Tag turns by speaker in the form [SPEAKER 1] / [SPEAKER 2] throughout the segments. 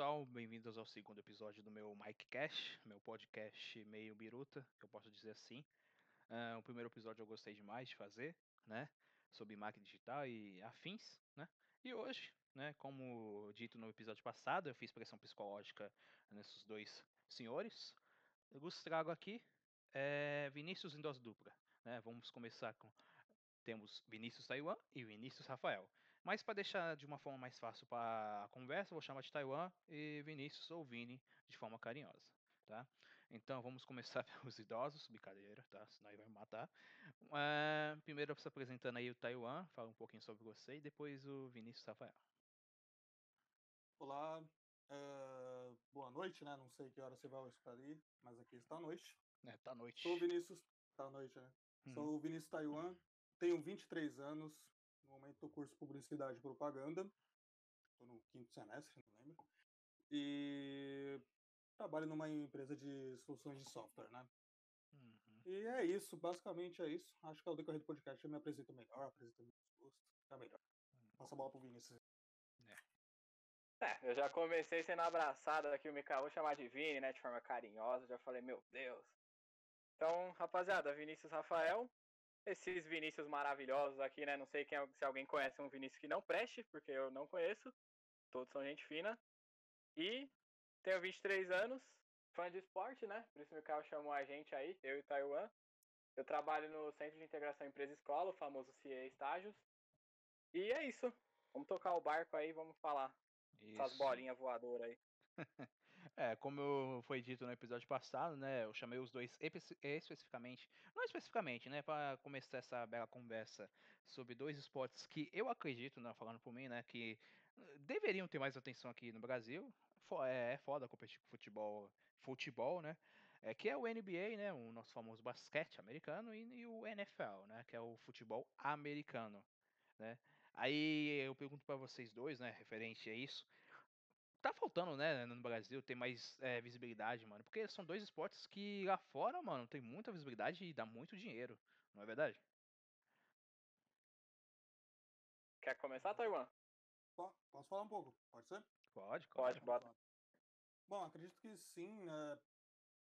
[SPEAKER 1] pessoal, bem-vindos ao segundo episódio do meu Mike Cash, meu podcast meio biruta, eu posso dizer assim. Uh, o primeiro episódio eu gostei demais de fazer, né? Sobre marketing digital e afins, né? E hoje, né, como dito no episódio passado, eu fiz pressão psicológica nesses dois senhores. Eu vos trago aqui é, Vinícius em dose dupla. Né? Vamos começar com. Temos Vinícius Taiwan e Vinícius Rafael. Mas para deixar de uma forma mais fácil para a conversa, vou chamar de Taiwan e Vinícius ou Vini de forma carinhosa. Tá? Então vamos começar pelos idosos, brincadeira, tá? Senão ele vai me matar. Uh, primeiro se apresentando aí o Taiwan, fala um pouquinho sobre você e depois o Vinícius Rafael.
[SPEAKER 2] Olá, uh, boa noite, né? Não sei que hora você vai escolher, mas aqui está a noite.
[SPEAKER 1] É, tá noite.
[SPEAKER 2] Sou o Vinícius, tá noite, né? Uhum. Sou o Vinícius Taiwan, tenho 23 anos, no momento eu curso Publicidade e Propaganda, estou no quinto semestre, não lembro, e trabalho numa empresa de soluções de software, né? Uhum. E é isso, basicamente é isso. Acho que ao decorrer do podcast eu me apresento melhor, apresento meus gostos, fica melhor. Uhum. Passa a bola pro Vinícius.
[SPEAKER 3] É. é, eu já comecei sendo abraçado aqui, o Mikael, vou chamar de Vini, né, de forma carinhosa, já falei, meu Deus. Então, rapaziada, Vinícius Rafael, esses Vinícius maravilhosos aqui, né? Não sei quem, é se alguém conhece um Vinícius que não preste, porque eu não conheço. Todos são gente fina. E tenho 23 anos, fã de esporte, né? Por isso o Mikael chamou a gente aí, eu e Taiwan. Eu trabalho no Centro de Integração Empresa Escola, o famoso CIE Estágios. E é isso. Vamos tocar o barco aí, vamos falar. Isso. Essas bolinhas voadoras aí.
[SPEAKER 1] É, como foi dito no episódio passado, né? Eu chamei os dois especificamente, não especificamente, né? Para começar essa bela conversa sobre dois esportes que eu acredito, né, falando por mim, né? Que eh, deveriam ter mais atenção aqui no Brasil. É, é foda competir com futebol, futebol, né? É, que é o NBA, né? O nosso famoso basquete americano e, e o NFL, né? Que é o futebol americano, né? Aí eu pergunto para vocês dois, né? Referente a isso tá faltando, né, no Brasil, ter mais é, visibilidade, mano. Porque são dois esportes que lá fora, mano, tem muita visibilidade e dá muito dinheiro. Não é verdade?
[SPEAKER 3] Quer começar, Taiwan?
[SPEAKER 2] Posso falar um pouco? Pode ser?
[SPEAKER 1] Pode,
[SPEAKER 3] pode. Pode,
[SPEAKER 2] Bom, acredito que sim. É...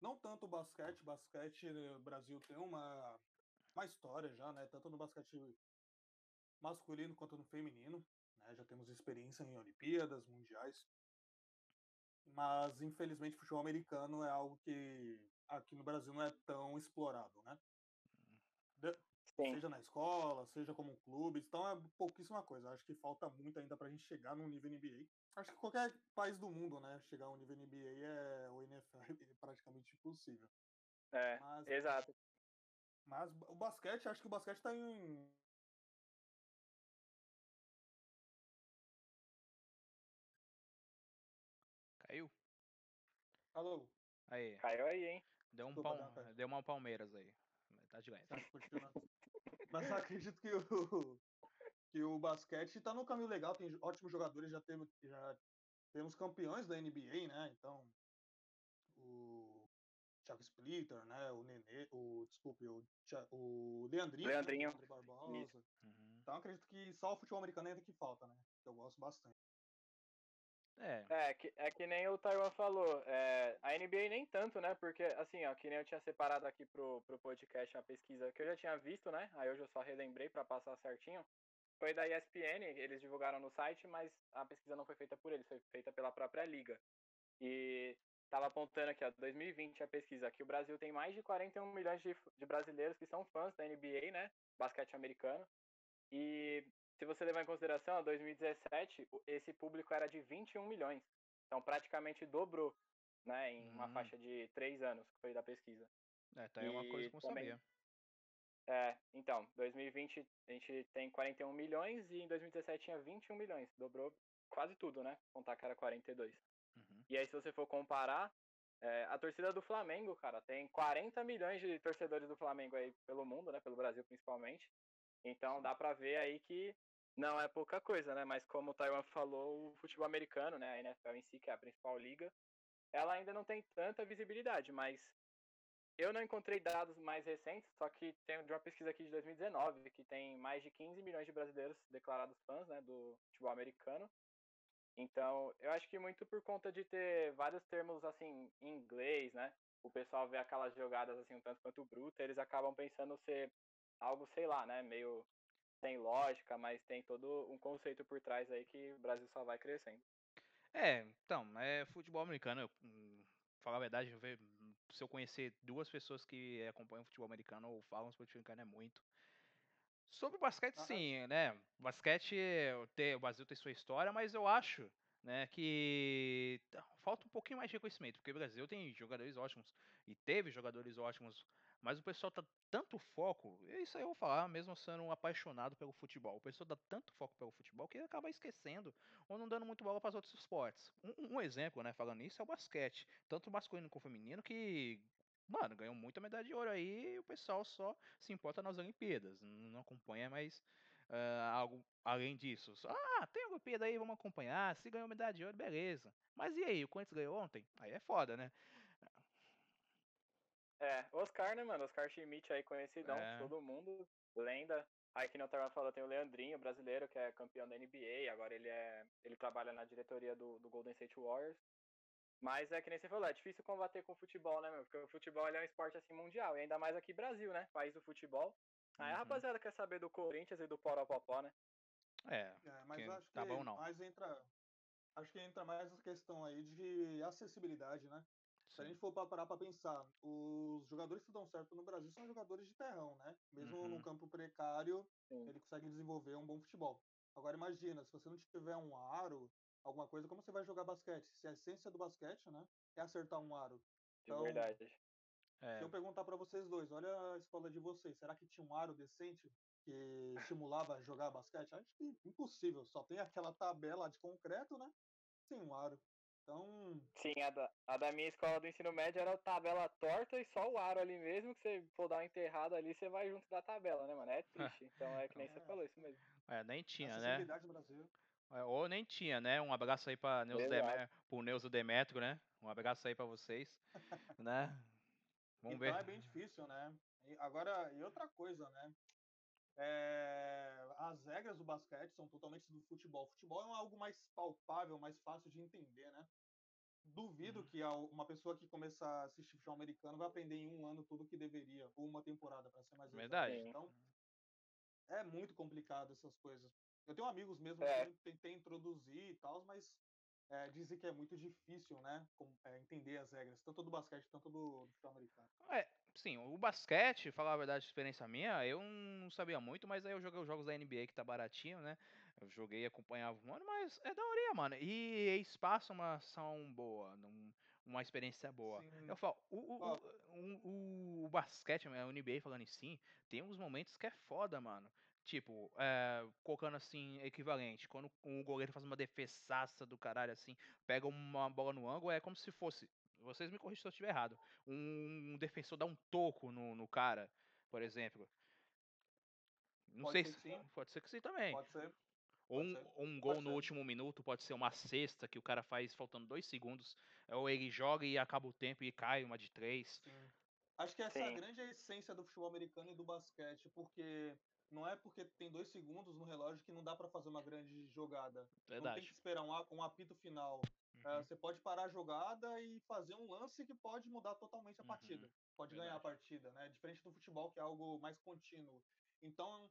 [SPEAKER 2] Não tanto o basquete. Basquete, o Brasil tem uma, uma história já, né? Tanto no basquete masculino quanto no feminino. Né? Já temos experiência em Olimpíadas, Mundiais. Mas, infelizmente, o futebol americano é algo que aqui no Brasil não é tão explorado, né? De... Seja na escola, seja como clube, então é pouquíssima coisa. Acho que falta muito ainda pra gente chegar no nível NBA. Acho que qualquer país do mundo, né, chegar ao nível NBA é o NFL é praticamente impossível.
[SPEAKER 3] É, mas, exato.
[SPEAKER 2] Mas o basquete, acho que o basquete tá em Alô?
[SPEAKER 1] Aí.
[SPEAKER 3] Caiu aí, hein?
[SPEAKER 1] Deu um pal... Deu uma Palmeiras aí. Tá de ganho.
[SPEAKER 2] Mas acredito que o, que o basquete tá no caminho legal, tem ótimos jogadores, já, teve, já temos campeões da NBA, né? Então, o Thiago Splitter, né? O Nenê, o, desculpe, o, o Leandrinho.
[SPEAKER 3] Leandrinho.
[SPEAKER 2] Né? Barbosa. Uhum. Então acredito que só o futebol americano ainda que falta, né? Que eu gosto bastante.
[SPEAKER 3] É. É que, é que nem o Taiwan falou. É, a NBA nem tanto, né? Porque, assim, ó, que nem eu tinha separado aqui pro, pro podcast uma pesquisa que eu já tinha visto, né? Aí hoje eu só relembrei para passar certinho. Foi da ESPN, eles divulgaram no site, mas a pesquisa não foi feita por eles, foi feita pela própria liga. E tava apontando aqui, ó, 2020 a pesquisa, que o Brasil tem mais de 41 milhões de, de brasileiros que são fãs da NBA, né? Basquete americano. E se você levar em consideração, em 2017, esse público era de 21 milhões. Então praticamente dobrou, né, em hum. uma faixa de 3 anos, que foi da pesquisa.
[SPEAKER 1] É, tá aí uma coisa que eu também, sabia.
[SPEAKER 3] É, então, 2020 a gente tem 41 milhões e em 2017 tinha 21 milhões. Dobrou quase tudo, né? Contar que era 42. Uhum. E aí, se você for comparar, é, a torcida do Flamengo, cara, tem 40 milhões de torcedores do Flamengo aí pelo mundo, né? Pelo Brasil principalmente. Então dá pra ver aí que não é pouca coisa, né? Mas como o Taiwan falou, o futebol americano, né? A NFL em si, que é a principal liga, ela ainda não tem tanta visibilidade, mas eu não encontrei dados mais recentes, só que tem uma pesquisa aqui de 2019, que tem mais de 15 milhões de brasileiros declarados fãs né, do futebol americano. Então, eu acho que muito por conta de ter vários termos assim em inglês, né? O pessoal vê aquelas jogadas assim um tanto quanto bruta, eles acabam pensando ser algo, sei lá, né, meio sem lógica, mas tem todo um conceito por trás aí que o Brasil só vai crescendo.
[SPEAKER 1] É, então, é futebol americano. Eu, hum, falar a verdade, eu ver, se eu conhecer duas pessoas que acompanham futebol americano ou falam sobre futebol americano é muito. Sobre o basquete, ah, sim, né? O basquete, o Brasil tem sua história, mas eu acho né, que falta um pouquinho mais de reconhecimento, porque o Brasil tem jogadores ótimos e teve jogadores ótimos, mas o pessoal tá tanto foco, isso aí eu vou falar, mesmo sendo um apaixonado pelo futebol, o pessoal dá tanto foco pelo futebol que acaba esquecendo ou não dando muito bola para os outros esportes. Um, um, exemplo, né, falando isso, é o basquete, tanto masculino como feminino, que mano, ganhou muita medalha de ouro aí e o pessoal só se importa nas Olimpíadas, não acompanha mais uh, algo além disso. Ah, tem Olimpíada aí, vamos acompanhar. Se ganhou medalha de ouro, beleza. Mas e aí, o Corinthians ganhou ontem? Aí é foda, né?
[SPEAKER 3] É, Oscar, né, mano? Oscar Schmidt aí, conhecidão, é. todo mundo, lenda. Aí que não Tarma falou, tem o Leandrinho, brasileiro, que é campeão da NBA, agora ele é. ele trabalha na diretoria do, do Golden State Warriors. Mas é que nem você falou, é difícil combater com o futebol, né, meu? Porque o futebol é um esporte assim mundial, e ainda mais aqui Brasil, né? País do futebol. Aí uhum. a rapaziada quer saber do Corinthians e do Poropopó, né?
[SPEAKER 1] É,
[SPEAKER 2] é mas acho tá que bom não. mais entra. Acho que entra mais essa questão aí de acessibilidade, né? Se a gente for parar para pensar, os jogadores que dão certo no Brasil são jogadores de terrão, né? Mesmo uhum. num campo precário, Sim. ele consegue desenvolver um bom futebol. Agora imagina, se você não tiver um aro, alguma coisa, como você vai jogar basquete? Se a essência do basquete, né, é acertar um aro.
[SPEAKER 3] Então, de verdade.
[SPEAKER 2] É. Se eu perguntar para vocês dois, olha a escola de vocês, será que tinha um aro decente que estimulava a jogar basquete? Acho que impossível, só tem aquela tabela de concreto, né? Sem um aro. Então.
[SPEAKER 3] Sim, a da, a da minha escola do ensino médio era a tabela torta e só o aro ali mesmo, que você for dar uma enterrada ali, você vai junto da tabela, né, mano? É triste. Então é que nem é. você falou, isso mesmo.
[SPEAKER 1] É, nem tinha, né? No Brasil. É, ou nem tinha, né? Um abraço aí para Neuzo Demet pro Demetrio, né? Um abraço aí para vocês, né?
[SPEAKER 2] Vamos então ver. é bem difícil, né? E agora, e outra coisa, né? É, as regras do basquete são totalmente do futebol. Futebol é algo mais palpável, mais fácil de entender, né? Duvido uhum. que uma pessoa que começa a assistir futebol americano vai aprender em um ano tudo que deveria, ou uma temporada, para ser mais
[SPEAKER 1] Verdade.
[SPEAKER 2] Então, é muito complicado essas coisas. Eu tenho amigos mesmo é. que tentei introduzir e tal, mas é, dizem que é muito difícil, né? Com, é, entender as regras, tanto do basquete quanto do, do futebol americano.
[SPEAKER 1] É, sim, o basquete, falar a verdade, experiência minha, eu não sabia muito, mas aí eu joguei os jogos da NBA que tá baratinho, né? Eu joguei, acompanhava um ano, mas é da hora, mano. E eles passam uma ação boa, uma experiência boa. Sim. Eu falo, o, o, o, o, o basquete, a NBA falando em si, tem uns momentos que é foda, mano. Tipo, é, colocando assim, equivalente, quando o goleiro faz uma defesaça do caralho assim, pega uma bola no ângulo, é como se fosse. Vocês me corrigem se eu estiver errado. Um defensor dá um toco no, no cara, por exemplo. Não pode sei se. Sim. Pode ser que sim também.
[SPEAKER 2] Pode ser.
[SPEAKER 1] Ou um, um gol no último minuto, pode ser uma cesta que o cara faz faltando dois segundos. Ou ele joga e acaba o tempo e cai uma de três.
[SPEAKER 2] Sim. Acho que essa Sim. é a grande essência do futebol americano e do basquete, porque não é porque tem dois segundos no relógio que não dá para fazer uma grande jogada. Verdade. Não tem que esperar um, um apito final. Uhum. Uh, você pode parar a jogada e fazer um lance que pode mudar totalmente a partida. Uhum. Pode Verdade. ganhar a partida, né? Diferente do futebol, que é algo mais contínuo. Então,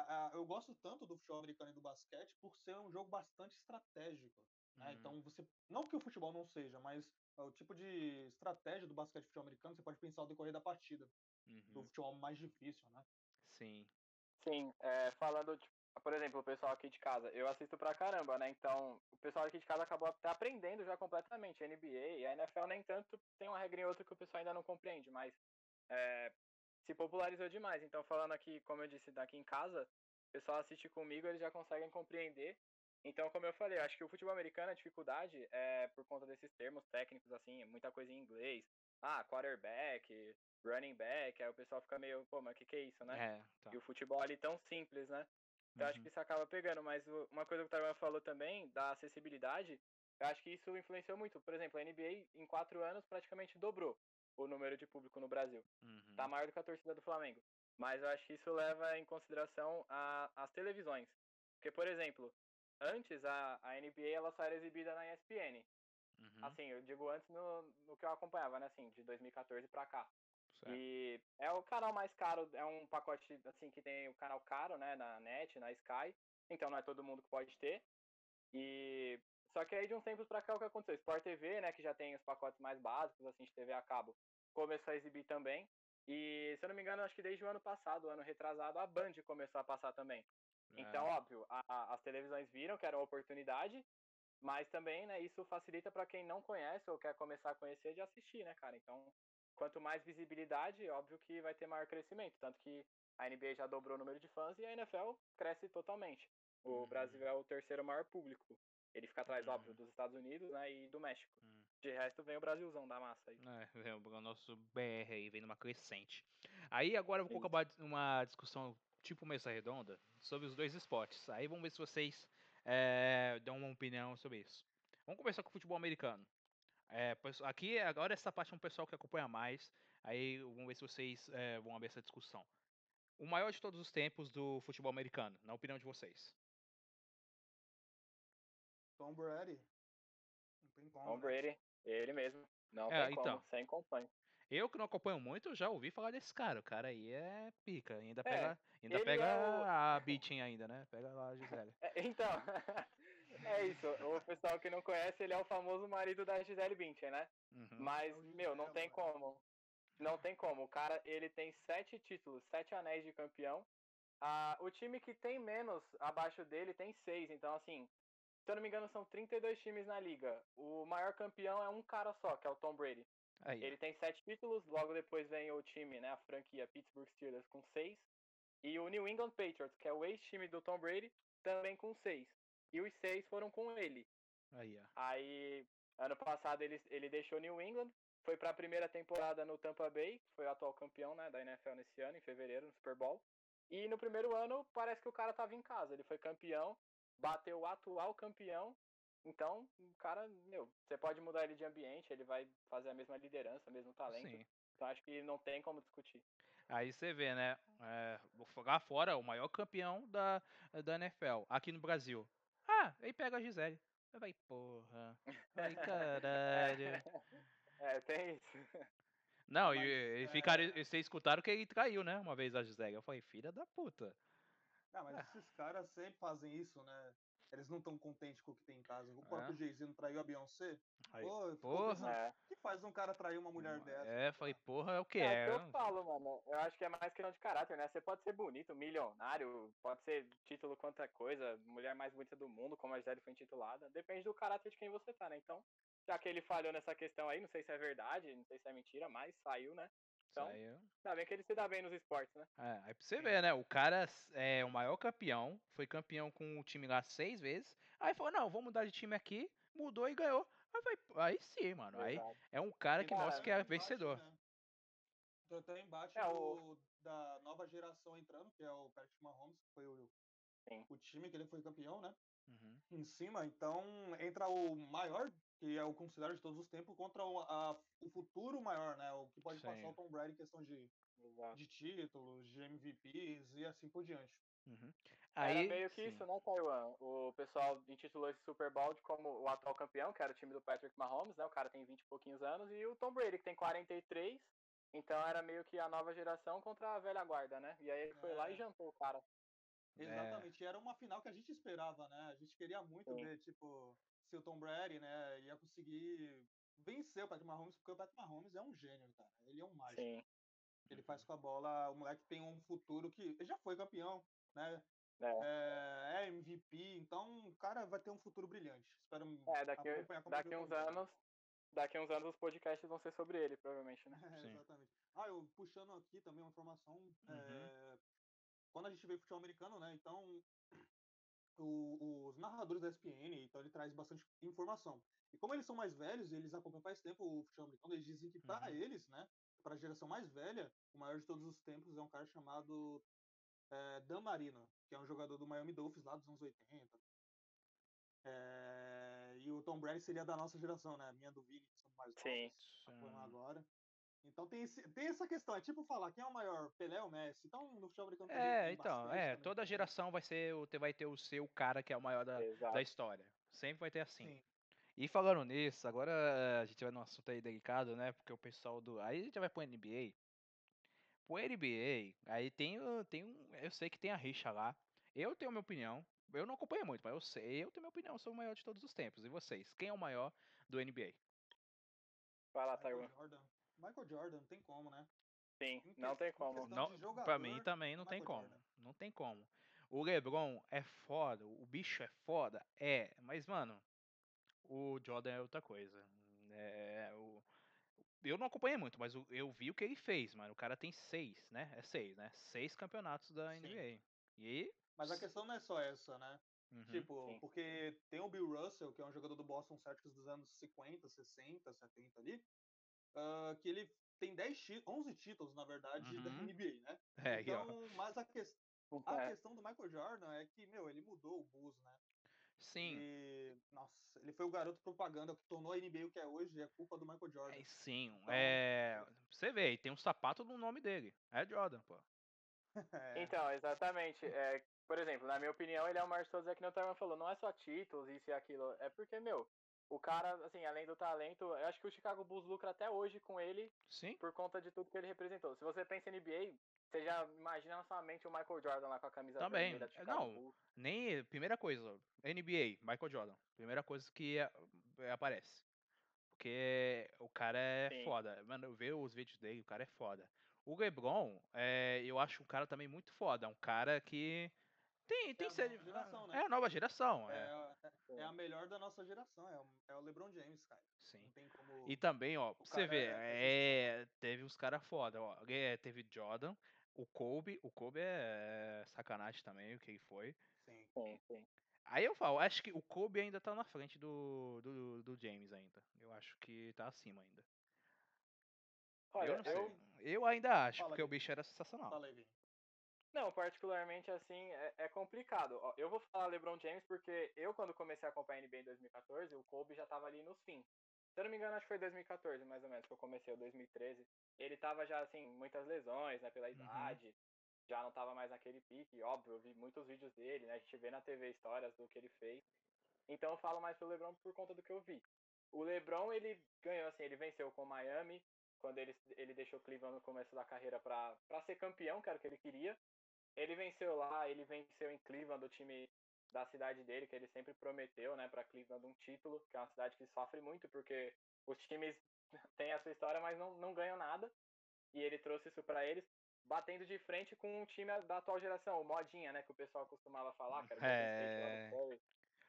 [SPEAKER 2] a, a, eu gosto tanto do futebol americano e do basquete por ser um jogo bastante estratégico. Né? Uhum. Então, você. Não que o futebol não seja, mas o tipo de estratégia do basquete e futebol americano você pode pensar ao decorrer da partida. Do futebol mais difícil, né?
[SPEAKER 1] Sim.
[SPEAKER 3] Sim, é, falando, tipo, por exemplo, o pessoal aqui de casa, eu assisto pra caramba, né? Então, o pessoal aqui de casa acabou até aprendendo já completamente. A NBA e a NFL nem tanto, tem uma regra em outra que o pessoal ainda não compreende, mas é, se popularizou demais. Então, falando aqui, como eu disse, daqui em casa, o pessoal assiste comigo, eles já conseguem compreender. Então, como eu falei, acho que o futebol americano, a dificuldade é por conta desses termos técnicos, assim, muita coisa em inglês. Ah, quarterback, running back, aí o pessoal fica meio, pô, mas o que, que é isso, né?
[SPEAKER 1] É,
[SPEAKER 3] tá. E o futebol ali tão simples, né? Então uhum. acho que isso acaba pegando, mas uma coisa que o Tarman falou também, da acessibilidade, eu acho que isso influenciou muito. Por exemplo, a NBA em quatro anos praticamente dobrou o número de público no Brasil. Uhum. Tá maior do que a torcida do Flamengo. Mas eu acho que isso leva em consideração a, as televisões. Porque, por exemplo, antes a, a NBA ela só era exibida na ESPN. Uhum. Assim, eu digo antes no, no que eu acompanhava, né? Assim, de 2014 pra cá. Certo. E é o canal mais caro, é um pacote assim que tem o canal caro, né, na net, na Sky. Então não é todo mundo que pode ter. E só que aí de uns tempos para cá o que aconteceu? Sport TV, né, que já tem os pacotes mais básicos assim de TV a cabo, começou a exibir também. E se eu não me engano, acho que desde o ano passado, ano retrasado, a Band começou a passar também. É. Então, óbvio, a, as televisões viram que era uma oportunidade, mas também, né, isso facilita para quem não conhece ou quer começar a conhecer de assistir, né, cara? Então, quanto mais visibilidade, óbvio que vai ter maior crescimento. Tanto que a NBA já dobrou o número de fãs e a NFL cresce totalmente. O uhum. Brasil é o terceiro maior público. Ele fica atrás, uhum. óbvio, dos Estados Unidos né, e do México. Uhum. De resto, vem o Brasilzão da massa aí.
[SPEAKER 1] É, vem o nosso BR aí, vem numa crescente. Aí agora eu vou acabar uma discussão tipo mesa redonda sobre os dois esportes. Aí vamos ver se vocês é, dão uma opinião sobre isso. Vamos começar com o futebol americano. É, aqui, agora essa parte é um pessoal que acompanha mais. Aí vamos ver se vocês é, vão abrir essa discussão. O maior de todos os tempos do futebol americano, na opinião de vocês?
[SPEAKER 2] Tom Brady.
[SPEAKER 3] Tom né? Brady, ele mesmo. Não é, tem então, como, sem acompanha.
[SPEAKER 1] Eu que não acompanho muito, já ouvi falar desse cara. O cara aí é pica. Ainda é, pega, ainda pega é o... a Beating ainda, né? Pega lá a Gisele.
[SPEAKER 3] É, então, É isso, o pessoal que não conhece, ele é o famoso marido da Gisele Bündchen, né? Uhum. Mas, meu, não tem como. Não tem como. O cara, ele tem sete títulos, sete anéis de campeão. Ah, o time que tem menos abaixo dele tem seis. Então, assim, eu não me engano, são 32 times na liga. O maior campeão é um cara só, que é o Tom Brady. Aí. Ele tem sete títulos, logo depois vem o time, né, a franquia Pittsburgh Steelers com seis. E o New England Patriots, que é o ex-time do Tom Brady, também com seis e os seis foram com ele.
[SPEAKER 1] Aí, ó.
[SPEAKER 3] Aí, ano passado ele, ele deixou New England, foi para a primeira temporada no Tampa Bay, foi o atual campeão né, da NFL nesse ano, em fevereiro, no Super Bowl. E no primeiro ano parece que o cara tava em casa, ele foi campeão, bateu o atual campeão. Então, o cara, meu, você pode mudar ele de ambiente, ele vai fazer a mesma liderança, o mesmo talento. Sim. Então acho que não tem como discutir.
[SPEAKER 1] Aí você vê, né? É, lá fora, o maior campeão da, da NFL, aqui no Brasil. Ah, aí pega a Gisele. Vai, porra. Ai, caralho.
[SPEAKER 3] É, tem isso.
[SPEAKER 1] Não, Mas, e, e ficaram, é... vocês escutaram que ele traiu, né? Uma vez a Gisele. Eu falei, filha da puta.
[SPEAKER 2] Não, mas ah. esses caras sempre fazem isso, né? Eles não estão contentes com o que tem em casa. O próprio é. Jay-Z não traiu a Beyoncé.
[SPEAKER 1] Aí, Pô, porra.
[SPEAKER 2] É. O que faz um cara trair uma mulher dessa?
[SPEAKER 1] É, falei, porra, é o que
[SPEAKER 3] é? É o que eu falo, mano. Eu acho que é mais questão de caráter, né? Você pode ser bonito, milionário, pode ser título quanto coisa, mulher mais bonita do mundo, como a Gisele foi intitulada. Depende do caráter de quem você tá, né? Então, já que ele falhou nessa questão aí, não sei se é verdade, não sei se é mentira, mas saiu, né? Então, Saiu. tá bem que ele se dá bem nos esportes, né? É,
[SPEAKER 1] aí pra você ver, né? O cara é o maior campeão, foi campeão com o time lá seis vezes. Aí falou, não, vou mudar de time aqui, mudou e ganhou. Aí, vai, aí sim, mano. Aí é um cara que mostra que é vencedor. Né?
[SPEAKER 2] Então tem embate é, o... da nova geração entrando, que é o Patrick Mahomes, que foi o, o time que ele foi campeão, né? Uhum. Em cima, então entra o maior que é o considerado de todos os tempos, contra o, a, o futuro maior, né? O que pode Sim. passar o Tom Brady em questão de, de títulos, de MVPs e assim por diante.
[SPEAKER 3] Uhum. Aí, era meio que sim. isso, né, Taiwan? O pessoal intitulou esse Super Bowl de como o atual campeão, que era o time do Patrick Mahomes, né? O cara tem 20 e pouquinhos anos, e o Tom Brady, que tem 43. Então era meio que a nova geração contra a velha guarda, né? E aí ele foi é. lá e é. jantou o cara.
[SPEAKER 2] Exatamente, é. era uma final que a gente esperava, né? A gente queria muito sim. ver, tipo, se o Tom Brady, né, ia conseguir vencer o Patrick Mahomes, porque o Patrick Mahomes é um gênio, cara. Ele é um mágico. Sim. Ele faz com a bola, o moleque tem um futuro que ele já foi campeão, né? É. é, MVP, então o cara vai ter um futuro brilhante. Espero
[SPEAKER 3] é, daqui, daqui uns anos, daqui uns anos os podcasts vão ser sobre ele, provavelmente, né?
[SPEAKER 2] É, exatamente. Ah, eu puxando aqui também uma informação, uhum. é, quando a gente vê futebol americano, né? Então o, os narradores da ESPN, então ele traz bastante informação. E como eles são mais velhos, eles acompanham faz tempo o futebol americano, eles dizem que para uhum. eles, né, para a geração mais velha, o maior de todos os tempos é um cara chamado é, Dan Marino, que é um jogador do Miami Dolphins lá dos anos 80. É, e o Tom Brady seria da nossa geração, né? A minha do Vini, que são mais
[SPEAKER 3] Sim.
[SPEAKER 2] novos, agora. Então tem, esse, tem essa questão, é tipo falar quem é o maior, Pelé ou Messi. Então no futebol americano
[SPEAKER 1] É, então, é, toda geração vai ser vai ter o seu cara que é o maior da, da história. Sempre vai ter assim. Sim. E falando nisso, agora a gente vai num assunto aí delicado, né? Porque o pessoal do. Aí a gente vai pro NBA. Pro NBA, aí tem, tem um. Eu sei que tem a rixa lá. Eu tenho a minha opinião. Eu não acompanho muito, mas eu sei, eu tenho minha opinião, eu sou o maior de todos os tempos. E vocês? Quem é o maior do NBA?
[SPEAKER 3] Fala, Taiwan.
[SPEAKER 2] Michael Jordan, não tem como, né?
[SPEAKER 3] Sim, não tem como.
[SPEAKER 1] Não, jogador, pra mim também não tem como. Jordan. Não tem como. O LeBron é foda, o bicho é foda, é, mas mano, o Jordan é outra coisa. É, o, eu não acompanhei muito, mas eu vi o que ele fez, mano. O cara tem seis, né? É seis, né? Seis campeonatos da Sim. NBA. E.
[SPEAKER 2] Mas a questão não é só essa, né? Uhum, tipo, sim. porque tem o Bill Russell, que é um jogador do Boston Celtics dos anos 50, 60, 70 ali, uh, que ele tem 10 11 títulos, na verdade, uhum. da NBA, né? É, então, mas a, que... a é. questão do Michael Jordan é que, meu, ele mudou o Bulls, né?
[SPEAKER 1] Sim.
[SPEAKER 2] E, nossa, ele foi o garoto propaganda que tornou a NBA o que é hoje, é culpa do Michael Jordan.
[SPEAKER 1] É, sim, então, é. Você vê, tem um sapato no nome dele. É Jordan, pô.
[SPEAKER 3] é. Então, exatamente. É, por exemplo, na minha opinião, ele é o maior de todos, é que o Tarman falou, não é só títulos, isso e aquilo. É porque, meu, o cara, assim, além do talento, eu acho que o Chicago Bulls lucra até hoje com ele
[SPEAKER 1] Sim.
[SPEAKER 3] por conta de tudo que ele representou. Se você pensa em NBA, você já imagina na sua mente o Michael Jordan lá com a camisa
[SPEAKER 1] Também. do Não, Bulls. nem. Primeira coisa, NBA, Michael Jordan. Primeira coisa que é, aparece. Porque o cara é Sim. foda. Mano, ver os vídeos dele, o cara é foda. O LeBron, é, eu acho um cara também muito foda. É um cara que tem, tem é
[SPEAKER 2] ser. Geração, né?
[SPEAKER 1] É a nova geração.
[SPEAKER 2] É, é, é, a melhor da nossa geração. É o, é o LeBron James, cara.
[SPEAKER 1] Sim. Como... E também, ó, pra você ver, é, teve os caras foda. Ó, teve Jordan, o Kobe. O Kobe é sacanagem também, o que ele foi.
[SPEAKER 3] Sim, sim, sim.
[SPEAKER 1] Aí eu falo, acho que o Kobe ainda tá na frente do, do, do James ainda. Eu acho que tá acima ainda. Olha, eu não sei. Eu, eu ainda acho, Fala porque o bicho era sensacional.
[SPEAKER 2] Fala aí.
[SPEAKER 3] Não, particularmente assim, é, é complicado. Eu vou falar LeBron James porque eu, quando comecei a acompanhar a NBA em 2014, o Kobe já tava ali nos fins. Se eu não me engano, acho que foi 2014, mais ou menos, que eu comecei, ou 2013. Ele tava já, assim, muitas lesões, né, pela uhum. idade. Já não tava mais naquele pique, óbvio, eu vi muitos vídeos dele, né? A gente vê na TV histórias do que ele fez. Então eu falo mais pelo LeBron por conta do que eu vi. O LeBron, ele ganhou, assim, ele venceu com Miami, quando ele, ele deixou Cleveland no começo da carreira para ser campeão, que era o que ele queria. Ele venceu lá, ele venceu em Cleveland, o time da cidade dele, que ele sempre prometeu, né, para Cleveland um título, que é uma cidade que sofre muito, porque os times têm essa história, mas não, não ganham nada. E ele trouxe isso para eles, batendo de frente com um time da atual geração, o Modinha, né, que o pessoal costumava falar, o é...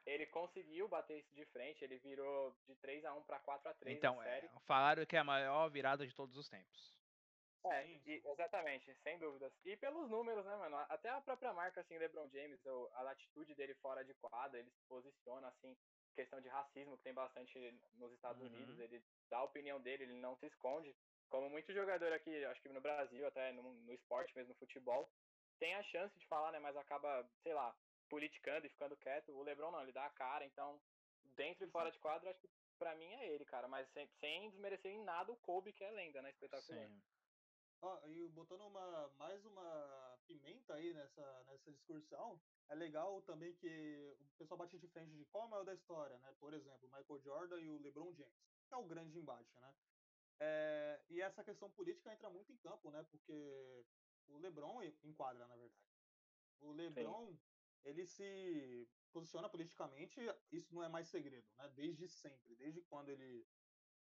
[SPEAKER 3] Ele conseguiu bater isso de frente, ele virou de 3 a 1 para 4 a 3
[SPEAKER 1] Então, é, falaram que é a maior virada de todos os tempos.
[SPEAKER 3] É, e, exatamente, sem dúvidas. E pelos números, né, mano? Até a própria marca, assim, LeBron James, a latitude dele fora de quadra, ele se posiciona, assim, questão de racismo, que tem bastante nos Estados uhum. Unidos, ele dá a opinião dele, ele não se esconde. Como muito jogador aqui, acho que no Brasil, até no, no esporte mesmo, no futebol, tem a chance de falar, né, mas acaba, sei lá, politicando e ficando quieto. O LeBron não, ele dá a cara, então, dentro e fora de quadra, acho que pra mim é ele, cara. Mas sem, sem desmerecer em nada o Kobe, que é lenda, né? Espetacular. Sim.
[SPEAKER 2] E botando uma, mais uma pimenta aí nessa, nessa discussão, é legal também que o pessoal bate de frente de qual é o maior da história, né? Por exemplo, Michael Jordan e o LeBron James, que é o grande embate, né? É, e essa questão política entra muito em campo, né? Porque o LeBron enquadra, na verdade. O LeBron, Sim. ele se posiciona politicamente, isso não é mais segredo, né? Desde sempre, desde quando ele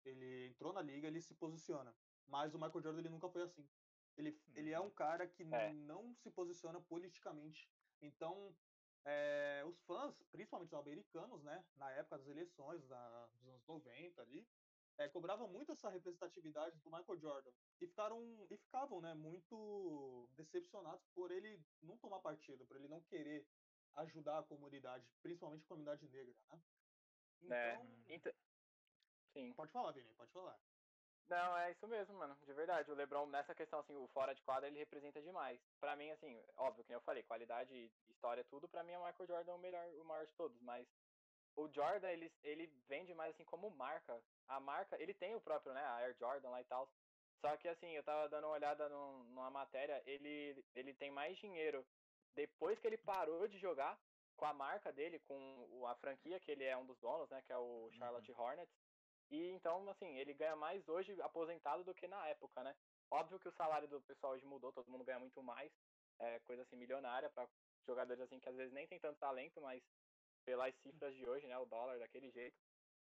[SPEAKER 2] ele entrou na liga, ele se posiciona. Mas o Michael Jordan ele nunca foi assim. Ele, uhum. ele é um uhum. cara que é. não se posiciona politicamente. Então, é, os fãs, principalmente os americanos, né, na época das eleições da, dos anos 90 ali, é, cobravam muito essa representatividade do Michael Jordan e ficaram e ficavam, né, muito decepcionados por ele não tomar partido, por ele não querer ajudar a comunidade, principalmente a comunidade negra, né?
[SPEAKER 3] É, então, é, então... Sim.
[SPEAKER 2] Pode falar, Vini, pode falar.
[SPEAKER 3] Não, é isso mesmo, mano. De verdade. O LeBron, nessa questão, assim, o fora de quadra, ele representa demais. Pra mim, assim, óbvio, que eu falei, qualidade, história, tudo, pra mim, o Michael Jordan é o melhor, o maior de todos. Mas o Jordan, ele, ele vende mais, assim, como marca. A marca, ele tem o próprio, né, a Air Jordan lá e tal. Só que assim, eu tava dando uma olhada no, numa matéria, ele, ele tem mais dinheiro depois que ele parou de jogar com a marca dele, com a franquia que ele é um dos donos, né, que é o Charlotte uhum. Hornets. E então, assim, ele ganha mais hoje aposentado do que na época, né? Óbvio que o salário do pessoal hoje mudou, todo mundo ganha muito mais, é coisa assim milionária para jogadores assim que às vezes nem tem tanto talento, mas pelas cifras de hoje, né, o dólar daquele jeito.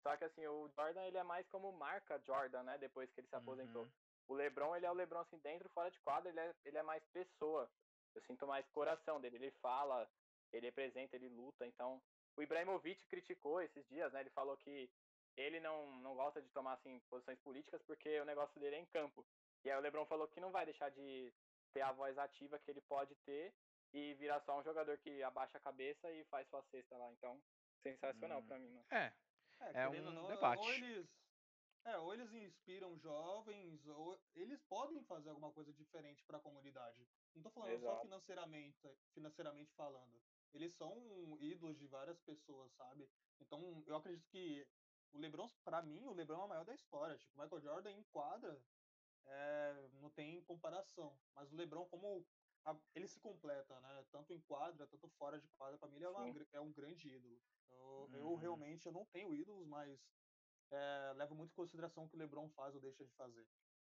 [SPEAKER 3] Só que assim, o Jordan ele é mais como marca Jordan, né, depois que ele se aposentou. Uhum. O LeBron, ele é o LeBron assim dentro, fora de quadra, ele é, ele é mais pessoa. Eu sinto mais coração dele, ele fala, ele representa, ele luta, então o Ibrahimovic criticou esses dias, né? Ele falou que ele não, não gosta de tomar assim posições políticas porque o negócio dele é em campo. E aí o LeBron falou que não vai deixar de ter a voz ativa que ele pode ter e virar só um jogador que abaixa a cabeça e faz sua cesta lá. Então, sensacional hum, para mim, mano.
[SPEAKER 1] É. É, é um não, debate.
[SPEAKER 2] Ou eles, é, ou eles inspiram jovens, ou eles podem fazer alguma coisa diferente para a comunidade. Não tô falando Exato. só financeiramente, financeiramente falando. Eles são ídolos de várias pessoas, sabe? Então, eu acredito que o LeBron, para mim, o LeBron é o maior da história. Tipo, o Michael Jordan em quadra é, não tem comparação. Mas o LeBron, como a, ele se completa, né? Tanto em quadra, tanto fora de quadra, para mim ele é, uma, é, um grande ídolo. Eu, uhum. eu, realmente eu não tenho ídolos, mas é, levo muito em consideração o que o LeBron faz ou deixa de fazer.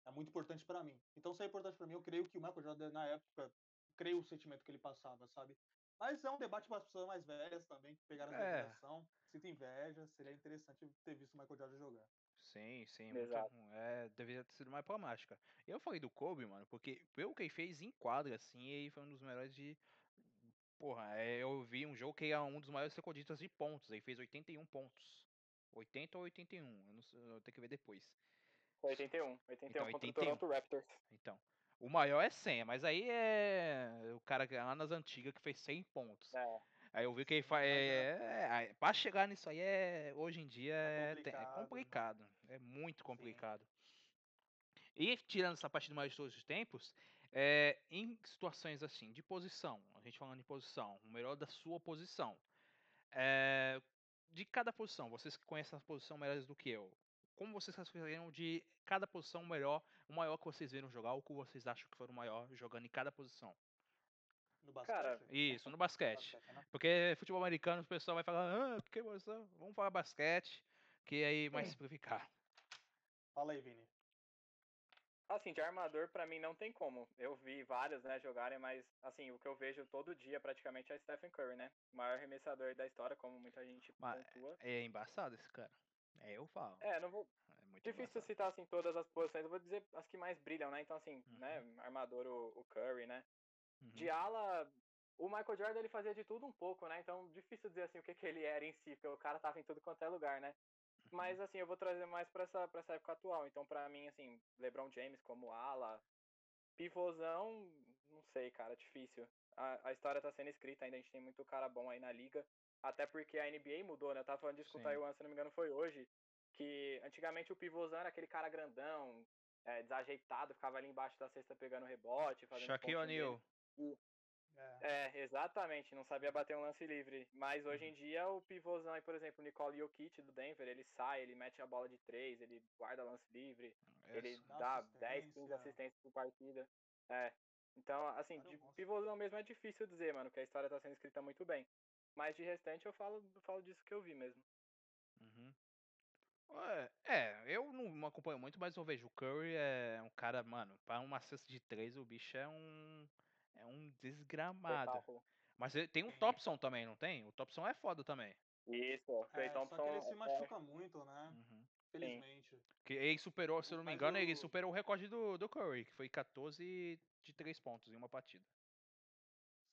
[SPEAKER 2] É muito importante para mim. Então, se é importante para mim, eu creio que o Michael Jordan, na época, creio o sentimento que ele passava, sabe? Mas é um debate para as pessoas mais velhas também, que pegaram a é. geração. Sinto inveja, seria interessante ter visto o Michael Jordan jogar.
[SPEAKER 1] Sim, sim. Exato. Muito, é, deveria ter sido mais problemática. Eu falei do Kobe, mano, porque pelo que ele fez em quadra, assim, ele foi um dos melhores de. Porra, é, eu vi um jogo que ele é um dos maiores recordistas de pontos. Ele fez 81 pontos. 80 ou 81, eu, não sei, eu tenho que ver depois.
[SPEAKER 3] 81, 81 então, contra 81. o Toronto Raptors.
[SPEAKER 1] Então, o maior é 100, mas aí é o cara lá nas antigas que fez 100 pontos. É. Aí eu vi que ele faz. É, é, pra chegar nisso aí é. Hoje em dia é, é complicado. É, complicado, é muito complicado. Sim. E tirando essa parte do mais de todos os tempos, é, em situações assim, de posição, a gente falando em posição, o melhor da sua posição. É, de cada posição, vocês que conhecem a posição melhores do que eu, como vocês classificariam de cada posição melhor, o maior que vocês viram jogar, ou que vocês acham que foi o maior jogando em cada posição?
[SPEAKER 2] No basquete? Cara,
[SPEAKER 1] isso, no basquete. basquete né? Porque futebol americano o pessoal vai falar, ah, que posição? Vamos falar basquete, que aí mais simplificar.
[SPEAKER 2] Fala aí, Vini.
[SPEAKER 3] Assim, de armador para mim não tem como. Eu vi vários, né, jogarem, mas assim, o que eu vejo todo dia praticamente é Stephen Curry, né? O maior arremessador da história, como muita gente mas pontua.
[SPEAKER 1] É embaçado esse cara. É, eu falo.
[SPEAKER 3] É, não vou. É muito Difícil embaçado. citar assim todas as posições. Eu vou dizer as que mais brilham, né? Então assim, né, uhum. né, armador o, o Curry, né? Uhum. De ala, o Michael Jordan ele fazia de tudo um pouco, né? Então, difícil dizer assim o que, que ele era em si, porque o cara tava em tudo quanto é lugar, né? Uhum. Mas assim, eu vou trazer mais para essa, pra essa época atual. Então, para mim, assim, LeBron James como ala, pivôzão, não sei, cara, difícil. A, a história tá sendo escrita ainda, a gente tem muito cara bom aí na liga. Até porque a NBA mudou, né? Eu tava falando disso com o Taiwan, se não me engano, foi hoje. Que antigamente o pivôzão era aquele cara grandão, é, desajeitado, ficava ali embaixo da cesta pegando rebote, fazendo.
[SPEAKER 1] Shaquille O'Neal.
[SPEAKER 3] É. é. exatamente, não sabia bater um lance livre. Mas hoje em uhum. dia o pivôzão aí, por exemplo, o Nicole Jokic do Denver, ele sai, ele mete a bola de três, ele guarda lance livre, ele dá 10, 15 assistências por partida. É. Então, assim, de pivôzão mesmo é difícil dizer, mano, que a história tá sendo escrita muito bem. Mas de restante eu falo, falo disso que eu vi mesmo.
[SPEAKER 1] Uhum. É, eu não acompanho muito, mas eu vejo o Curry é um cara, mano, para uma cesta de três o bicho é um é um desgramado. Mas tem um Thompson também, não tem? O Thompson é foda também.
[SPEAKER 3] Isso, o
[SPEAKER 2] Clay é, Thompson. Só que ele se é machuca é... muito, né? Uhum. Felizmente.
[SPEAKER 1] Que ele superou, se eu não me engano, o... ele superou o recorde do, do Curry, que foi 14 de 3 pontos em uma partida.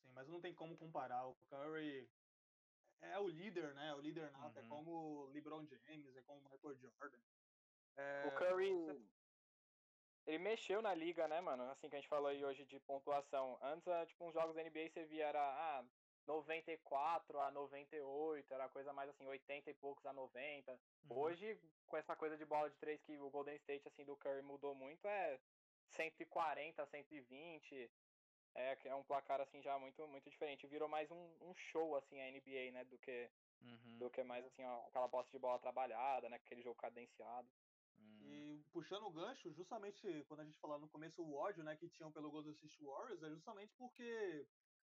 [SPEAKER 2] Sim, mas não tem como comparar. O Curry é o líder, né? O líder nato, é uhum. é como o LeBron James, é como o Michael Jordan.
[SPEAKER 3] É... O Curry, ele mexeu na liga, né, mano? Assim que a gente falou aí hoje de pontuação. Antes, tipo, uns jogos da NBA você via era ah, 94 a 98, era coisa mais assim, 80 e poucos a 90. Uhum. Hoje, com essa coisa de bola de três que o Golden State, assim, do Curry mudou muito, é 140, 120. É, é um placar, assim, já muito, muito diferente. Virou mais um, um show, assim, a NBA, né, do que, uhum. do que mais, assim, ó, aquela posse de bola trabalhada, né, aquele jogo cadenciado.
[SPEAKER 2] Hum. E puxando o gancho, justamente quando a gente falava no começo o ódio, né, que tinham pelo Golden State Warriors, é justamente porque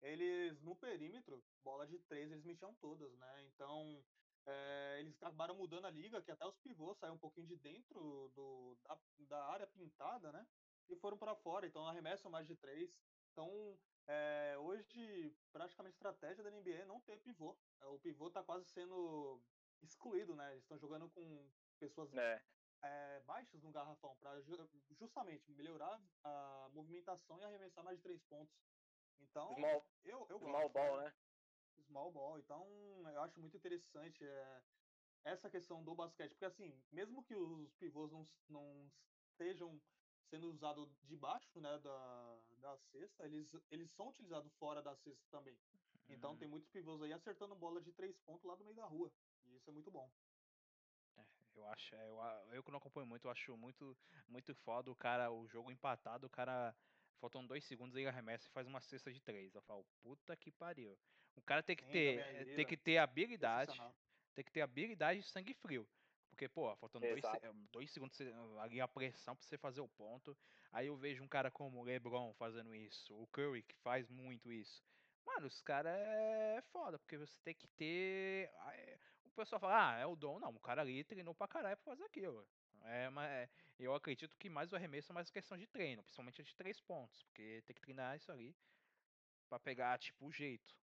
[SPEAKER 2] eles no perímetro, bola de três, eles mexiam todas, né? Então, é, eles acabaram mudando a liga, que até os pivôs saíram um pouquinho de dentro do, da, da área pintada, né? E foram para fora, então arremessam mais de três. Então, é, hoje, praticamente a estratégia da NBA é não ter pivô. É, o pivô está quase sendo excluído, né? Eles estão jogando com pessoas é. É, baixas no garrafão para justamente melhorar a movimentação e arremessar mais de três pontos. Então,
[SPEAKER 3] small, eu, eu small ball, né?
[SPEAKER 2] Small ball. Então, eu acho muito interessante é, essa questão do basquete, porque assim, mesmo que os pivôs não, não estejam sendo usados debaixo né, da, da cesta, eles, eles são utilizados fora da cesta também. Então uhum. tem muitos pivôs aí acertando bola de três pontos lá do meio da rua. E isso é muito bom.
[SPEAKER 1] É, eu acho, é, eu, eu que não acompanho muito, eu acho muito, muito foda o cara, o jogo empatado, o cara faltam dois segundos ele arremessa e faz uma cesta de três. Eu falo, puta que pariu. O cara tem que Sim, ter, tem que ter habilidade, tem que ter habilidade e sangue frio. Porque, pô, faltando dois, dois, segundos ali a pressão pra você fazer o ponto. Aí eu vejo um cara como o LeBron fazendo isso, o Curry que faz muito isso. Mano, os caras é foda, porque você tem que ter. É, o pessoal fala, ah, é o dom. Não, o cara ali treinou pra caralho pra fazer aquilo. É, mas é, eu acredito que mais o arremesso é mais questão de treino, principalmente de três pontos, porque tem que treinar isso ali pra pegar, tipo, o jeito.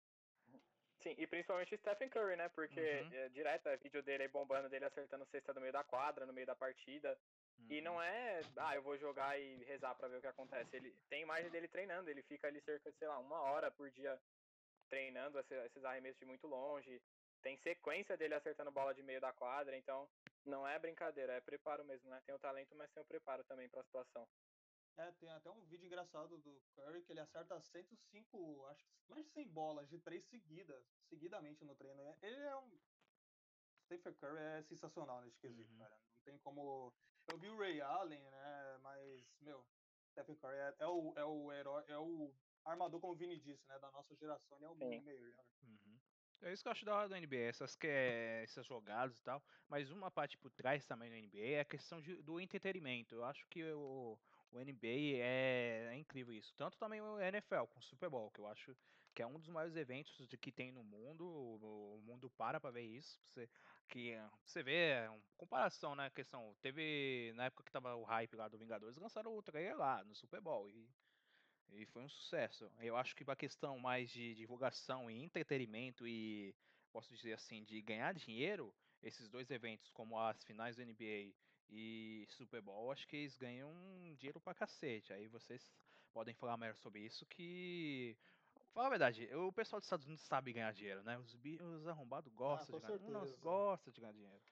[SPEAKER 3] Sim, e principalmente o Stephen Curry, né? Porque uhum. é, direto é vídeo dele aí bombando, dele acertando cesta no meio da quadra, no meio da partida. Uhum. E não uhum. é, ah, eu vou jogar e rezar para ver o que acontece. Ele tem imagem dele treinando, ele fica ali cerca de, sei lá, uma hora por dia treinando esses arremessos de muito longe. Tem sequência dele acertando bola de meio da quadra, então não é brincadeira, é preparo mesmo, né? Tem o talento, mas tem o preparo também para a situação.
[SPEAKER 2] É, tem até um vídeo engraçado do Curry que ele acerta 105, acho que mais de 100 bolas de três seguidas, seguidamente no treino. Ele é um. Stephen Curry é sensacional nesse quesito, uhum. cara. Não tem como. Eu vi o Ray Allen, né? Mas, meu, Stephen Curry é, é, o, é o herói, é o armador, como o Vini disse, né? Da nossa geração, ele é o melhor.
[SPEAKER 1] Uhum. É isso que eu acho da hora do NBA, essas, que, é, essas jogadas e tal. Mas uma parte por trás também do NBA é a questão de, do entretenimento. Eu acho que o, o NBA é, é, incrível isso. Tanto também o NFL com o Super Bowl, que eu acho que é um dos maiores eventos que tem no mundo. O, mundo para para ver isso. Você, que você vê, uma comparação, né? Questão, teve na época que tava o hype lá do Vingadores, lançaram o trailer lá no Super Bowl e, e foi um sucesso. Eu acho que a questão mais de divulgação e entretenimento e posso dizer assim, de ganhar dinheiro, esses dois eventos, como as finais do NBA e Super Bowl, acho que eles ganham dinheiro pra cacete. Aí vocês podem falar melhor sobre isso que. Fala a verdade, o pessoal dos Estados Unidos sabe ganhar dinheiro, né? Os, os arrombados gostam ah, de ganhar dinheiro. Gosta de ganhar dinheiro.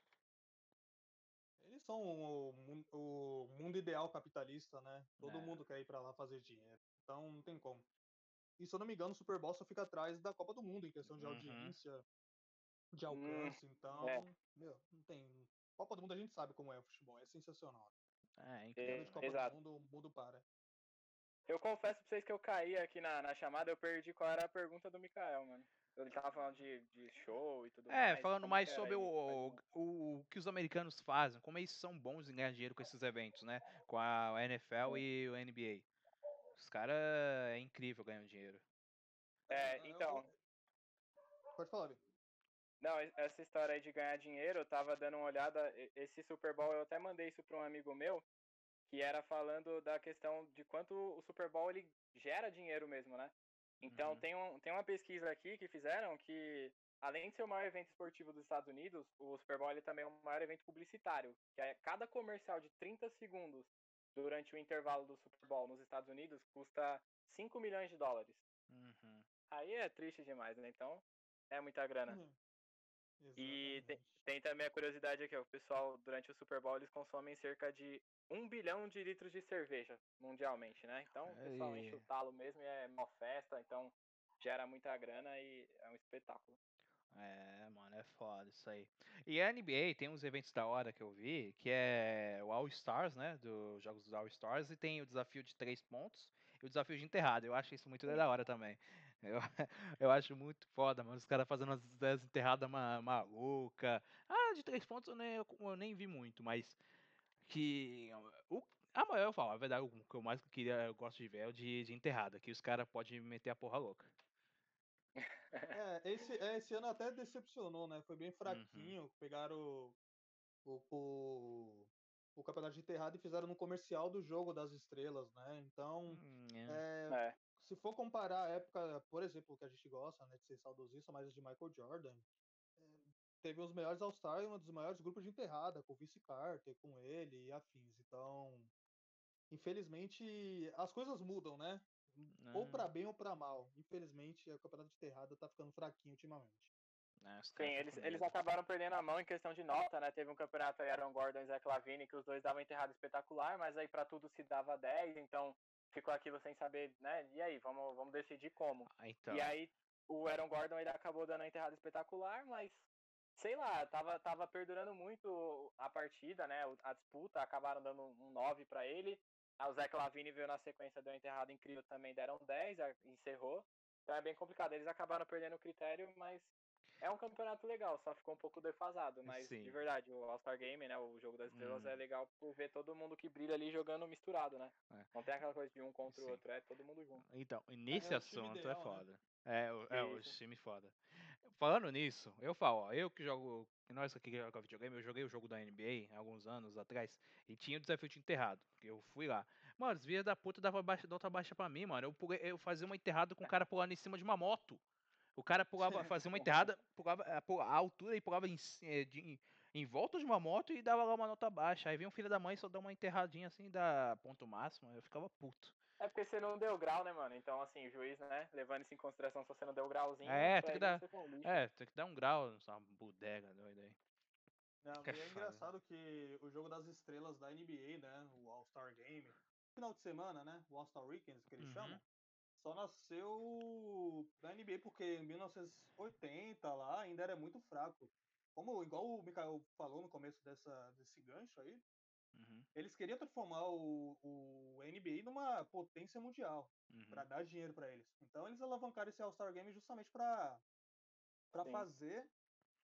[SPEAKER 2] Eles são o, o, mundo ideal capitalista, né? Todo é. mundo quer ir para lá fazer dinheiro. Então não tem como. E se eu não me engano, o Super Bowl só fica atrás da Copa do Mundo em questão de uhum. audiência, de hum, alcance. Então, é. meu, não tem. Copa do Mundo a gente sabe como é o futebol, é sensacional.
[SPEAKER 1] É, incrível.
[SPEAKER 2] De Copa Exato. do Mundo, o mundo para.
[SPEAKER 3] Eu confesso pra vocês que eu caí aqui na, na chamada, eu perdi qual era a pergunta do Mikael, mano. Ele tava falando de, de show e tudo
[SPEAKER 1] é, mais. É, falando mais sobre o, o, o, o, que os americanos fazem, como eles são bons em ganhar dinheiro com esses eventos, né? Com a NFL e o NBA. Os caras é incrível ganhando dinheiro.
[SPEAKER 3] É, então.
[SPEAKER 2] Pode falar.
[SPEAKER 3] Não, essa história aí de ganhar dinheiro, eu tava dando uma olhada. Esse Super Bowl, eu até mandei isso para um amigo meu, que era falando da questão de quanto o Super Bowl ele gera dinheiro mesmo, né? Então, uhum. tem, um, tem uma pesquisa aqui que fizeram que, além de ser o maior evento esportivo dos Estados Unidos, o Super Bowl ele também é o maior evento publicitário. Que é cada comercial de 30 segundos durante o intervalo do Super Bowl nos Estados Unidos custa 5 milhões de dólares.
[SPEAKER 1] Uhum.
[SPEAKER 3] Aí é triste demais, né? Então, é muita grana. Uhum. E tem, tem, também a curiosidade aqui, ó, o pessoal, durante o Super Bowl, eles consomem cerca de um bilhão de litros de cerveja mundialmente, né? Então o pessoal enche o talo mesmo e é uma festa, então gera muita grana e é um espetáculo.
[SPEAKER 1] É, mano, é foda isso aí. E a NBA tem uns eventos da hora que eu vi, que é o All Stars, né? Dos jogos dos All Stars, e tem o desafio de três pontos e o desafio de enterrada. Eu acho isso muito da hora também. Eu, eu acho muito foda, mano. Os caras fazendo as, enterradas ma, maluca. Ah, de três pontos eu nem, eu nem vi muito, mas que o, a maior eu falo, a verdade, o que eu mais queria, eu gosto de ver é o de, de enterrada, que os caras podem meter a porra louca.
[SPEAKER 2] É, esse, é, esse ano até decepcionou, né? Foi bem uhum. fraquinho. Uhum. Pegaram o, o, o, o, campeonato de enterrada e fizeram no comercial do jogo das estrelas, né? Então, hum, é. É, se for comparar a época, por exemplo, que a gente gosta, né, de ser saudosista, mas de Michael Jordan, teve os melhores All-Star e um dos maiores grupos de enterrada, com o Vince Carter, com ele e afins. Então, infelizmente, as coisas mudam, né? Ou para bem ou para mal. Infelizmente, o campeonato de enterrada tá ficando fraquinho ultimamente.
[SPEAKER 3] É, Sim, eles, eles acabaram perdendo a mão em questão de nota, né? Teve um campeonato aí, Aaron Gordon e Zach Lavine, que os dois davam enterrada espetacular, mas aí para tudo se dava 10, então ficou aquilo sem saber, né? E aí, vamos, vamos decidir como. Ah, então. E aí, o Aaron Gordon ele acabou dando a enterrada espetacular, mas sei lá, tava, tava perdurando muito a partida, né? A disputa, acabaram dando um 9 para ele. O Zach Lavine veio na sequência, deu uma enterrada incrível também, deram 10, encerrou. Então é bem complicado. Eles acabaram perdendo o critério, mas é um campeonato legal, só ficou um pouco defasado. Mas Sim. de verdade, o All-Star Game, né? O jogo das estrelas hum. é legal por ver todo mundo que brilha ali jogando misturado, né? É. Não tem aquela coisa de um contra Sim. o outro, é todo mundo junto.
[SPEAKER 1] Então, nesse é, assunto é ideal, é foda. Né? É, o, é o time foda. Falando nisso, eu falo, ó, eu que jogo. Nós aqui que jogamos videogame, eu joguei o jogo da NBA alguns anos atrás e tinha o desafio de enterrado. Eu fui lá. Mano, os via da puta dava baixa, outra baixa pra mim, mano. Eu, pulei, eu fazia uma enterrada com o cara pulando em cima de uma moto. O cara pulava, fazia uma enterrada, pulava a, altura e pulava em, eh, de, em volta de uma moto e dava lá uma nota baixa. Aí vinha um filho da mãe só dá uma enterradinha assim da ponto máximo, eu ficava puto.
[SPEAKER 3] É porque você não deu grau, né, mano? Então, assim, o juiz, né, levando isso em consideração, se você não deu grauzinho.
[SPEAKER 1] É, tem que dar. É, tem que dar um grau, uma bodega doida aí.
[SPEAKER 2] Não, é, é engraçado que o jogo das estrelas da NBA, né, o All-Star Game, final de semana, né, o All-Star Weekends que eles uhum. chamam, só nasceu na NBA porque em 1980 lá ainda era muito fraco. Como igual o Mikael falou no começo dessa, desse gancho aí, Uhum. Eles queriam transformar o, o NBA numa potência mundial uhum. para dar dinheiro para eles. Então eles alavancaram esse All-Star Game justamente para fazer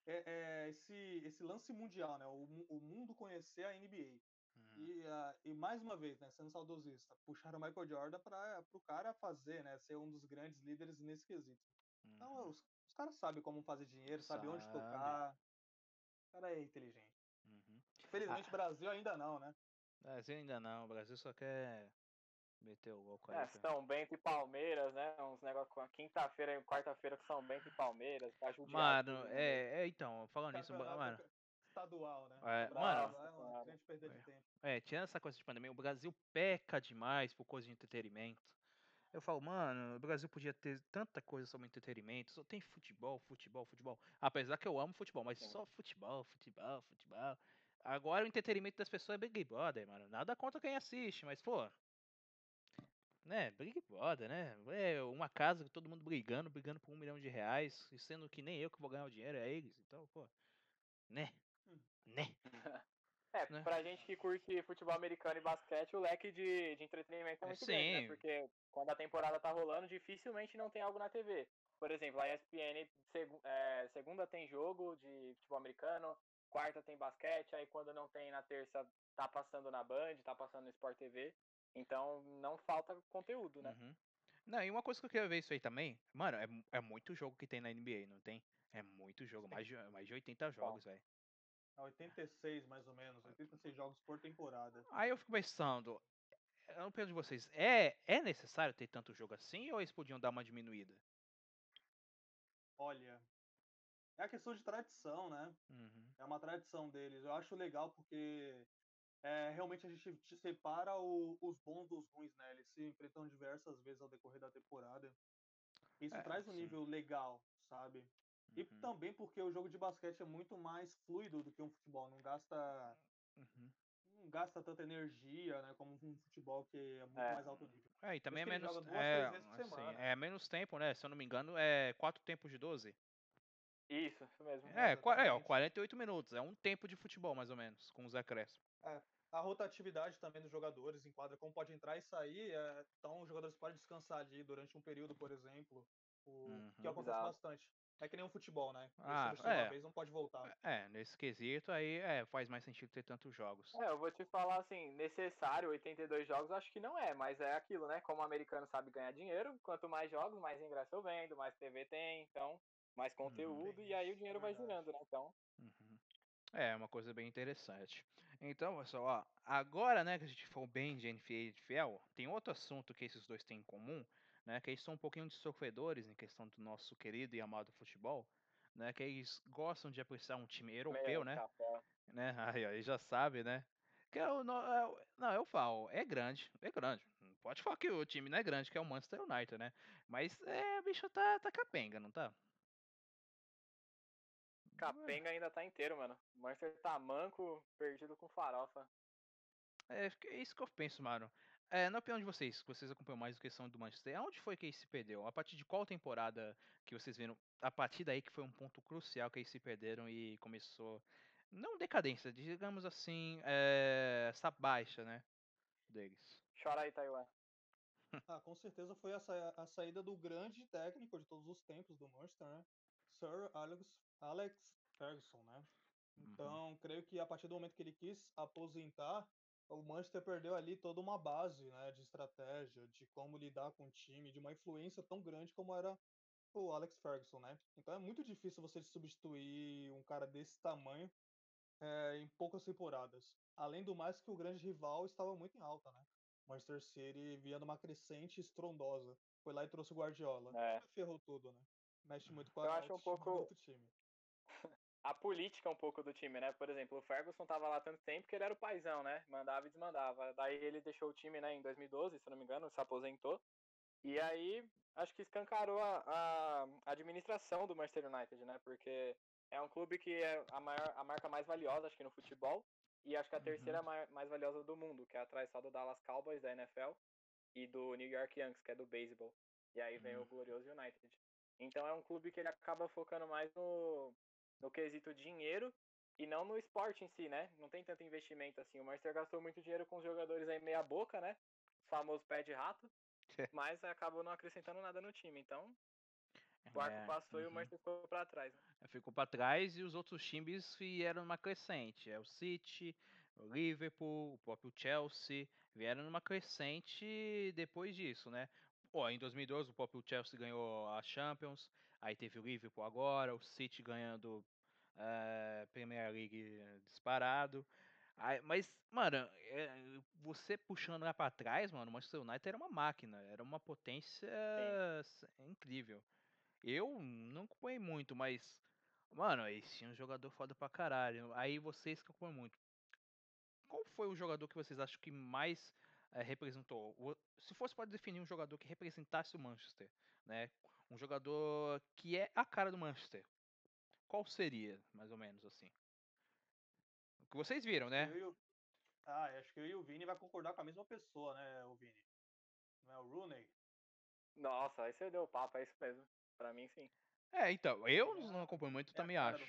[SPEAKER 2] é, é, esse, esse lance mundial, né? O, o mundo conhecer a NBA. Uhum. E, uh, e mais uma vez, né, sendo saudosista, puxaram o Michael Jordan para o cara fazer, né, ser um dos grandes líderes nesse quesito. Então uhum. os, os caras sabem como fazer dinheiro, sabem onde tocar. O cara é inteligente. Infelizmente, o ah. Brasil ainda não, né?
[SPEAKER 1] Brasil ainda não, o Brasil só quer meter o louco
[SPEAKER 3] aí. É, São Bento e Palmeiras, né? Uns negócios com a quinta-feira e quarta-feira com São Bento e Palmeiras. Tá
[SPEAKER 1] mano, né? é, é, então, falando nisso, mano.
[SPEAKER 2] Estadual, né?
[SPEAKER 1] É, mano, é grande perda de tempo. É, tirando essa coisa de pandemia, o Brasil peca demais por coisa de entretenimento. Eu falo, mano, o Brasil podia ter tanta coisa sobre entretenimento, só tem futebol, futebol, futebol. Apesar que eu amo futebol, mas só futebol, futebol, futebol. Agora o entretenimento das pessoas é Big Brother, mano. Nada contra quem assiste, mas, pô. Né, Big Brother, né? É uma casa com todo mundo brigando, brigando por um milhão de reais, sendo que nem eu que vou ganhar o dinheiro, é eles. Então, pô. Né? Hum. Né?
[SPEAKER 3] É, né? pra gente que curte futebol americano e basquete, o leque de, de entretenimento é muito Sim. grande, né? Porque quando a temporada tá rolando, dificilmente não tem algo na TV. Por exemplo, a ESPN, seg é, segunda tem jogo de futebol americano, quarta tem basquete, aí quando não tem na terça, tá passando na Band, tá passando no Sport TV. Então não falta conteúdo, né? Uhum.
[SPEAKER 1] Não, e uma coisa que eu queria ver isso aí também, mano, é, é muito jogo que tem na NBA, não tem? É muito jogo, mais de, mais de 80 jogos, velho.
[SPEAKER 2] 86 mais ou menos, 86 jogos por temporada.
[SPEAKER 1] Aí eu fico pensando, eu não penso de vocês, é, é necessário ter tanto jogo assim ou eles podiam dar uma diminuída?
[SPEAKER 2] Olha, é a questão de tradição, né? Uhum. É uma tradição deles. Eu acho legal porque é, realmente a gente separa o, os bons dos ruins, né? Eles se enfrentam diversas vezes ao decorrer da temporada. Isso é, traz um sim. nível legal, sabe? E uhum. também porque o jogo de basquete é muito mais fluido do que um futebol, não gasta uhum. não gasta tanta energia, né, como um futebol que é muito é. mais alto nível.
[SPEAKER 1] É, e também é menos é, assim, é menos tempo, né? Se eu não me engano, é quatro tempos de 12.
[SPEAKER 3] Isso, isso mesmo.
[SPEAKER 1] É, é, ó, 48 minutos, é um tempo de futebol mais ou menos, com os acréscimos.
[SPEAKER 2] É, a rotatividade também dos jogadores em quadra, como pode entrar e sair, é, então os jogadores podem descansar ali durante um período, por exemplo, o, uhum, que acontece exato. bastante. É que nem um futebol, né?
[SPEAKER 1] Ah, é.
[SPEAKER 2] uma vez, não pode voltar.
[SPEAKER 1] É, nesse quesito aí é, faz mais sentido ter tantos jogos.
[SPEAKER 3] É, eu vou te falar assim, necessário 82 jogos, acho que não é, mas é aquilo, né? Como o americano sabe ganhar dinheiro, quanto mais jogos, mais ingresso eu vendo, mais TV tem, então, mais
[SPEAKER 1] Uhum.
[SPEAKER 3] conteúdo, e aí o dinheiro vai
[SPEAKER 2] verdade.
[SPEAKER 3] girando, né? Então,
[SPEAKER 1] Uhum. É, uma coisa bem interessante. Então, pessoal, ó, agora, né, que a gente falou bem de NFL e fiel, tem outro assunto que esses dois têm em comum, né, que eles são um pouquinho de sofredores em questão do nosso querido e amado futebol, né, que eles gostam de apreciar um time europeu, né,
[SPEAKER 3] café.
[SPEAKER 1] né, aí, ó, aí já sabe, né, que é é o- não, eu falo, é grande, é grande, não pode falar que o time não é grande, que é o Manchester United, né, mas é, o bicho tá, tá capenga, não tá?
[SPEAKER 3] Capenga ainda tá inteiro, mano. O Manchester tá manco, perdido com farofa.
[SPEAKER 1] É, é isso que eu penso, mano. É, na opinião de vocês, que vocês acompanham mais a questão do Manchester, aonde foi que ele se perdeu? A partir de qual temporada que vocês viram? A partir daí que foi um ponto crucial que eles se perderam e começou. Não decadência, digamos assim, é, essa baixa, né? Deles.
[SPEAKER 3] Chora aí, Taiwan.
[SPEAKER 2] Ah, com certeza foi a, sa- a saída do grande técnico de todos os tempos do Manchester, né? Sir Alex, Alex Ferguson, né? Então, creio que a partir do momento que ele quis aposentar, o Manchester perdeu ali toda uma base, né, de estratégia, de como lidar com o time, de uma influência tão grande como era o Alex Ferguson, né? Então é muito difícil você substituir um cara desse tamanho eh, em poucas temporadas. Além do mais que o grande rival estava muito em alta, né? Manchester City via numa crescente estrondosa. Foi lá e trouxe o Guardiola.
[SPEAKER 3] É.
[SPEAKER 2] Ferrou tudo, né? Mexe muito com
[SPEAKER 3] Eu
[SPEAKER 2] a
[SPEAKER 3] acho um pouco-
[SPEAKER 2] do time.
[SPEAKER 3] A política um pouco do time, né? Por exemplo, o Ferguson tava lá tanto tempo que ele era o paizão, né? Mandava e desmandava. Daí ele deixou o time, né, em 2012, se não me engano, se aposentou. E aí, acho que escancarou a, a administração do Manchester United, né? Porque é um clube que é a, maior, a marca mais valiosa, acho que no futebol. E acho que a terceira mai- mais valiosa do mundo, que é atrás só do Dallas Cowboys, da NFL, e do New York Yankees, que é do beisebol. E aí vem
[SPEAKER 1] Uhum.
[SPEAKER 3] o glorioso United. Então é um clube que ele acaba focando mais no, no quesito dinheiro e não no esporte em si, né? Não tem tanto investimento assim. O Manchester gastou muito dinheiro com os jogadores aí meia boca, né? Os famosos pé de rato. mas acabou não acrescentando nada no time. Então, o arco
[SPEAKER 1] É,
[SPEAKER 3] passou e o
[SPEAKER 1] uhum.
[SPEAKER 3] Manchester ficou pra trás. Né?
[SPEAKER 1] Ficou pra trás e os outros times vieram numa crescente. É o City, o Liverpool, o próprio Chelsea vieram numa crescente depois disso, né? Pô, em 2012 o próprio Chelsea ganhou a Champions, aí teve o Liverpool agora, o City ganhando a Premier League disparado. Aí, mas, mano, é, você puxando lá pra trás, mano, o Manchester United era uma máquina, era uma potência s- incrível. Eu não acompanhei muito, mas, mano, eles tinham um jogador foda pra caralho. Aí vocês que acompanham muito. Qual foi o jogador que vocês acham que mais eh, representou? O- Se fosse para definir um jogador que representasse o Manchester, né? Um jogador que é a cara do Manchester. Qual seria, mais ou menos assim? O que vocês viram, né?
[SPEAKER 2] Eu e o- Ah, acho que eu e o Vini vai concordar com a mesma pessoa, né, o Vini? Não é o Rooney?
[SPEAKER 3] Nossa, aí você deu o papo, é isso mesmo. Pra mim, sim.
[SPEAKER 1] É, então, eu
[SPEAKER 2] Ele é-
[SPEAKER 1] não acompanho muito,
[SPEAKER 2] É a
[SPEAKER 1] também
[SPEAKER 2] cara
[SPEAKER 1] acho.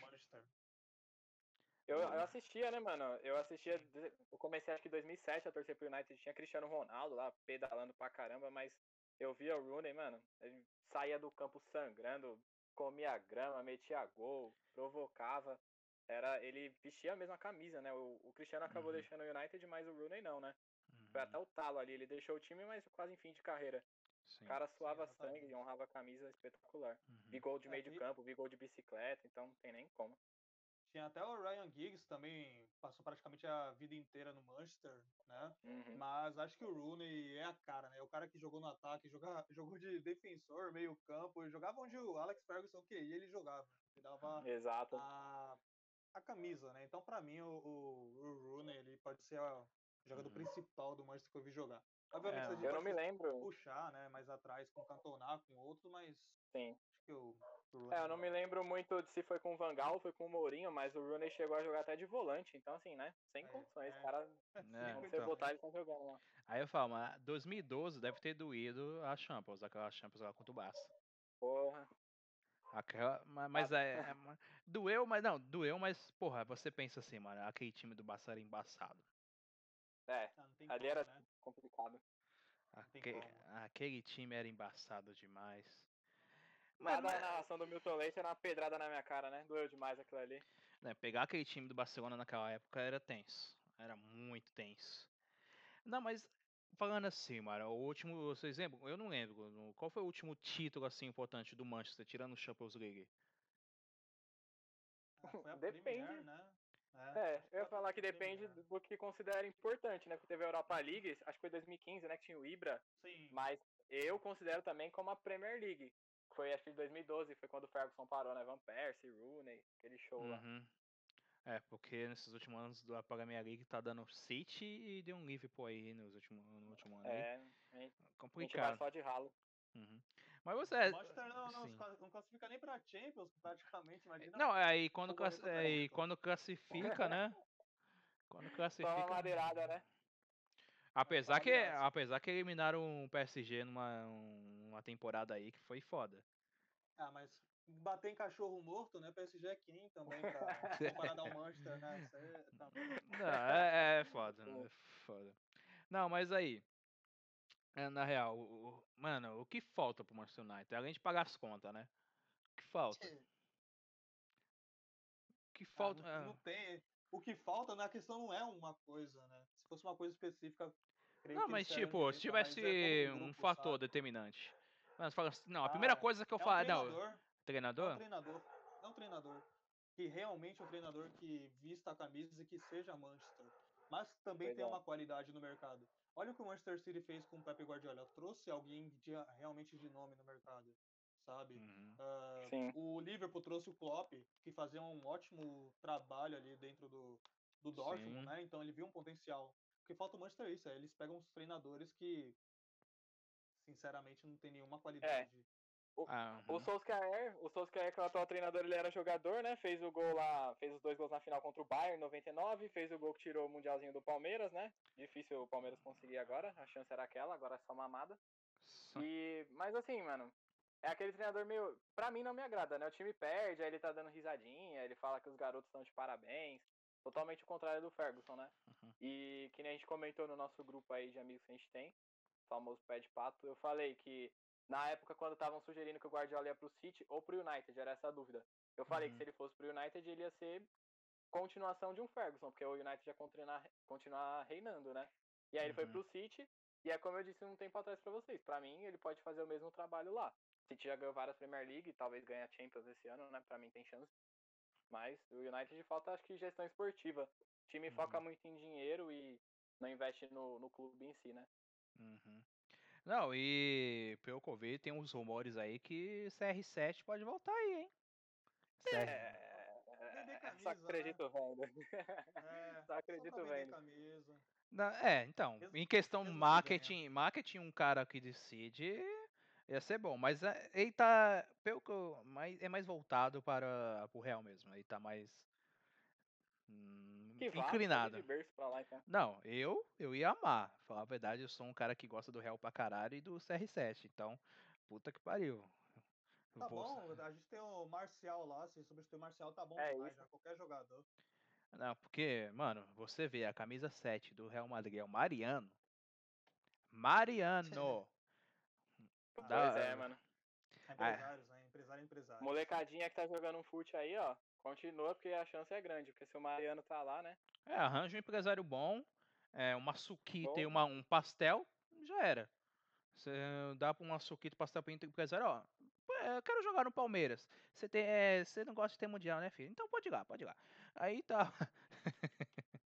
[SPEAKER 3] Eu, eu
[SPEAKER 1] Hum.
[SPEAKER 3] assistia, né, mano? Eu assistia. Eu comecei acho que em 2007 a torcer pro United. Tinha Cristiano Ronaldo lá, pedalando pra caramba, mas eu via o Rooney, mano. Ele saía do campo sangrando, comia grama, metia gol, provocava. Era, ele vestia a mesma camisa, né? O, o Cristiano acabou
[SPEAKER 1] Uhum.
[SPEAKER 3] deixando o United, mas o Rooney não, né? Foi
[SPEAKER 1] Uhum,
[SPEAKER 3] até o talo ali. Ele deixou o time, mas quase em fim de carreira.
[SPEAKER 1] sim,
[SPEAKER 3] O cara suava
[SPEAKER 2] exatamente.
[SPEAKER 3] sangue e honrava a camisa espetacular.
[SPEAKER 1] uhum.
[SPEAKER 3] Vi gol de
[SPEAKER 2] É,
[SPEAKER 3] meio de campo, vi gol de bicicleta, então não tem nem como.
[SPEAKER 2] Tinha até o Ryan Giggs também, passou praticamente a vida inteira no Manchester, né?
[SPEAKER 3] Uhum.
[SPEAKER 2] Mas acho que o Rooney é a cara, né? O cara que jogou no ataque, joga, jogou de defensor, meio campo, jogava onde o Alex Ferguson queria, ele jogava. Ele dava
[SPEAKER 3] Exato.
[SPEAKER 2] a, a camisa, né? Então, pra mim, o, o, o Rooney ele pode ser o jogador
[SPEAKER 1] Uhum.
[SPEAKER 2] principal do Manchester que eu vi jogar. Obviamente,
[SPEAKER 1] É,
[SPEAKER 2] a gente
[SPEAKER 3] Eu não me lembro.
[SPEAKER 2] puxar, né? Mais atrás com o Cantona, com outro, mas
[SPEAKER 3] Sim.
[SPEAKER 2] Rooney
[SPEAKER 3] É, eu não me lembro muito de se foi com o Vangal ou foi com o Mourinho, mas o Rooney chegou a jogar até de volante, então assim, né? Sem
[SPEAKER 2] É,
[SPEAKER 3] condições.
[SPEAKER 2] é.
[SPEAKER 3] Cara,
[SPEAKER 1] É,
[SPEAKER 3] você
[SPEAKER 1] então.
[SPEAKER 3] botar, ele tá jogando lá.
[SPEAKER 1] Aí eu falo, mas 2012 deve ter doído a Champions, aquela Champions lá contra o Barça.
[SPEAKER 3] Porra.
[SPEAKER 1] Aquela, ma- mas é, é doeu, mas não, doeu, mas porra, você pensa assim, mano, aquele time do Barça era embaçado.
[SPEAKER 3] É,
[SPEAKER 2] Ah, não tem
[SPEAKER 3] ali
[SPEAKER 2] como,
[SPEAKER 3] era
[SPEAKER 2] né?
[SPEAKER 3] complicado.
[SPEAKER 1] Aque- aquele time era embaçado demais.
[SPEAKER 3] Mas, Cada mas... narração do Milton Leite era uma pedrada na minha cara, né? Doeu demais aquilo ali.
[SPEAKER 1] Né, pegar aquele time do Barcelona naquela época era tenso. Era muito tenso. Não, mas falando assim, Mara, o último, vocês lembram? Eu não lembro. Qual foi o último título assim importante do Manchester, tirando o Champions League?
[SPEAKER 2] Ah, foi a depende. Premier,
[SPEAKER 3] né? É, é eu ia falar que depende do que considera importante, né? Porque teve a Europa League, acho que foi 2015, né? Que tinha o Ibra.
[SPEAKER 2] Sim.
[SPEAKER 3] Mas eu considero também como a Premier League. Foi acho que 2012, foi quando o Ferguson parou, né? Van Persie, Rooney, aquele show uhum. lá.
[SPEAKER 1] É, porque nesses últimos anos da Premier League tá dando City e deu um Liverpool aí nos últimos, no último ano.
[SPEAKER 3] É, é complicado. A gente vai só de ralo.
[SPEAKER 1] Uhum. Mas você.
[SPEAKER 2] O Manchester não, não, não, classifica nem pra Champions, praticamente. Imagina
[SPEAKER 1] não, aí quando, classi aí, quando classifica, né? Quando classifica. Só
[SPEAKER 3] uma madeirada, né?
[SPEAKER 1] Apesar que, apesar que eliminaram o PSG numa uma temporada aí que foi foda.
[SPEAKER 2] Ah, mas bater em cachorro morto, né? PSG é quem também, pra comparado ao Manchester, né? Isso é, também... Não,
[SPEAKER 1] é, é foda, né? É foda. Não, mas aí, é, na real, o, mano, o que falta pro Manchester United? Além de pagar as contas, né? O que falta? O que ah, falta?
[SPEAKER 2] Ah, não, não, tem. O que falta na questão não é uma coisa, né? Se fosse uma coisa específica.
[SPEAKER 1] Não, mas tipo, se tivesse é um, grupo, um fator sabe? determinante. Mas fala assim, não, a primeira ah, coisa que eu é falo. Um não, treinador?
[SPEAKER 2] É um treinador. É um treinador. Que realmente é um treinador que vista a camisa e que seja Manchester. Mas também tem uma qualidade no mercado. Olha o que o Manchester City fez com o Pep Guardiola. Trouxe alguém de, realmente de nome no mercado, sabe? Uhum. Uh, o Liverpool trouxe o Klopp, que fazia um ótimo trabalho ali dentro do, do Dortmund, Sim. né? Então ele viu um potencial. O que falta o Manchester é isso, é, eles pegam os treinadores que, sinceramente, não tem nenhuma qualidade. É.
[SPEAKER 3] O, ah, uhum. o Solskjaer, o Solskjaer, que é o atual treinador, ele era jogador, né? Fez o gol lá, fez os dois gols na final contra o Bayern, 99, fez o gol que tirou o Mundialzinho do Palmeiras, né? Difícil o Palmeiras conseguir agora, a chance era aquela, agora é só mamada. E, mas assim, mano, é aquele treinador meio, pra mim não me agrada, né? O time perde, aí ele tá dando risadinha, ele fala que os garotos estão de parabéns. Totalmente o contrário do Ferguson, né? Uhum. E que nem a gente comentou no nosso grupo aí de amigos que a gente tem, famoso pé de pato, eu falei que na época, quando estavam sugerindo que o Guardiola ia pro City ou pro United, era essa a dúvida. Eu falei uhum. que se ele fosse pro United, ele ia ser continuação de um Ferguson, porque o United já continuar, continuar reinando, né? E aí ele foi uhum. pro City, e é como eu disse um tempo atrás para vocês, para mim ele pode fazer o mesmo trabalho lá. O City já ganhou várias Premier League, talvez ganhe a Champions esse ano, né? Para mim tem chance. Mas o United falta, acho que, gestão esportiva. O time uhum. foca muito em dinheiro e não investe no, no clube em si, né?
[SPEAKER 1] Uhum. Não, e pelo que eu vi, tem uns rumores aí que CR7 pode voltar aí, hein?
[SPEAKER 3] CR... É, camisa, só acredito né? vendo. É, só acredito vendo.
[SPEAKER 1] Não, é, então, em questão marketing, marketing, um cara que decide ia ser bom, mas é, ele tá, pelo que eu, mais, é mais voltado para o Real mesmo, ele tá mais Que inclinado.
[SPEAKER 3] Lá, então.
[SPEAKER 1] Não, eu eu ia amar. Falar a verdade, eu sou um cara que gosta do Real pra caralho e do CR7. Então, puta que pariu.
[SPEAKER 2] Tá bom, a gente tem o Marcial lá, se substituir o Marcial tá bom é demais, já, qualquer jogador.
[SPEAKER 1] Não, porque, mano, você vê a camisa 7 do Real Madrid é o Mariano. Mariano!
[SPEAKER 3] Pois da... é, mano.
[SPEAKER 2] Empresários, né? Empresário, empresário.
[SPEAKER 3] Molecadinha que tá jogando um fute aí, ó. Continua, porque a chance é grande, porque se o Mariano tá lá, né?
[SPEAKER 1] É, arranja um empresário bom, é, uma suquita e uma, um pastel, já era. Você dá pra uma suquita e pastel pro empresário, ó. Eu quero jogar no Palmeiras. Você tem, é, você não gosta de ter mundial, né, filho? Então pode ir lá, pode ir lá. Aí tá.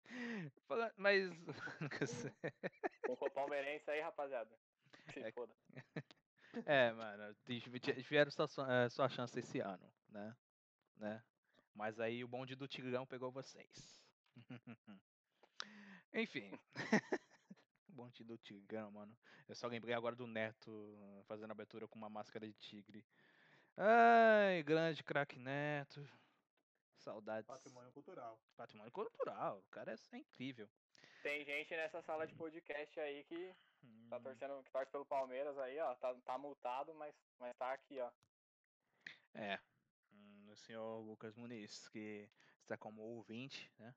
[SPEAKER 1] Mas.
[SPEAKER 3] o palmeirense aí, rapaziada. Se é... foda.
[SPEAKER 1] É, mano, tiveram sua, é, sua chance esse ano, né? né? Mas aí o bonde do Tigrão pegou vocês. Enfim. o bonde do Tigrão, mano. Eu só lembrei agora do Neto fazendo abertura com uma máscara de tigre. Ai, grande craque Neto. Saudades.
[SPEAKER 2] Patrimônio cultural.
[SPEAKER 1] Patrimônio cultural. O cara é, é incrível.
[SPEAKER 3] Tem gente nessa sala de podcast aí que hum. tá torcendo, que torce pelo Palmeiras aí, ó. Tá, tá multado, mas, mas tá aqui, ó.
[SPEAKER 1] É, senhor Lucas Muniz, que está como ouvinte, né?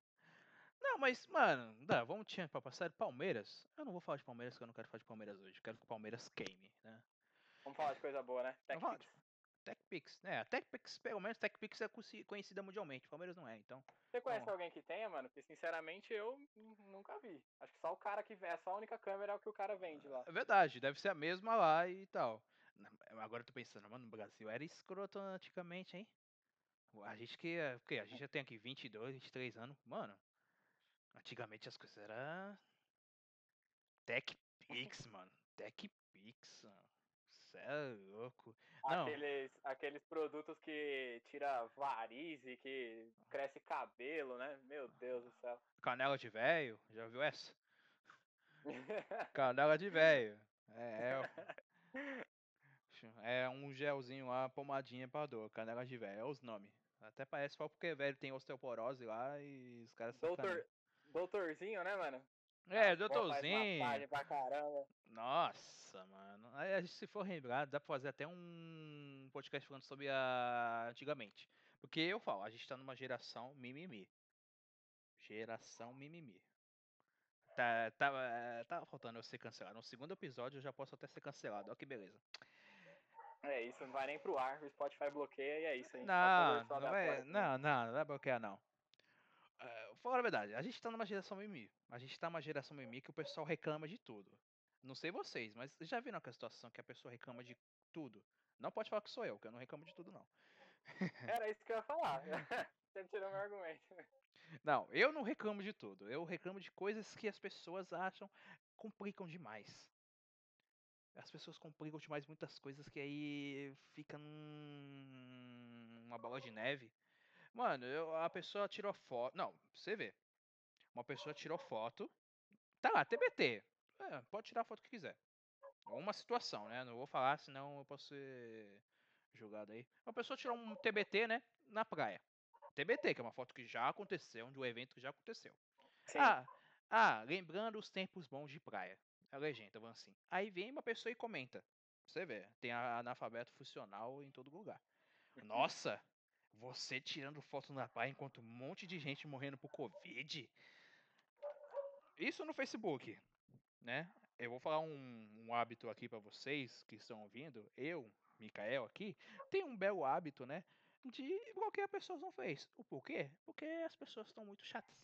[SPEAKER 1] Não, mas, mano, dá, vamos tinha para passar Palmeiras. Eu não vou falar de Palmeiras, porque eu não quero falar de Palmeiras hoje. Eu quero que o Palmeiras queime, né?
[SPEAKER 3] Vamos falar de coisa boa, né?
[SPEAKER 1] Vamos de, TechPix, né? A TechPix, pelo menos TechPix é conhecida mundialmente, o Palmeiras não é, então.
[SPEAKER 3] Você conhece alguém que tenha, mano? Porque sinceramente eu nunca vi. Acho que só o cara que é só a única câmera é o que o cara vende lá.
[SPEAKER 1] É verdade, deve ser a mesma lá e tal. Agora eu tô pensando, mano, no Brasil era escroto antigamente, hein? A gente que, que a gente já tem aqui 22, 23 anos, mano. Antigamente as coisas eram TechPix, mano. TechPix, mano. Cê é louco.
[SPEAKER 3] Não. Aqueles, aqueles produtos que tira varize, que cresce cabelo, né? Meu Deus do céu.
[SPEAKER 1] Canela de velho, já viu essa? Canela de velho. É, é, é, um gelzinho lá, pomadinha pra dor. Canela de velho, é os nomes. Até parece só porque velho tem osteoporose lá e os caras
[SPEAKER 3] Doutor, Doutorzinho, né, mano?
[SPEAKER 1] É, doutorzinho. Pra caramba. Nossa, mano. Aí, se for lembrar, dá pra fazer até um podcast falando sobre a antigamente. Porque eu falo, a gente tá numa geração mimimi. Geração mimimi. Tá, tá, tá faltando eu ser cancelado. No segundo episódio eu já posso até ser cancelado. Olha que beleza.
[SPEAKER 3] É isso, não vai nem pro ar. O Spotify bloqueia e é isso.
[SPEAKER 1] aí. não, não, vai, não, não, não vai bloquear não. Uh, fala a verdade, a gente tá numa geração mimimi. A gente tá numa geração mimimi que o pessoal reclama de tudo. Não sei vocês, mas já viram aquela situação que a pessoa reclama de tudo? Não pode falar que sou eu, que eu não reclamo de tudo, não.
[SPEAKER 3] Era isso que eu ia falar. Você tirou meu argumento.
[SPEAKER 1] Não, eu não reclamo de tudo. Eu reclamo de coisas que as pessoas acham complicam demais. As pessoas complicam demais muitas coisas que aí fica num... uma bola de neve. Mano, eu, a pessoa tirou foto. Não, você vê. Uma pessoa tirou foto. Tá lá, TBT. É, pode tirar a foto que quiser. Uma situação, né? Não vou falar, senão eu posso ser julgado aí. Uma pessoa tirou um TBT, né? Na praia. TBT, que é uma foto que já aconteceu, de um evento que já aconteceu. Sim. Ah, ah, lembrando os tempos bons de praia. A legenda, vamos assim. Aí vem uma pessoa e comenta. Você vê, tem analfabeto funcional em todo lugar. Nossa, você tirando foto na praia enquanto um monte de gente morrendo por Covid. Isso no Facebook, né? Eu vou falar um, um hábito aqui para vocês que estão ouvindo. Eu, Mikael aqui, tenho um belo hábito, né? De bloquear pessoas no Face. O porquê? Porque as pessoas estão muito chatas.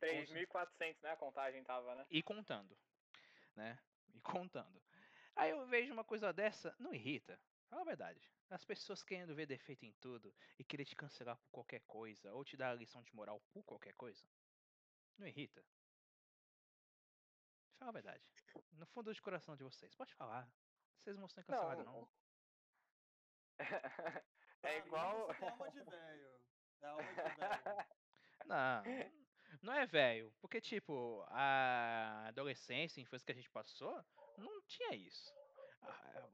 [SPEAKER 3] 3.400, né? A contagem tava, né?
[SPEAKER 1] E contando, né? E contando. Aí eu vejo uma coisa dessa, não irrita. Fala a verdade. As pessoas querendo ver defeito em tudo e querer te cancelar por qualquer coisa, ou te dar a lição de moral por qualquer coisa, não irrita? Fala a verdade. No fundo do coração de vocês, pode falar. Vocês não vão ser cancelados, não. não.
[SPEAKER 3] é igual.
[SPEAKER 2] É alma de velho. É alma de velho.
[SPEAKER 1] Não, não é velho. Porque, tipo, a adolescência, a infância que a gente passou, não tinha isso.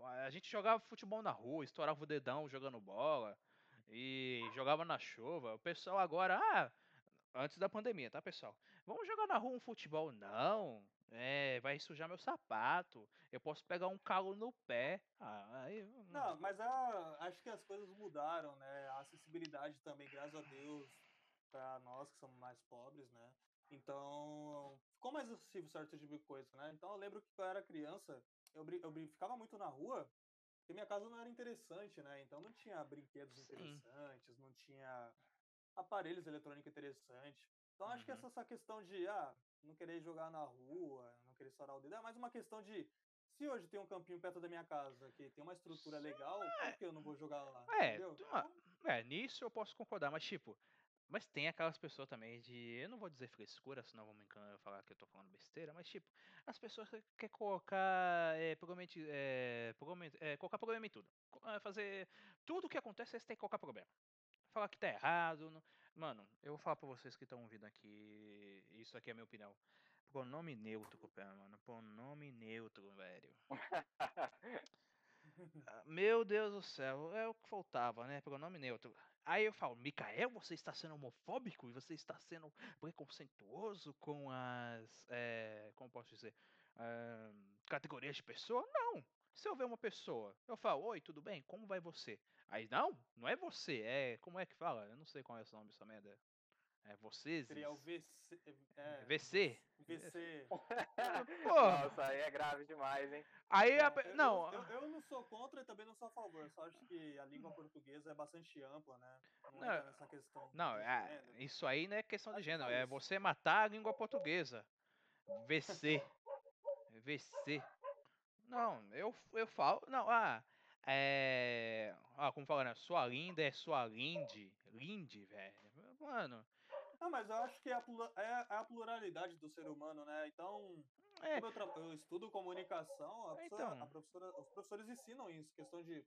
[SPEAKER 1] A, gente jogava futebol na rua, estourava o dedão jogando bola e jogava na chuva. O pessoal agora, ah, antes da pandemia, tá, pessoal? Vamos jogar na rua um futebol? Não. É, vai sujar meu sapato. Eu posso pegar um calo no pé. Ah, aí,
[SPEAKER 2] não, mas a, acho que as coisas mudaram, né? A acessibilidade também, graças a Deus, para nós que somos mais pobres, né? Então, ficou mais acessível certo tipo de coisa, né? Então, eu lembro que quando eu era criança, eu, eu ficava muito na rua, porque minha casa não era interessante, né? Então não tinha brinquedos Sim. interessantes, não tinha aparelhos eletrônicos interessantes. Então uhum. acho que essa, essa questão de ah, não querer jogar na rua, não querer estourar o dedo, é mais uma questão de se hoje tem um campinho perto da minha casa que tem uma estrutura legal, por que eu não vou jogar lá?
[SPEAKER 1] É, entendeu? é, nisso eu posso concordar, mas tipo, mas tem aquelas pessoas também de. Eu não vou dizer frescura, senão vão me falar que eu tô falando besteira, mas tipo, as pessoas que querem colocar. É, é, programa, é, colocar problema em tudo. É, fazer. Tudo o que acontece, você tem que colocar problema. Falar que tá errado. Não... Mano, eu vou falar pra vocês que estão ouvindo aqui. Isso aqui é a minha opinião. Pronome neutro, mano. Pronome neutro, velho. Ah, meu Deus do céu, é o que faltava, né? Pronome neutro. Aí eu falo, Mikael, você está sendo homofóbico e você está sendo preconceituoso com as. É, como posso dizer? É, categorias de pessoa? Não. Se eu ver uma pessoa, eu falo, oi, tudo bem? Como vai você? Aí, não, não é você, é. Como é que fala? Eu não sei qual é o nome dessa merda. É vocês.
[SPEAKER 2] Seria o VC.
[SPEAKER 1] É, VC.
[SPEAKER 2] VC.
[SPEAKER 3] Nossa, aí é grave demais, hein?
[SPEAKER 1] Aí a...
[SPEAKER 2] eu,
[SPEAKER 1] não.
[SPEAKER 2] Eu, eu, não sou contra e também não sou a favor. Eu só acho que a língua portuguesa é bastante ampla, né? Não, não nessa questão.
[SPEAKER 1] Não, é, isso aí não é questão de gênero. É você matar a língua portuguesa. VC. VC. Não, eu, eu falo. Não, ah. É. Ah, como falando, né? Sua linda é sua linde. Linde, velho. Mano.
[SPEAKER 2] Não, mas eu acho que é a, é, é a pluralidade do ser humano, né? Então, é. eu, eu, estudo comunicação, a professora, então. professora, os professores ensinam isso, questão de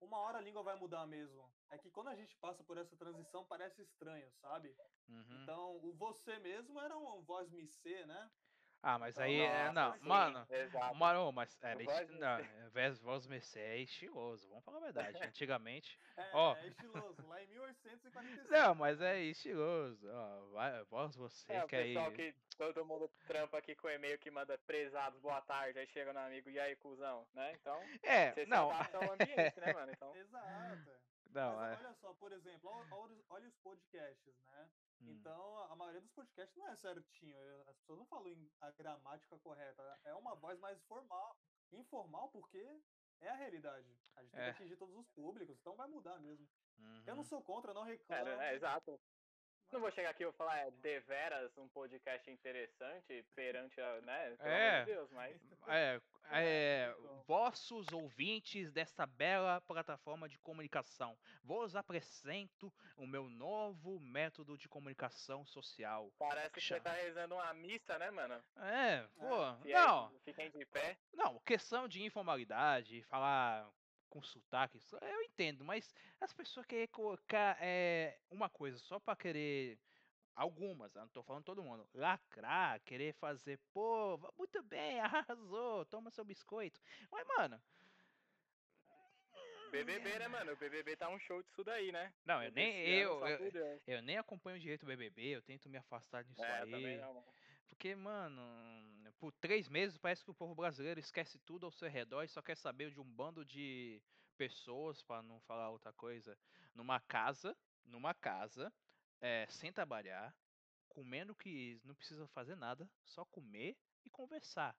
[SPEAKER 2] uma hora a língua vai mudar mesmo. É que quando a gente passa por essa transição parece estranho, sabe?
[SPEAKER 1] Uhum.
[SPEAKER 2] Então, o você mesmo era um voz me ser, né?
[SPEAKER 1] Ah, mas aí, é, não, sim, mano, exato. mano, mas é, voz, voz Mercê é estiloso, vamos falar a verdade, antigamente,
[SPEAKER 2] é,
[SPEAKER 1] ó...
[SPEAKER 2] É estiloso, lá em 1845.
[SPEAKER 1] Não, mas é estiloso, ó, vai, voz você
[SPEAKER 3] é,
[SPEAKER 1] que
[SPEAKER 3] aí... pessoal que todo mundo trampa aqui com e-mail que manda prezados, boa tarde, aí chega no amigo, e aí, cuzão, né, então...
[SPEAKER 1] É,
[SPEAKER 3] você
[SPEAKER 1] não...
[SPEAKER 3] Você ao ambiente, né, mano, então...
[SPEAKER 2] Exato.
[SPEAKER 1] Não,
[SPEAKER 2] mas,
[SPEAKER 1] é...
[SPEAKER 2] olha só, por exemplo, olha, olha os podcasts, né, Hum. Então, a maioria dos podcasts não é certinho. As pessoas não falam a gramática correta. É uma voz mais formal, informal, porque é a realidade. A gente tem é. que atingir todos os públicos, então vai mudar mesmo.
[SPEAKER 1] Uhum.
[SPEAKER 2] Eu não sou contra, não reclamo.
[SPEAKER 3] É, é exato. Não vou chegar aqui e falar, é deveras um podcast interessante perante a, né? Pelo é, de Deus, mas.
[SPEAKER 1] É, é, vossos ouvintes desta bela plataforma de comunicação, vos apresento o meu novo método de comunicação social.
[SPEAKER 3] Parece que você tá rezando uma missa, né, mano?
[SPEAKER 1] É, pô, é, não.
[SPEAKER 3] Fiquem de pé.
[SPEAKER 1] Não, questão de informalidade, falar com sotaque, eu entendo, mas as pessoas querem colocar é, uma coisa só para querer. Algumas, não tô falando todo mundo. Lacrar, querer fazer, pô, muito bem, arrasou, toma seu biscoito. Mas, mano.
[SPEAKER 3] BBB, né, mano? O BBB tá um show disso daí, né?
[SPEAKER 1] Não, eu nem, eu, eu, eu, nem acompanho direito o BBB, eu tento me afastar disso é, aí. Não, porque, mano, por três meses parece que o povo brasileiro esquece tudo ao seu redor e só quer saber de um bando de pessoas, para não falar outra coisa, numa casa, numa casa, é, sem trabalhar, comendo que não precisa fazer nada, só comer e conversar.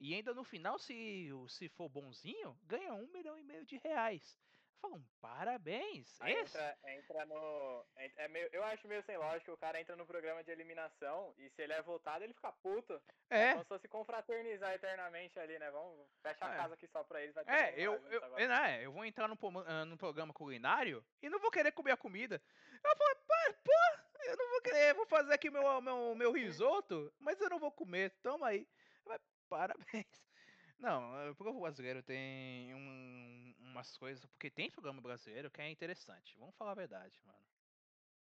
[SPEAKER 1] E ainda no final, se, se for bonzinho, ganha um milhão e meio de reais falam, parabéns.
[SPEAKER 3] Aí entra, entra no. É meio, eu acho meio sem lógica, o cara entra no programa de eliminação e se ele é votado, ele fica puto.
[SPEAKER 1] É.
[SPEAKER 3] Como se fosse confraternizar eternamente ali, né? Vamos fechar a é. casa aqui só pra eles. Vai
[SPEAKER 1] é, eu, eu, eu, é, eu vou entrar no, ah, no programa culinário e não vou querer comer a comida. Eu falo, pô, eu não vou querer, vou fazer aqui meu, meu, meu risoto, mas eu não vou comer, toma aí. Parabéns. Não, o povo brasileiro tem um, umas coisas. Porque tem programa brasileiro que é interessante. Vamos falar a verdade, mano.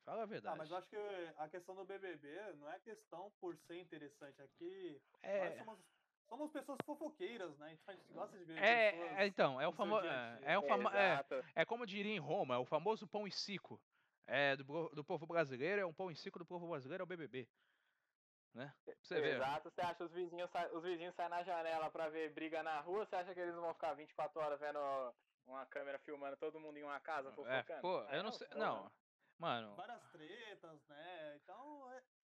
[SPEAKER 1] Fala a verdade.
[SPEAKER 2] Ah, mas eu acho que a questão do BBB não é questão por ser interessante. Aqui
[SPEAKER 1] é...
[SPEAKER 2] nós somos, somos pessoas fofoqueiras, né? Então a gente gosta de ver
[SPEAKER 1] é,
[SPEAKER 2] pessoas.
[SPEAKER 1] É, então, é o famoso. É, é, o famo é, é como diria em Roma, é o famoso pão e cico. É, do, do povo brasileiro, é um pão e cico do povo brasileiro, é o BBB né?
[SPEAKER 3] Você Exato, você acha os vizinhos, os vizinhos saem na janela pra ver briga na rua, você acha que eles vão ficar 24 horas vendo uma câmera filmando todo mundo em uma casa é, fofocando?
[SPEAKER 1] É, pô, eu não sei, não, mano...
[SPEAKER 2] Várias tretas, né, então,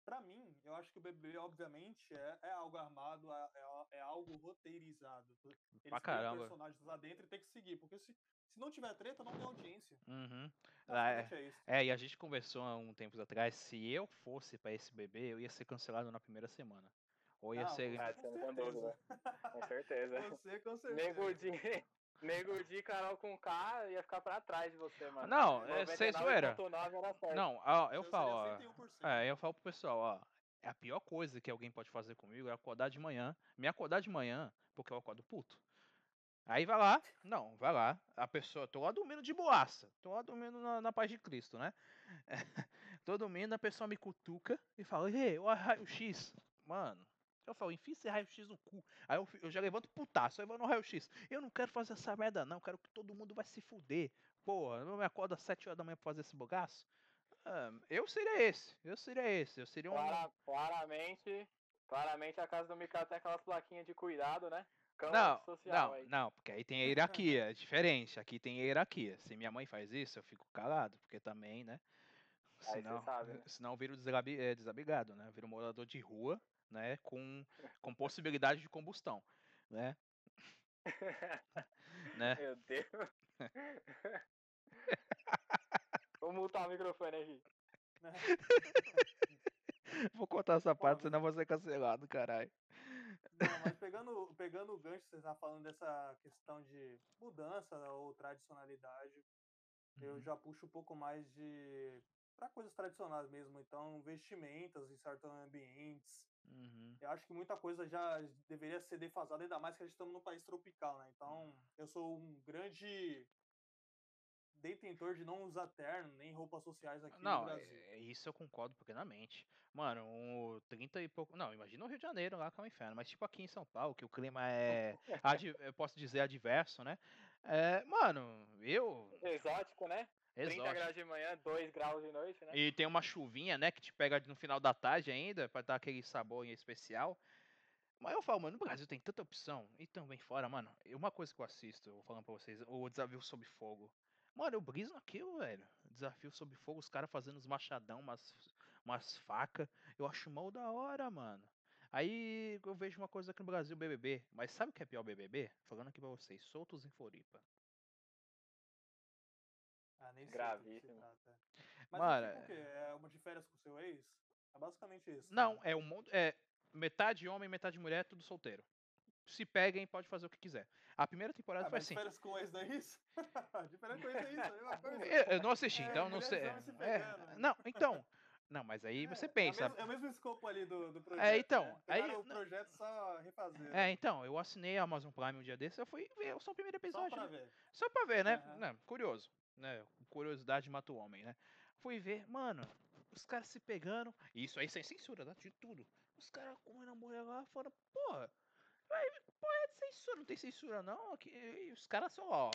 [SPEAKER 2] pra mim, eu acho que o BBB, obviamente, é, é algo armado, é, é, é algo roteirizado. Eles
[SPEAKER 1] pra caramba.
[SPEAKER 2] personagens lá dentro e tem que seguir, porque se, se não tiver treta, não tem audiência.
[SPEAKER 1] Uhum. Ah, é, é, é, e a gente conversou há um tempo atrás, se eu fosse para esse bebê, eu ia ser cancelado na primeira semana. Ou ia
[SPEAKER 3] não,
[SPEAKER 1] ser.
[SPEAKER 3] Ah, com, certeza. com certeza.
[SPEAKER 2] Você, com certeza.
[SPEAKER 3] Nego de, Nego de Carol com K ia ficar pra trás de você, mano.
[SPEAKER 1] Não, é sem zoeira. Não, ó, eu falo, ó. É, eu falo pro pessoal, ó. É a pior coisa que alguém pode fazer comigo é acordar de manhã, me acordar de manhã, porque eu acordo puto. Aí vai lá, não, vai lá, a pessoa, tô lá dormindo de boaça, tô lá dormindo na, na paz de Cristo, né? tô dormindo, a pessoa me cutuca e fala, ei, o raio-x, mano. Eu falo, enfia esse raio-x no cu. Aí eu, eu já levanto putaço, aí vou no raio-x. Eu não quero fazer essa merda, não. Quero que todo mundo vai se fuder. Porra, não me acorda às 7 horas da manhã pra fazer esse bogaço? Ah, eu seria esse. Eu seria esse. Eu seria um.
[SPEAKER 3] Clara, claramente, claramente a casa do Mikael tem aquelas plaquinhas de cuidado, né?
[SPEAKER 1] não, não, aí. não, porque aí tem a hierarquia, é diferente. Aqui tem a hierarquia. Se minha mãe faz isso, eu fico calado, porque também, né? senão,
[SPEAKER 3] sabe, né?
[SPEAKER 1] senão vira é, desabrigado, né? Vira um morador de rua, né? Com, com possibilidade de combustão, né?
[SPEAKER 3] né? Meu Deus. Vou multar o microfone aqui.
[SPEAKER 1] Vou contar essa parte, senão vou ser cancelado, caralho.
[SPEAKER 2] Não, mas pegando, pegando o gancho, você tá falando dessa questão de mudança ou tradicionalidade, uhum. eu já puxo um pouco mais de para coisas tradicionais mesmo, então vestimentas em certos ambientes. Uhum. Eu acho que muita coisa já deveria ser defasada, ainda mais que a gente estamos num país tropical, né? Então, eu sou um grande detentor de não usar terno nem roupas sociais aqui
[SPEAKER 1] não,
[SPEAKER 2] no Brasil.
[SPEAKER 1] É, isso eu concordo plenamente. Mano, um 30 e pouco. Não, imagina o Rio de Janeiro lá que é um inferno. Mas tipo aqui em São Paulo, que o clima é. eu posso dizer adverso, né? É, mano, eu.
[SPEAKER 3] Exótico, né? Exótico. 30 graus de manhã, 2 graus de noite, né?
[SPEAKER 1] E tem uma chuvinha, né, que te pega no final da tarde ainda, pra dar aquele sabor especial. Mas eu falo, mano, no Brasil tem tanta opção. E também fora, mano, uma coisa que eu assisto, vou falando pra vocês, o Desafio Sob Fogo. Mano, eu briso naquilo, velho. Desafio sob fogo, os caras fazendo os machadão, umas, umas facas. Eu acho mal da hora, mano. Aí eu vejo uma coisa aqui no Brasil, BBB. Mas sabe o que é pior BBB? Falando aqui pra vocês, soltos em Floripa.
[SPEAKER 2] Nem
[SPEAKER 3] Gravíssimo.
[SPEAKER 2] Mas Mano, é tipo o quê? É uma de férias com o seu ex? É basicamente isso.
[SPEAKER 1] Não, né? é um mundo. É metade homem, metade mulher, tudo solteiro se peguem, pode fazer o que quiser. A primeira temporada ah, foi assim.
[SPEAKER 2] Diferença com ex não é isso? diferente com ex é isso, é coisa.
[SPEAKER 1] Eu, não assisti, é, então não sei. É, não, então. Não, mas aí você é, pensa. É o,
[SPEAKER 2] mesmo, é o mesmo escopo ali do, do projeto.
[SPEAKER 1] É, então. Né?
[SPEAKER 2] Aí, o projeto só refazer.
[SPEAKER 1] É, né? então, eu assinei a Amazon Prime um dia desse, eu fui ver só o primeiro episódio. Só
[SPEAKER 2] pra né? ver.
[SPEAKER 1] Só pra ver, né? Uhum. Não, curioso. Né? Curiosidade mata o homem, né? Fui ver, mano, os caras se pegando. Isso aí sem censura, né? De tudo. Os caras comendo a mulher lá fora, porra. Aí, pô, é de censura, não tem censura não. Aqui, os caras só, ó.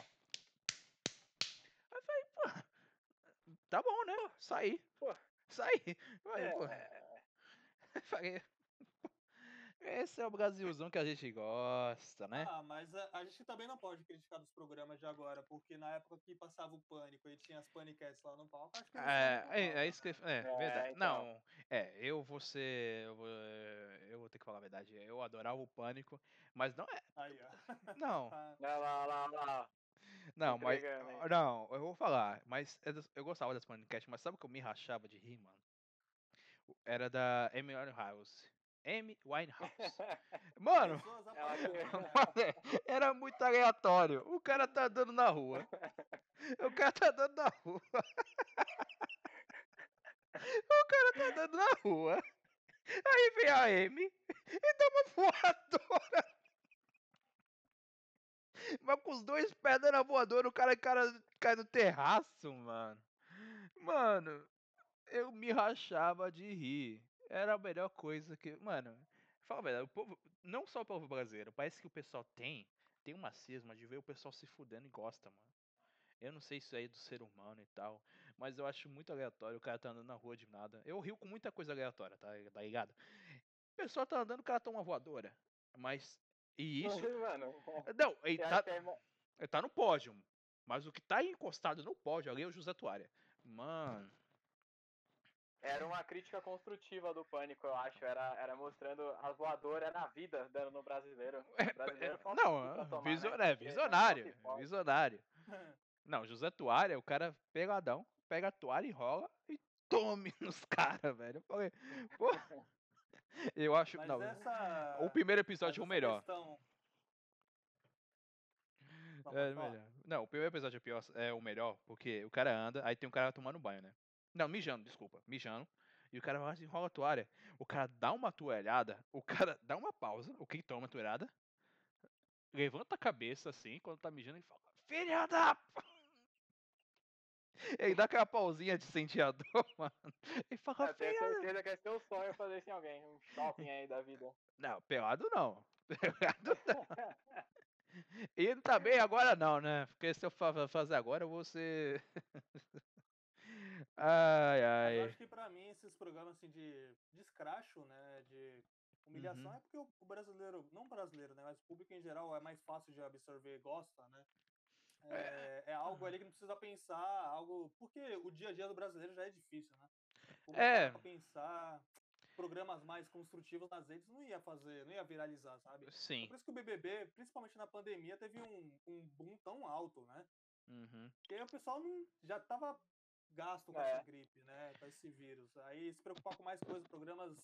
[SPEAKER 1] Aí eu falei, pô, tá bom, né? Saí. Pô, saí. É... pô. Falei, esse é o Brasilzão que a gente gosta, né?
[SPEAKER 2] Ah, mas a, a, gente também não pode criticar dos programas de agora, porque na época que passava o Pânico e tinha as Panicasts lá no palco, acho que...
[SPEAKER 1] É, é, é, isso que... É, é verdade. Então. Não, é, eu vou ser... Eu vou, eu vou ter que falar a verdade. Eu adorava o Pânico, mas não é...
[SPEAKER 2] Aí, ó.
[SPEAKER 1] Não.
[SPEAKER 3] lá, lá, lá, lá.
[SPEAKER 1] Não, mas... Não, eu vou falar, mas eu gostava das Panicasts, mas sabe o que eu me rachava de rir, mano? Era da Emily House. Amy Winehouse. Mano, era muito aleatório. O cara tá andando na rua. O cara tá andando na rua. O cara tá andando na rua. Aí vem a Amy e dá uma voadora. Mas com os dois pés dando a voadora, o cara, cara cai no terraço, mano. Mano, eu me rachava de rir era a melhor coisa que. Mano, fala a verdade, o povo. Não só o povo brasileiro, parece que o pessoal tem. Tem uma cisma de ver o pessoal se fudendo e gosta, mano. Eu não sei se é do ser humano e tal, mas eu acho muito aleatório o cara tá andando na rua de nada. Eu rio com muita coisa aleatória, tá, tá ligado? O pessoal tá andando, o cara tá uma voadora. Mas. E isso.
[SPEAKER 3] Mano,
[SPEAKER 1] não, ele tá, é ele tá no pódio. Mas o que tá encostado no pódio ali é o José Tuária. Mano.
[SPEAKER 3] Era uma crítica construtiva do pânico, eu acho. Era, era mostrando a voadora na vida dando no brasileiro.
[SPEAKER 1] É, brasileiro é, não, tomar, visor, né? é, visionário. Visionário. Não, José Toalha, o cara pegadão, pega a toalha, enrola e tome nos caras, velho. Eu falei, pô. Eu acho. Mas não, essa, o primeiro episódio é o melhor. Questão... É, melhor. Não, o primeiro episódio é, pior, é o melhor, porque o cara anda, aí tem um cara tomando banho, né? Não, mijando, desculpa. Mijando. E o cara vai assim, enrola a toalha. O cara dá uma toalhada, o cara dá uma pausa, o que toma a toalhada, levanta a cabeça assim, quando tá mijando, e fala, filha da... Ele dá aquela pausinha de senteador, mano. E fala,
[SPEAKER 3] Eu tenho certeza que é seu sonho fazer isso em alguém, um shopping aí da vida.
[SPEAKER 1] Não, pelado não. Pelado não. E também agora não, né? Porque se eu fazer agora, eu vou ser... Ai, ai.
[SPEAKER 2] Mas eu acho que pra mim esses programas assim de, de escracho, né, de humilhação, uhum. é porque o brasileiro, não brasileiro, né, mas o público em geral é mais fácil de absorver e gosta, né? É, é, algo ali que não precisa pensar, algo. Porque o dia a dia do brasileiro já é difícil, né?
[SPEAKER 1] O é.
[SPEAKER 2] pensar programas mais construtivos nas redes não ia fazer, não ia viralizar, sabe?
[SPEAKER 1] Sim.
[SPEAKER 2] Por isso que o BBB, principalmente na pandemia, teve um, um boom tão alto, né?
[SPEAKER 1] Uhum.
[SPEAKER 2] Porque o pessoal não, já tava gasto com é. essa gripe, né? Com esse vírus. Aí se preocupar com mais coisas, programas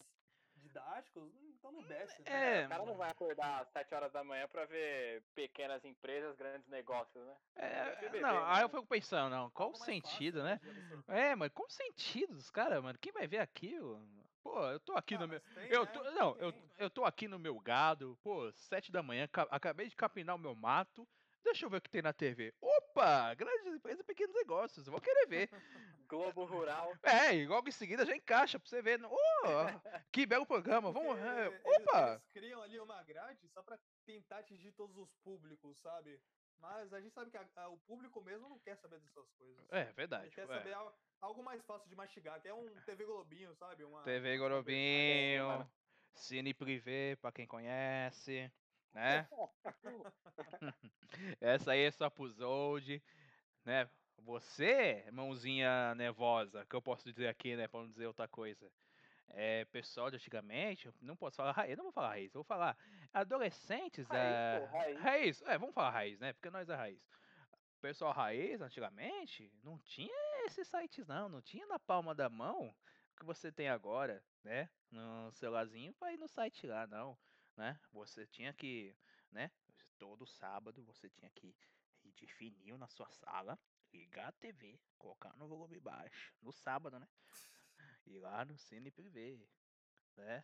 [SPEAKER 2] didáticos, então não desce. Né?
[SPEAKER 3] É, o cara não vai acordar às 7 horas da manhã pra ver pequenas empresas, grandes negócios, né?
[SPEAKER 1] É, não, aí eu fico pensando, não, qual o sentido, fácil, né? né? É, mas qual o sentido dos caras, mano? Quem vai ver aquilo? Pô, eu tô aqui ah, no meu. Tem, eu tô, né? não, eu, eu tô aqui no meu gado, pô, 7 da manhã, acabei de capinar o meu mato. Deixa eu ver o que tem na TV. Opa! Grandes empresas e pequenos negócios. Eu vou querer ver.
[SPEAKER 3] Globo Rural.
[SPEAKER 1] É, e logo em seguida já encaixa pra você ver. Oh, que belo programa. Vamos. É, opa!
[SPEAKER 2] Eles criam ali uma grade só pra tentar atingir todos os públicos, sabe? Mas a gente sabe que a, a, o público mesmo não quer saber dessas coisas.
[SPEAKER 1] É, verdade. Ele
[SPEAKER 2] quer é. saber algo, algo, mais fácil de mastigar, que é um TV Globinho, sabe? Uma,
[SPEAKER 1] TV Globinho, Cine Privé, pra quem conhece né? Essa aí é só pros old, né? Você, mãozinha nervosa, que eu posso dizer aqui, né, pra não dizer outra coisa. É, pessoal de antigamente, não posso falar raiz, não vou falar raiz, vou falar adolescentes
[SPEAKER 3] raiz,
[SPEAKER 1] é,
[SPEAKER 3] pô, raiz.
[SPEAKER 1] raiz. é, vamos falar raiz, né, porque nós é raiz. Pessoal raiz, antigamente, não tinha esses sites não, não tinha na palma da mão que você tem agora, né, no celularzinho ir no site lá, não né? Você tinha que, né? Todo sábado você tinha que ir de fininho na sua sala, ligar a TV, colocar no volume baixo, no sábado, né? Ir lá no Cine Privé, né?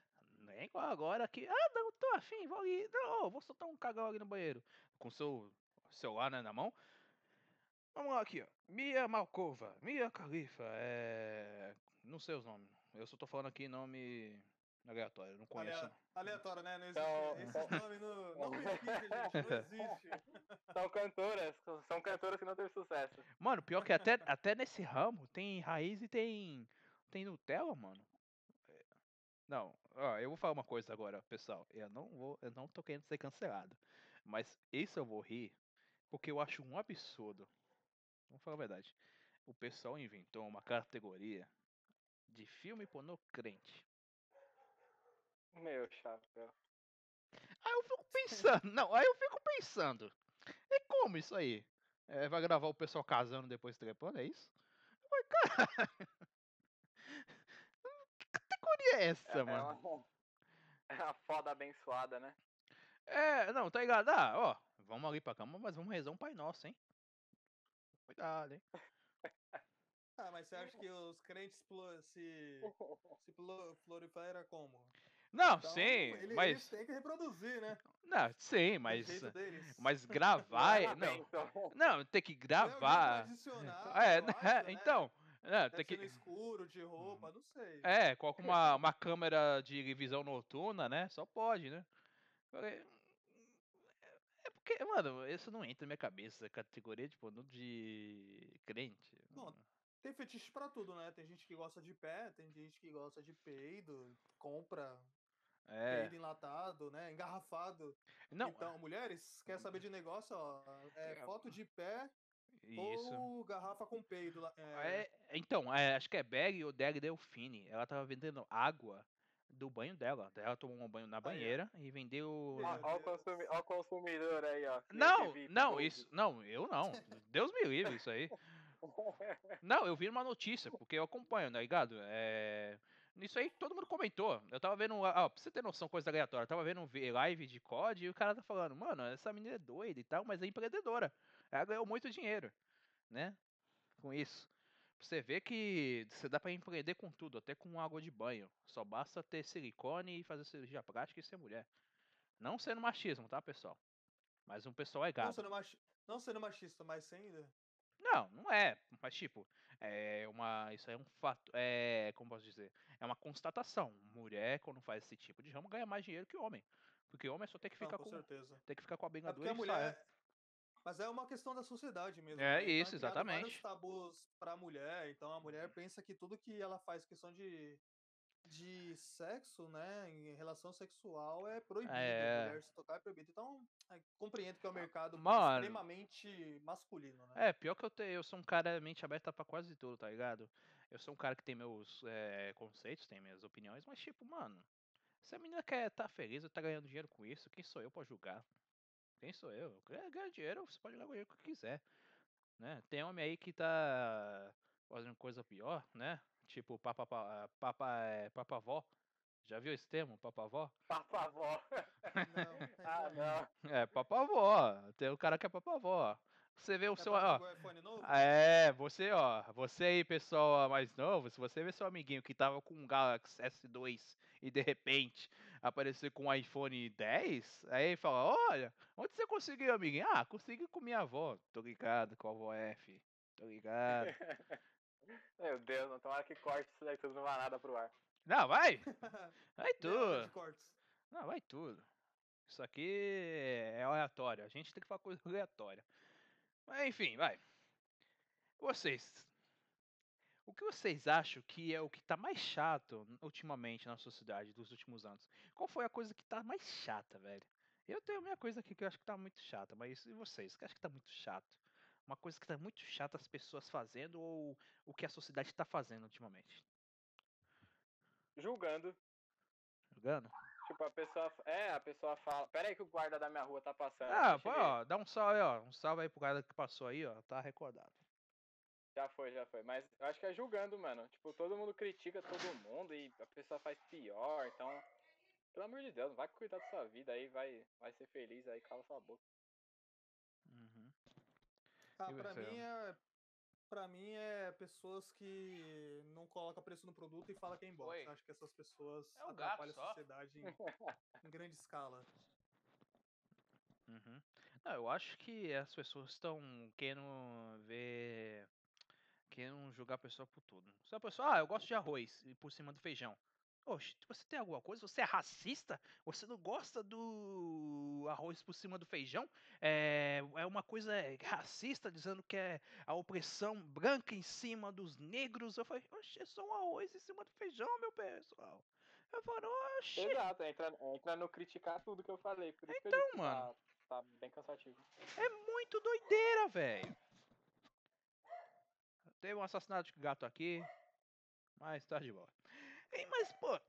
[SPEAKER 1] É igual agora que, ah, não, tô afim, vou ir, não, vou soltar um cagão ali no banheiro, com seu celular né, na mão. Vamos lá aqui, ó. Mia Malkova, Mia Khalifa, é. Não sei os nomes. Eu só tô falando aqui nome aleatório, não conheço.
[SPEAKER 2] Aleatório, né? Não existe. Então, Esse então... nome no, não gente, não existe.
[SPEAKER 3] São cantoras, são cantoras que não teve sucesso.
[SPEAKER 1] Mano, pior que até, até nesse ramo tem raiz e tem, tem Nutella, mano. É, não, ó, eu vou falar uma coisa agora, pessoal. Eu não vou, eu não tô querendo ser cancelado. Mas isso eu vou rir porque eu acho um absurdo. Vamos falar a verdade. O pessoal inventou uma categoria de filme pornô crente.
[SPEAKER 3] Meu chapéu.
[SPEAKER 1] Aí eu fico pensando, não, aí eu fico pensando, e como isso aí? É, vai gravar o pessoal casando depois trepando, é isso? Vai, cara. Que categoria é essa, é, mano?
[SPEAKER 3] É uma, é uma foda abençoada, né?
[SPEAKER 1] É, não, tá ligado? Ah, ó, vamos ali pra cama, mas vamos rezar um Pai Nosso, hein? Cuidado, hein?
[SPEAKER 2] Ah, mas você acha que os crentes se, se proliferam como?
[SPEAKER 1] Não, então, sim, ele, mas. Eles
[SPEAKER 2] têm que reproduzir, né?
[SPEAKER 1] Não, sim, mas. Mas gravar. É, não, então. não, tem que gravar. É, né, acho, né? então. É, tem que...
[SPEAKER 2] no escuro, de roupa, não sei.
[SPEAKER 1] É, coloca uma, uma câmera de visão noturna, né? Só pode, né? É porque, mano, isso não entra na minha cabeça. Categoria, tipo, no de crente.
[SPEAKER 2] Não, tem fetiche pra tudo, né? Tem gente que gosta de pé, tem gente que gosta de peido, compra é. Peido enlatado, né? Engarrafado. Não. Então, mulheres, quer saber de negócio, ó. É, é foto de pé isso. ou garrafa com peido.
[SPEAKER 1] É... é então, é, acho que é Bag ou Dag Delfine. Ela tava vendendo água do banho dela. Ela tomou um banho na banheira ah, é. e vendeu.
[SPEAKER 3] Olha o, consumi o consumidor aí, ó.
[SPEAKER 1] Não, não, isso. Não, eu não. Deus me livre isso aí. Não, eu vi uma notícia, porque eu acompanho, tá ligado? É. Isso aí todo mundo comentou. Eu tava vendo. Ó, pra você ter noção, coisa aleatória. Eu tava vendo um live de COD e o cara tá falando, mano, essa menina é doida e tal, mas é empreendedora. Ela ganhou muito dinheiro, né? Com isso. Você vê que você dá para empreender com tudo, até com água de banho. Só basta ter silicone e fazer cirurgia prática e ser mulher. Não sendo machismo, tá, pessoal? Mas um pessoal é gato.
[SPEAKER 2] Não sendo, machi... não sendo machista, mas ainda.
[SPEAKER 1] Não, não é. Mas, tipo, é uma. Isso é um fato. É. Como posso dizer? É uma constatação. Mulher, quando faz esse tipo de ramo, ganha mais dinheiro que homem. Porque homem só tem que ficar não, com.
[SPEAKER 2] com certeza.
[SPEAKER 1] Tem que ficar com a bengadura
[SPEAKER 2] é a mulher. Mas é uma questão da sociedade mesmo.
[SPEAKER 1] É né? Isso, exatamente.
[SPEAKER 2] vários tabus pra mulher. Então a mulher pensa que tudo que ela faz questão de de sexo, né, em relação sexual é proibido, é... mulher se tocar é proibido. Então, é, compreendo que é um mercado Mano, extremamente masculino, né?
[SPEAKER 1] É, pior que eu, te, eu sou um cara mente aberta para quase tudo, tá ligado? Eu sou um cara que tem meus é, conceitos, tem minhas opiniões, mas tipo, mano, se a menina quer estar tá feliz ou tá ganhando dinheiro com isso, quem sou eu pra julgar? Quem sou eu? Ganhar dinheiro, você pode ganhar o dinheiro que quiser. Né? Tem homem aí que tá fazendo coisa pior, né? Tipo, papa, papa, é, papavó. Já viu esse termo, papavó?
[SPEAKER 3] Papavó.
[SPEAKER 2] não, ah,
[SPEAKER 3] não.
[SPEAKER 1] É, papavó. Tem o cara que é papavó. Você vê o
[SPEAKER 2] é
[SPEAKER 1] seu. Ó, é, você, ó. Você aí, pessoal mais novo, se você vê seu amiguinho que tava com um Galaxy S2 e de repente aparecer com um iPhone 10, aí fala: Olha, onde você conseguiu, amiguinho? Ah, consegui com minha avó. Tô ligado com a avó F. Tô ligado.
[SPEAKER 3] Meu Deus, não tomara que corte isso daí tudo não vai nada pro ar.
[SPEAKER 1] Não, vai! Vai tudo! Não, vai tudo. Isso aqui é aleatório. A gente tem que falar coisa aleatória. Mas enfim, vai. Vocês. O que vocês acham que é o que tá mais chato ultimamente na sociedade dos últimos anos? Qual foi a coisa que tá mais chata, velho? Eu tenho a minha coisa aqui que eu acho que tá muito chata, mas e vocês? O que acham que tá muito chato? Uma coisa que tá muito chata as pessoas fazendo ou o que a sociedade tá fazendo ultimamente?
[SPEAKER 3] Julgando.
[SPEAKER 1] Julgando?
[SPEAKER 3] Tipo, a pessoa. É, a pessoa fala. Pera aí que o guarda da minha rua tá passando.
[SPEAKER 1] Ah, pô, ó, dá um salve, ó. Um salve aí pro guarda que passou aí, ó. Tá recordado.
[SPEAKER 3] Já foi, já foi. Mas eu acho que é julgando, mano. Tipo, todo mundo critica todo mundo e a pessoa faz pior. Então, pelo amor de Deus, vai cuidar da sua vida aí, vai, vai ser feliz aí, cala sua boca.
[SPEAKER 2] Ah, pra mim é para mim é pessoas que não colocam preço no produto e fala que é inbox. Acho que essas pessoas
[SPEAKER 1] é
[SPEAKER 2] atrapalham a sociedade em, em, grande escala.
[SPEAKER 1] Uhum. Não, eu acho que as pessoas estão querendo ver. querendo julgar a pessoa por tudo. Se a pessoa, ah, eu gosto de arroz e por cima do feijão. Oxe, você tem alguma coisa? Você é racista? Você não gosta do arroz por cima do feijão? É, é uma coisa racista dizendo que é a opressão branca em cima dos negros. Eu falei, oxe, é só um arroz em cima do feijão, meu pessoal. Eu falei, oxe.
[SPEAKER 3] Exato, entra, entra no criticar tudo que eu falei. Por isso
[SPEAKER 1] então,
[SPEAKER 3] que
[SPEAKER 1] mano.
[SPEAKER 3] Tá, tá bem cansativo.
[SPEAKER 1] É muito doideira, velho. Teve um assassinato de gato aqui, mas tá de boa. Mas, pô,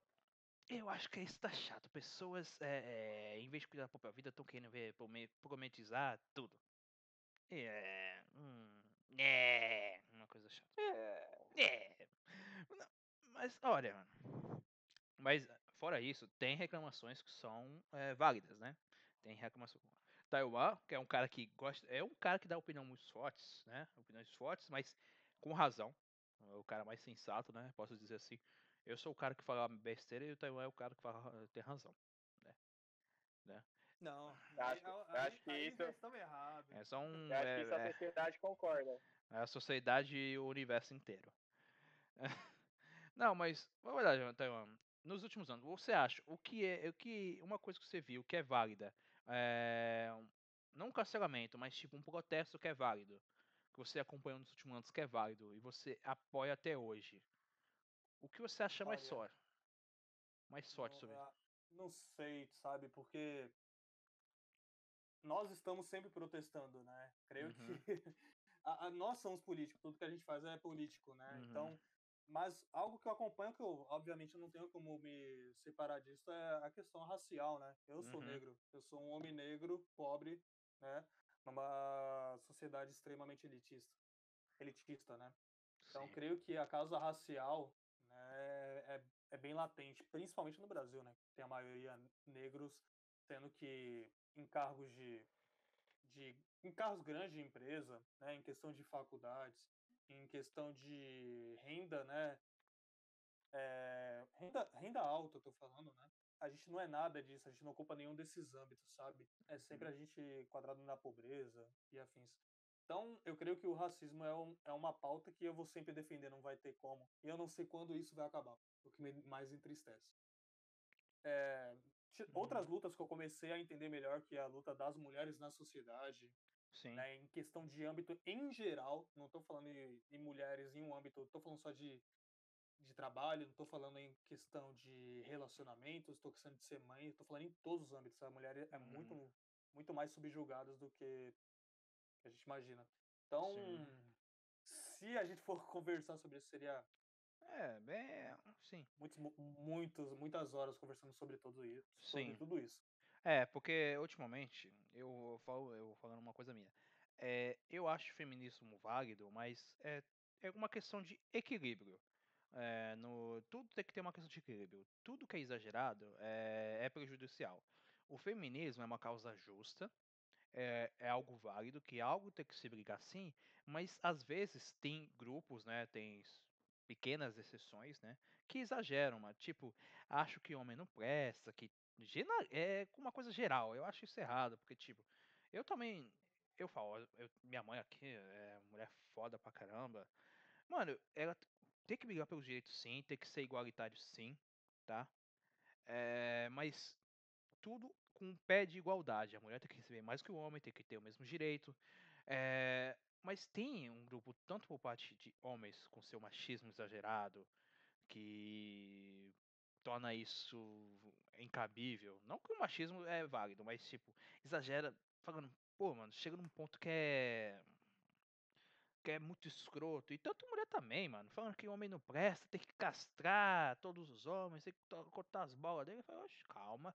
[SPEAKER 1] eu acho que isso tá chato. Pessoas, é, é, em vez de cuidar da própria vida, estão querendo ver, prometizar tudo. É. Hum, é. Uma coisa chata.
[SPEAKER 3] É.
[SPEAKER 1] É. Não, mas, olha, mano. Mas, fora isso, tem reclamações que são é, válidas, né? Tem reclamações. Taiwan, que é um cara que gosta. É um cara que dá opinião muito fortes, né? Opiniões fortes, mas com razão. É o cara mais sensato, né? Posso dizer assim. Eu sou o cara que fala besteira e o Taiwan é o cara que fala tem razão, né? né?
[SPEAKER 2] Não,
[SPEAKER 3] acho, aí, acho que aí isso
[SPEAKER 2] estão errados.
[SPEAKER 1] É só um,
[SPEAKER 3] acho
[SPEAKER 1] é,
[SPEAKER 3] que isso a sociedade é, concorda.
[SPEAKER 1] É a sociedade e o universo inteiro. Não, mas na verdade, Taiwan, nos últimos anos, você acha o que é, o que uma coisa que você viu que é válida, é, não um cancelamento, mas tipo um protesto que é válido, que você acompanhou nos últimos anos que é válido e você apoia até hoje. Que você acha mais sorte? Mais sorte sobre
[SPEAKER 2] isso? Não sei, sabe? Porque nós estamos sempre protestando, né? Creio uhum. que a, a, nós somos políticos, tudo que a gente faz é político, né? Uhum. Então, mas algo que eu acompanho, que eu obviamente não tenho como me separar disso, é a questão racial, né? Eu sou uhum. negro, eu sou um homem negro, pobre, né? Numa sociedade extremamente elitista, elitista, né? Então, Sim. creio que a causa racial é, bem latente, principalmente no Brasil, né? Tem a maioria negros, sendo que em cargos de, de em cargos grandes de empresa, né? Em questão de faculdades, em questão de renda, né? É, renda, renda alta, eu tô falando, né? A gente não é nada disso, a gente não ocupa nenhum desses âmbitos, sabe? É sempre a uhum. gente quadrado na pobreza e afins. Então, eu creio que o racismo é, um, é uma pauta que eu vou sempre defender, não vai ter como. E eu não sei quando isso vai acabar, o que me mais entristece. É, outras uhum. lutas que eu comecei a entender melhor, que é a luta das mulheres na sociedade, né, em questão de âmbito em geral, não estou falando em, em, mulheres em um âmbito, estou falando só de de trabalho, não estou falando em questão de relacionamentos, estou questão de ser mãe, estou falando em todos os âmbitos. A mulher é uhum. muito, muito mais subjugada do que a gente imagina. Então, sim. se a gente for conversar sobre isso, seria.
[SPEAKER 1] É, bem, sim.
[SPEAKER 2] Muitos, muitos, muitas horas conversando sobre tudo isso. Sobre sim. tudo isso.
[SPEAKER 1] É, porque ultimamente, eu falo, eu falando uma coisa minha. É, eu acho o feminismo válido, mas é, é uma questão de equilíbrio. É, no, tudo tem que ter uma questão de equilíbrio. Tudo que é exagerado é, é prejudicial. O feminismo é uma causa justa, é, é, algo válido, que algo tem que se brigar sim, mas às vezes tem grupos, né, tem pequenas exceções, né, que exageram, mas, tipo, acho que homem não presta, que é uma coisa geral, eu acho isso errado, porque, tipo, eu também, eu falo, eu, minha mãe aqui é mulher foda pra caramba, mano, ela tem que brigar pelos direitos sim, tem que ser igualitário sim, tá? É, mas tudo com um pé de igualdade. A mulher tem que receber mais que o homem, tem que ter o mesmo direito. É, mas tem um grupo, tanto por parte de homens com seu machismo exagerado, que torna isso incabível. Não que o machismo é válido, mas tipo, exagera, falando, pô, mano, chega num ponto que é que é muito escroto. E tanto mulher também, mano. Falando que homem não presta, tem que castrar todos os homens, tem que cortar as bolas dele. Eu falei, calma.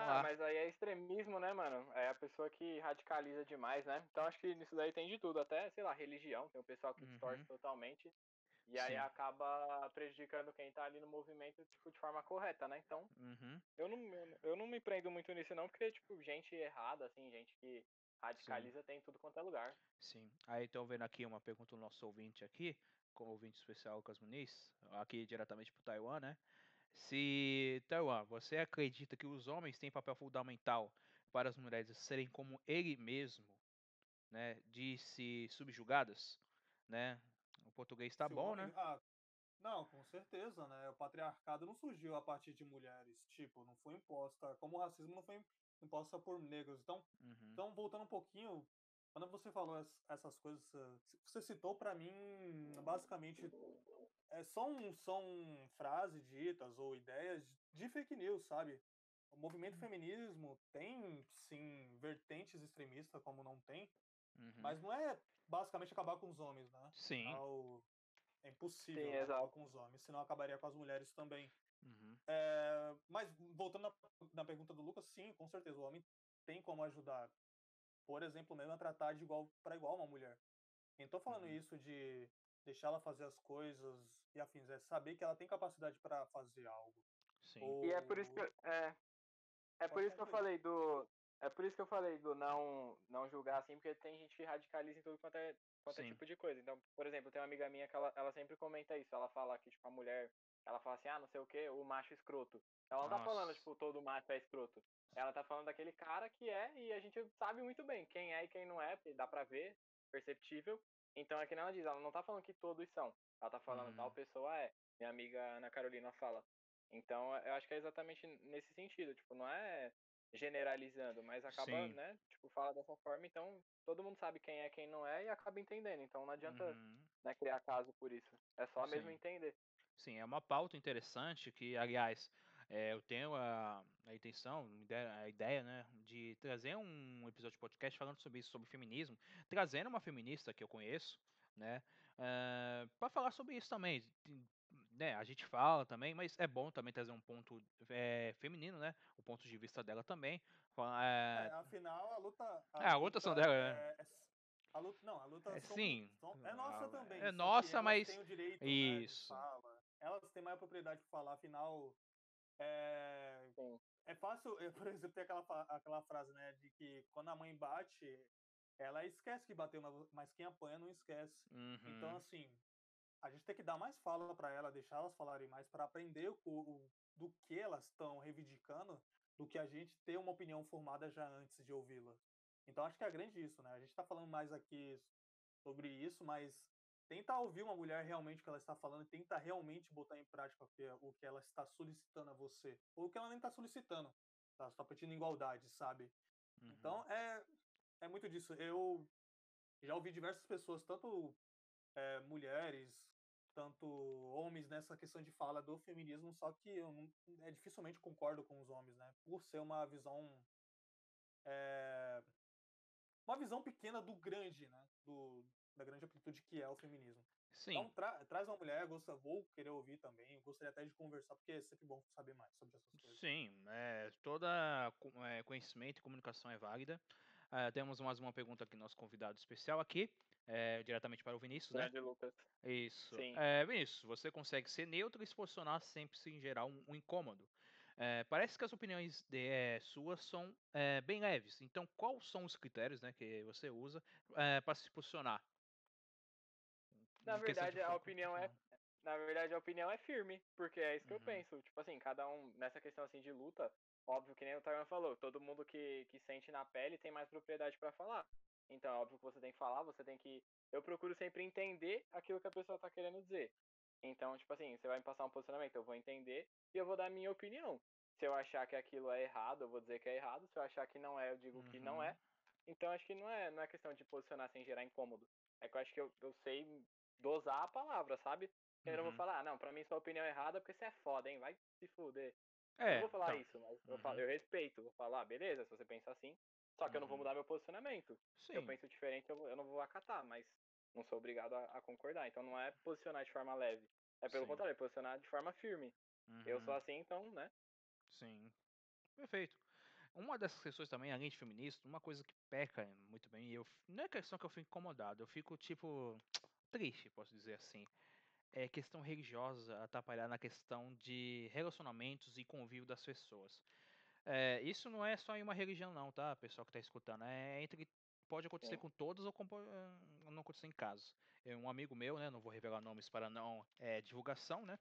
[SPEAKER 3] Ah, mas aí é extremismo, né, mano? É a pessoa que radicaliza demais, né? Então acho que nisso daí tem de tudo, até, sei lá, religião. Tem o pessoal que uhum. distorce totalmente. E aí Sim. acaba prejudicando quem tá ali no movimento, tipo, de forma correta, né? Então,
[SPEAKER 1] uhum.
[SPEAKER 3] eu, não, eu não me prendo muito nisso, não, porque, tipo, gente errada, assim, gente que Radicaliza Sim. tem tudo quanto é lugar.
[SPEAKER 1] Sim. Aí estão vendo aqui uma pergunta do nosso ouvinte aqui, com o ouvinte especial Lucas Muniz, aqui diretamente para Taiwan, né? Se, Taiwan, você acredita que os homens têm papel fundamental para as mulheres serem como ele mesmo, né, de se subjugadas, né? O português está bom, homem... né?
[SPEAKER 2] Ah, não, com certeza, né? O patriarcado não surgiu a partir de mulheres, tipo, não foi imposta, como o racismo não foi imposta por negros. Então, uhum. então voltando um pouquinho, quando você falou essas coisas, você citou para mim, basicamente, são, são frases ditas ou ideias de fake news, sabe? O movimento uhum. feminismo tem, sim, vertentes extremistas, como não tem, uhum. mas não é basicamente acabar com os homens, né?
[SPEAKER 1] Sim.
[SPEAKER 2] É, é impossível sim, acabar com os homens, senão acabaria com as mulheres também. Uhum. É, mas voltando na, na, pergunta do Lucas, sim, com certeza, o homem tem como ajudar. Por exemplo, mesmo a tratar de igual para igual uma mulher. Estou falando uhum. isso de deixar ela fazer as coisas e afins, é saber que ela tem capacidade para fazer algo.
[SPEAKER 3] Sim. Ou... E é por isso que é, é por isso que eu falei do é por isso que eu falei do não não julgar assim, porque tem gente que radicaliza em tudo quanto é, quanto é tipo de coisa. Então, por exemplo, tem uma amiga minha que ela, ela sempre comenta isso. Ela fala que tipo a mulher ela fala assim, ah, não sei o que, o macho escroto. Ela não Nossa. tá falando, tipo, todo macho é escroto. Ela tá falando daquele cara que é, e a gente sabe muito bem quem é e quem não é, dá pra ver, perceptível. Então é que ela diz, ela não tá falando que todos são. Ela tá falando uhum. tal pessoa é. Minha amiga Ana Carolina fala. Então eu acho que é exatamente nesse sentido, tipo, não é generalizando, mas acaba, Sim. né, tipo, fala dessa forma, então todo mundo sabe quem é quem não é e acaba entendendo. Então não adianta uhum. né, criar caso por isso. É só Sim. mesmo entender.
[SPEAKER 1] Sim, é uma pauta interessante que, aliás, é, eu tenho a, a intenção, a ideia, né, de trazer um episódio de podcast falando sobre isso, sobre feminismo, trazendo uma feminista que eu conheço, né, uh, eh, para falar sobre isso também. Né, a gente fala também, mas é bom também trazer um ponto é, feminino, né, o ponto de vista dela também.
[SPEAKER 2] É, afinal, a luta.
[SPEAKER 1] A, é, a luta são dela, né?
[SPEAKER 2] É, a luta, não, a luta
[SPEAKER 1] é, sim.
[SPEAKER 2] é nossa também.
[SPEAKER 1] É nossa, mas. Tem
[SPEAKER 2] o direito,
[SPEAKER 1] isso.
[SPEAKER 2] Né, elas têm mais propriedade para falar, afinal. É, é fácil, por exemplo, tem aquela, aquela frase, né, de que quando a mãe bate, ela esquece que bateu, mas quem apanha não esquece. Então,
[SPEAKER 1] uhum.
[SPEAKER 2] Então, assim, a gente tem que dar mais fala para ela, deixar elas falarem mais, para aprender o, o, do que elas estão reivindicando, do que a gente ter uma opinião formada já antes de ouvi-la. Então, acho que é grande isso, né? A gente está falando mais aqui sobre isso, mas tenta ouvir uma mulher realmente o que ela está falando e tenta realmente botar em prática o que, ela está solicitando a você. Ou o que ela nem está solicitando. Ela está pedindo igualdade, sabe? Então, uhum. Então, é, é muito disso. Eu já ouvi diversas pessoas, tanto é, mulheres tanto homens nessa questão de fala do feminismo, só que eu não, é, dificilmente concordo com os homens, né? Por ser uma visão. É, uma visão pequena do grande, né? Do, da grande amplitude que é o feminismo.
[SPEAKER 1] Sim.
[SPEAKER 2] Então tra traz uma mulher, gosta, vou querer ouvir também, gostaria até de conversar, porque é sempre bom saber mais sobre essas coisas.
[SPEAKER 1] Sim, é, toda é, conhecimento e comunicação é válida. Uh, temos mais uma pergunta aqui, nosso convidado especial aqui, é, diretamente para o Vinícius,
[SPEAKER 3] Grande né? Lucas.
[SPEAKER 1] Isso. Sim. É, Vinícius, você consegue ser neutro e se posicionar sempre sem gerar um, um incômodo. É, parece que as opiniões de, é, suas são é, bem leves. Então, quais são os critérios né, que você usa é, para se posicionar?
[SPEAKER 3] Na verdade, a opinião é na verdade, a opinião é firme, porque é isso que uhum. eu penso. Tipo assim, cada um, nessa questão assim de luta, óbvio que nem o Tyrone falou, todo mundo que, que sente na pele tem mais propriedade para falar. Então, é óbvio que você tem que falar, você tem que. Eu procuro sempre entender aquilo que a pessoa tá querendo dizer. Então, tipo assim, você vai me passar um posicionamento, eu vou entender e eu vou dar a minha opinião. Se eu achar que aquilo é errado, eu vou dizer que é errado. Se eu achar que não é, eu digo uhum. que não é. Uhum. Então, acho que não é, não é questão de posicionar sem gerar incômodo. É que eu acho que eu, eu sei dosar a palavra, sabe? Eu não vou uhum. falar, ah, não, pra mim sua opinião é errada porque você é foda, hein? Vai se fuder. É, eu vou falar então. isso, mas uhum. eu, falo, eu respeito. Vou falar, beleza, se você pensa assim. Só que uhum. eu não vou uhum. mudar meu posicionamento. Sim. Se eu penso diferente, eu, eu não vou acatar, mas não sou obrigado a, a, concordar. Então não é posicionar de forma leve. É pelo Sim. contrário, é posicionar de forma firme. Eu sou uhum. assim, então, né?
[SPEAKER 1] Sim. Perfeito. Uma dessas questões também, além de feminista, uma coisa que peca muito bem, e eu não é questão que eu fico incomodado, eu fico tipo triste, posso dizer assim. É questão religiosa atrapalhar na questão de relacionamentos e convívio das pessoas. É, isso não é só em uma religião, não, tá, pessoal que está escutando. É entre pode acontecer com todos ou com, eh, não acontecer em casos. É um amigo meu, né, não vou revelar nomes para não é, divulgação, né,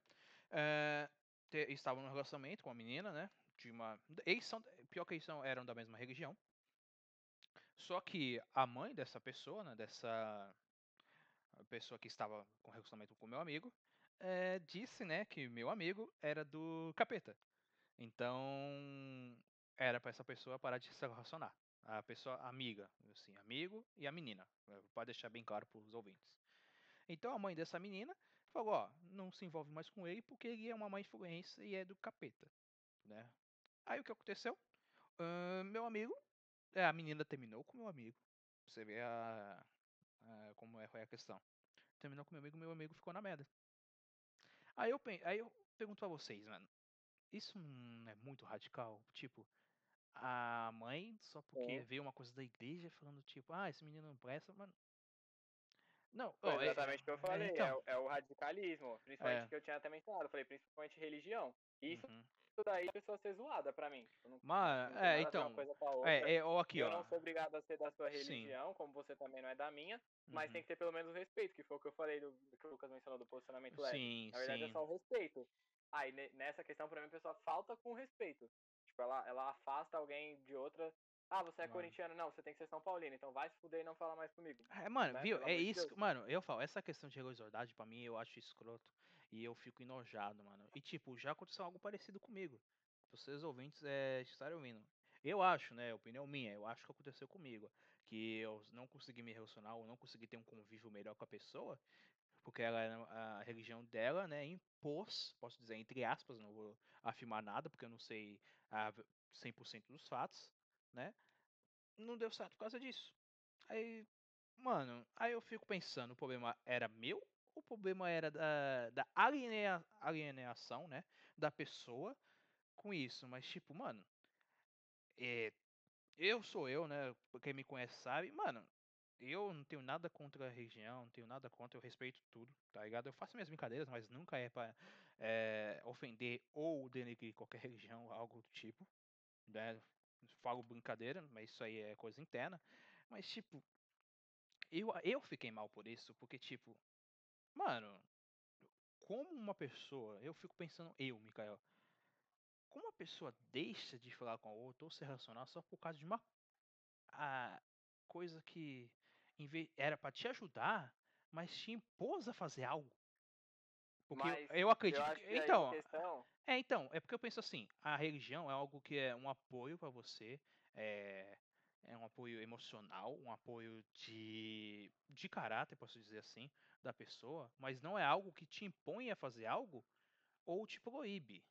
[SPEAKER 1] é, te, estava num relacionamento com uma menina, né, de uma, eles são, pior que eles são, eram da mesma religião, só que a mãe dessa pessoa, né, dessa pessoa que estava com relacionamento com meu amigo, é, disse, né, que meu amigo era do capeta. Então, era para essa pessoa parar de se relacionar. A pessoa amiga, assim, amigo e a menina. Eh, pode deixar bem claro para os ouvintes. Então, a mãe dessa menina falou, ó, não se envolve mais com ele porque ele é uma má influência e é do capeta, né? Aí o que aconteceu? Uh, meu amigo, é, a menina terminou com meu amigo. Você vê a, a como é, a questão terminou com meu amigo, meu amigo ficou na merda. Aí eu, aí eu pergunto pra vocês, mano, isso não é muito radical? Tipo, a mãe, só porque é. vê uma coisa da igreja falando, tipo, ah, esse menino não presta, mano. Não,
[SPEAKER 3] oh, exatamente o que eu falei, é, então, é, é, o radicalismo, principalmente é. que eu tinha até mencionado, eu falei, principalmente religião. Isso uhum isso daí a pessoa ser zoada pra mim. Não,
[SPEAKER 1] Mas, não é, então. É, é, ou aqui,
[SPEAKER 3] eu
[SPEAKER 1] ó.
[SPEAKER 3] não sou obrigado a ser da sua religião, Sim. como você também não é da minha, mas uhum. tem que ter pelo menos o respeito, que foi o que eu falei do, do que o Lucas mencionou do posicionamento leve. Sim, Na verdade é sim. é só o respeito. Aí ah, nessa questão, pra mim, a pessoa falta com respeito. Tipo, ela, ela afasta alguém de outra ah, você é mano. corintiano? Não, você tem que ser São Paulino, então vai se fuder e não fala mais comigo.
[SPEAKER 1] É, mano, né? viu? Pelo é isso. Deus. Mano, eu falo, essa questão de religiosidade, pra mim, eu acho escroto. E eu fico enojado, mano. E, tipo, já aconteceu algo parecido comigo vocês ouvintes é, estarem ouvindo. Eu acho, né, opinião minha, eu acho que aconteceu comigo, que eu não consegui me relacionar ou não consegui ter um convívio melhor com a pessoa, porque ela, a religião dela, né, impôs, posso dizer entre aspas, não vou afirmar nada, porque eu não sei a 100% dos fatos, né, não deu certo por causa disso. Aí, mano, aí eu fico pensando, o problema era meu o problema era da, da alienea, alienação, né, da pessoa com isso, mas tipo, mano, é, eu sou eu, né? Quem me conhece sabe, mano, eu não tenho nada contra a região, não tenho nada contra, eu respeito tudo, tá ligado? Eu faço minhas brincadeiras, mas nunca é pra é, ofender ou denegrir qualquer religião, algo do tipo, né? Falo brincadeira, mas isso aí é coisa interna. Mas, tipo, eu, eu fiquei mal por isso, porque, tipo, mano, como uma pessoa, eu fico pensando, eu, Mikael, como a pessoa deixa de falar com a outra ou se relacionar só por causa de uma a coisa que era para te ajudar, mas te impôs a fazer algo. Porque mas eu acredito eu que, então, questão... é então, é porque eu penso assim, a religião é algo que é um apoio para você, é, é um apoio emocional, um apoio de, de caráter, posso dizer assim, da pessoa, mas não é algo que te impõe a fazer algo ou te proíbe.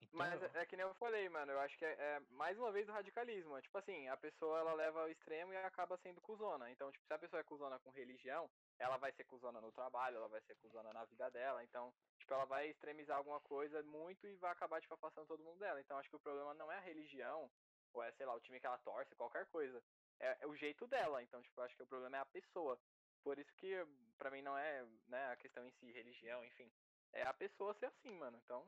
[SPEAKER 3] Então... Mas é, é que nem eu falei, mano, eu acho que é, é, mais uma vez o radicalismo. É, tipo assim, a pessoa ela leva ao extremo e acaba sendo cuzona. Então, tipo, se a pessoa é cuzona com religião, ela vai ser cuzona no trabalho, ela vai ser cuzona na vida dela. Então, tipo, ela vai extremizar alguma coisa muito e vai acabar, tipo, afastando todo mundo dela. Então, acho que o problema não é a religião, ou é, sei lá, o time que ela torce, qualquer coisa. É, é o jeito dela. Então, tipo, acho que o problema é a pessoa. Por isso que, para mim, não é né, a questão em si, religião, enfim. É a pessoa ser assim, mano. Então,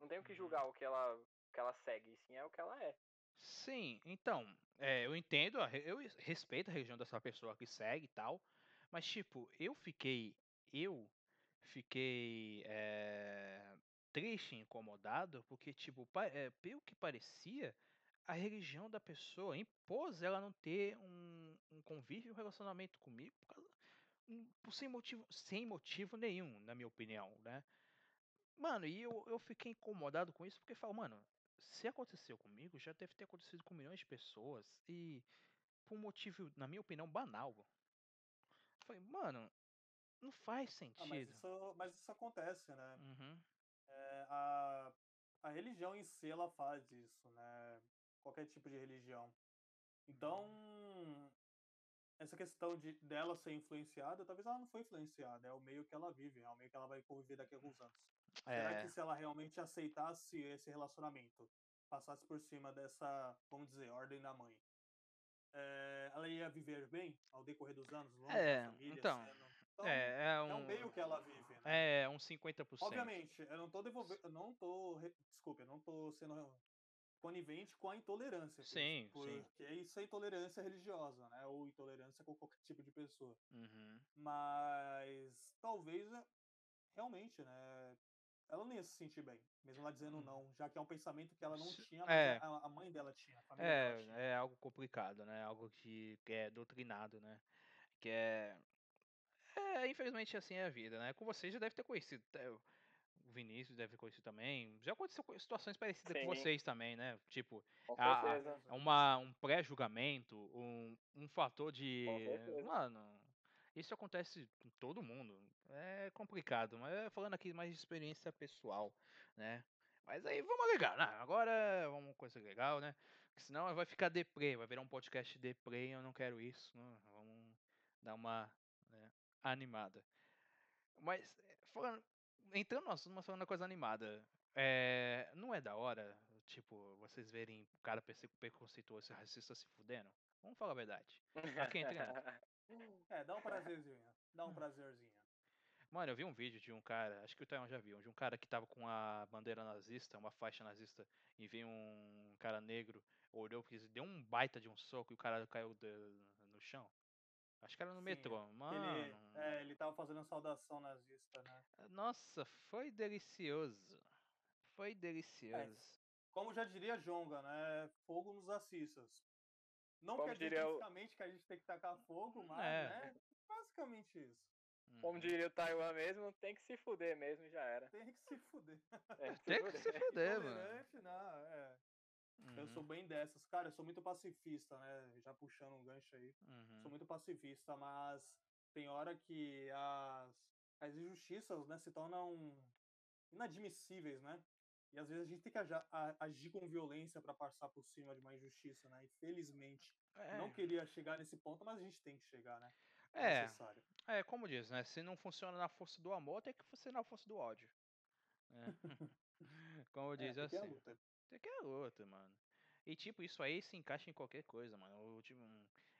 [SPEAKER 3] não tenho que uhum. julgar o que ela, o que ela segue, sim é o que ela é.
[SPEAKER 1] Sim, então, é, eu entendo, eu respeito a religião dessa pessoa que segue e tal, mas tipo, eu fiquei, eu fiquei é, triste, incomodado, porque tipo, é, pelo que parecia, a religião da pessoa impôs ela não ter um, um convívio, um relacionamento comigo por, causa, um, por sem, motivo, sem motivo nenhum, na minha opinião, né? Mano, e eu, eu fiquei incomodado com isso porque falo, mano, se aconteceu comigo, já deve ter acontecido com milhões de pessoas e por um motivo, na minha opinião, banal. Falei, mano, não faz sentido. Ah,
[SPEAKER 2] mas, isso, mas, isso, acontece, né?
[SPEAKER 1] Uhum.
[SPEAKER 2] É, a, a religião em si, ela faz isso, né? Qualquer tipo de religião. Então, essa questão de dela ser influenciada, talvez ela não foi influenciada, é o meio que ela vive, é o meio que ela vai conviver daqui a alguns anos. É. Será que se ela realmente aceitasse esse relacionamento, passasse por cima dessa, vamos dizer, ordem da mãe, é, ela ia viver bem ao decorrer dos anos, longe é, da família,
[SPEAKER 1] então,
[SPEAKER 2] sendo... então
[SPEAKER 1] é, é, um,
[SPEAKER 2] é um meio que ela vive, né?
[SPEAKER 1] É, um 50%.
[SPEAKER 2] Obviamente, eu não tô devolvendo, não tô, desculpe, eu não tô sendo conivente com a intolerância.
[SPEAKER 1] Sim,
[SPEAKER 2] porque
[SPEAKER 1] sim.
[SPEAKER 2] isso é intolerância religiosa, né? Ou intolerância com qualquer tipo de pessoa.
[SPEAKER 1] Uhum.
[SPEAKER 2] Mas talvez é, realmente, né? Ela não ia se sentir bem, mesmo ela dizendo não, já que é um pensamento que ela não tinha, é. a, mãe dela tinha, a família
[SPEAKER 1] é,
[SPEAKER 2] dela tinha.
[SPEAKER 1] É algo complicado, né? Algo que, que é doutrinado, né? Que é. É, infelizmente assim é a vida, né? Com vocês já deve ter conhecido. O Vinícius deve conhecer também. Já aconteceu situações parecidas Sim. com vocês também, né? Tipo, a, a, uma, um pré-julgamento, um, um fator de. Mano, isso acontece com todo mundo. É complicado, mas falando aqui mais de experiência pessoal, né? Mas aí vamos ligar, né? Agora vamos coisa legal, né? Porque senão vai ficar deprê, vai virar um podcast deprê e eu não quero isso. Né? Vamos dar uma né, animada. Mas falando, entrando no assunto, mas falando uma coisa animada. É, não é da hora, tipo, vocês verem o cara preconceituoso e racista se fudendo? Vamos falar a verdade. Aqui entre
[SPEAKER 2] É, dá um prazerzinho. Dá um prazerzinho.
[SPEAKER 1] Mano, eu vi um vídeo de um cara, acho que o Taiwan já viu, de um cara que tava com a bandeira nazista, uma faixa nazista, e veio um cara negro, olhou, deu um baita de um soco e o cara caiu no chão. Acho que era no Sim, metrô, mano.
[SPEAKER 2] Ele, é, ele tava fazendo saudação nazista, né?
[SPEAKER 1] Nossa, foi delicioso. Foi é, delicioso. É,
[SPEAKER 2] como já diria Jonga, né? Fogo nos assistas. Não como quer dizer especificamente que a gente tem que tacar fogo, mas é. né? basicamente isso.
[SPEAKER 3] Como diria o Taiwan mesmo, tem que se fuder mesmo, já era.
[SPEAKER 2] Tem que se fuder.
[SPEAKER 1] É, tem que se fuder, mano.
[SPEAKER 2] Não, é. Uhum. Sou bem dessas. Cara, eu sou muito pacifista, né? Já puxando um gancho aí.
[SPEAKER 1] Uhum.
[SPEAKER 2] Sou muito pacifista, mas tem hora que as, as injustiças né, se tornam inadmissíveis, né? E às vezes a gente tem que agir, agir com violência para passar por cima de uma injustiça, né? Infelizmente. É. Não queria chegar nesse ponto, mas a gente tem que chegar, né?
[SPEAKER 1] É, é, necessário. é como diz, né? Se não funciona na força do amor, tem que funcionar na força do ódio. É. como diz é, assim. Luta. Tem que é luta, mano. E tipo, isso aí se encaixa em qualquer coisa, mano. O, tipo,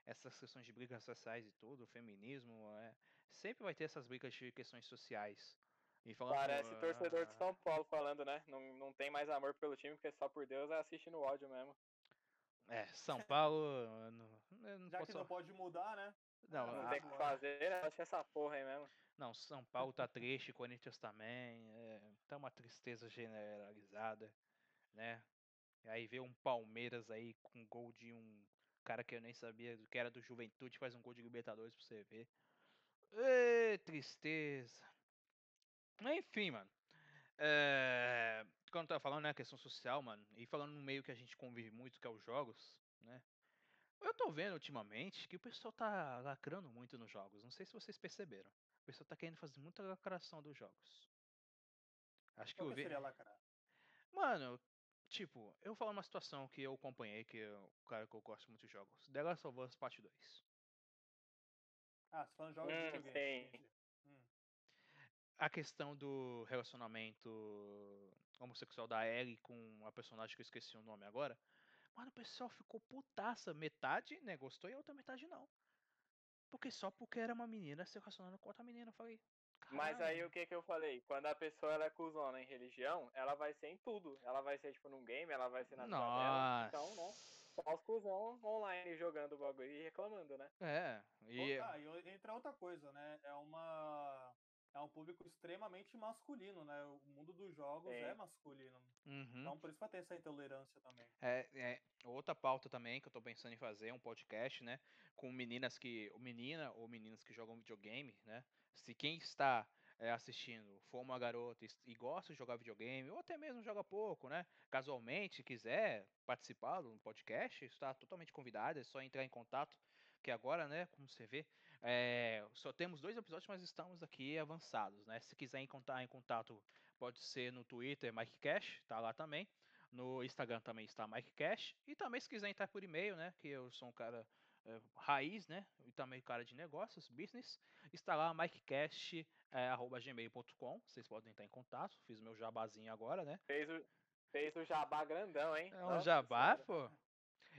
[SPEAKER 1] essas questões de brigas sociais e tudo, o feminismo, é, sempre vai ter essas brigas de questões sociais.
[SPEAKER 3] E falando, Parece torcedor de São Paulo falando, né? Não, não tem mais amor pelo time, porque só por Deus assiste no ódio mesmo.
[SPEAKER 1] É, São Paulo. Não,
[SPEAKER 2] não Já posso... que não pode mudar, né?
[SPEAKER 3] Não, não tem o que fazer, né? acho essa porra aí mesmo.
[SPEAKER 1] Não, São Paulo tá triste, Corinthians também. É, tá uma tristeza generalizada, né? Aí vê um Palmeiras aí com gol de um cara que eu nem sabia que era do Juventude, faz um gol de Libertadores pra você ver. Ê, tristeza. Enfim, mano. É, quando eu tava falando, né, questão social, mano, e falando no meio que a gente convive muito, que é os jogos, né? Eu tô vendo ultimamente que o pessoal tá lacrando muito nos jogos. Não sei se vocês perceberam. O pessoal tá querendo fazer muita lacração dos jogos.
[SPEAKER 2] Acho que Qual eu vi. seria lacrar?
[SPEAKER 1] Mano, tipo, eu vou falar uma situação que eu acompanhei, que o cara que eu gosto muito de jogos. The Last of Us Part 2.
[SPEAKER 2] Ah, você falando de jogos hum, de videogame. Hum.
[SPEAKER 1] A questão do relacionamento homossexual da Ellie com a personagem que eu esqueci o nome agora. Mano, o pessoal ficou putaça. Metade, né, gostou e a outra metade não. Porque só porque era uma menina se relacionando com outra menina. Eu falei,
[SPEAKER 3] mas aí o que que eu falei? Quando a pessoa ela é cuzona em religião, ela vai ser em tudo. Ela vai ser, tipo, num game, ela vai ser na
[SPEAKER 1] Nossa. dela.
[SPEAKER 3] Então, né? Só os cuzão online jogando o bagulho e reclamando, né?
[SPEAKER 1] É.
[SPEAKER 2] E... Ah, e entra outra coisa, né? É uma é um público extremamente masculino, né? O mundo dos jogos é, é masculino.
[SPEAKER 1] Uhum.
[SPEAKER 2] Então por isso vai ter essa intolerância também.
[SPEAKER 1] É, é, outra pauta também que eu tô pensando em fazer, um podcast, né? Com meninas que. Menina ou meninas que jogam videogame, né? Se quem está é, assistindo for uma garota e gosta de jogar videogame, ou até mesmo joga pouco, né? Casualmente quiser participar do podcast, está totalmente convidado, é só entrar em contato que agora, né, como você vê, é, só temos dois episódios, mas estamos aqui avançados, né? Se quiser entrar em contato, pode ser no Twitter, Mike Cash, tá lá também. No Instagram também está Mike Cash. E também se quiser entrar por e-mail, né? Que eu sou um cara é, raiz, né? E também cara de negócios, business. Está lá mikecast.gmail.com. É, Vocês podem entrar em contato. Fiz meu jabazinho agora, né?
[SPEAKER 3] Fez o, fez o jabá grandão, hein?
[SPEAKER 1] É um Nossa, jabá, pô.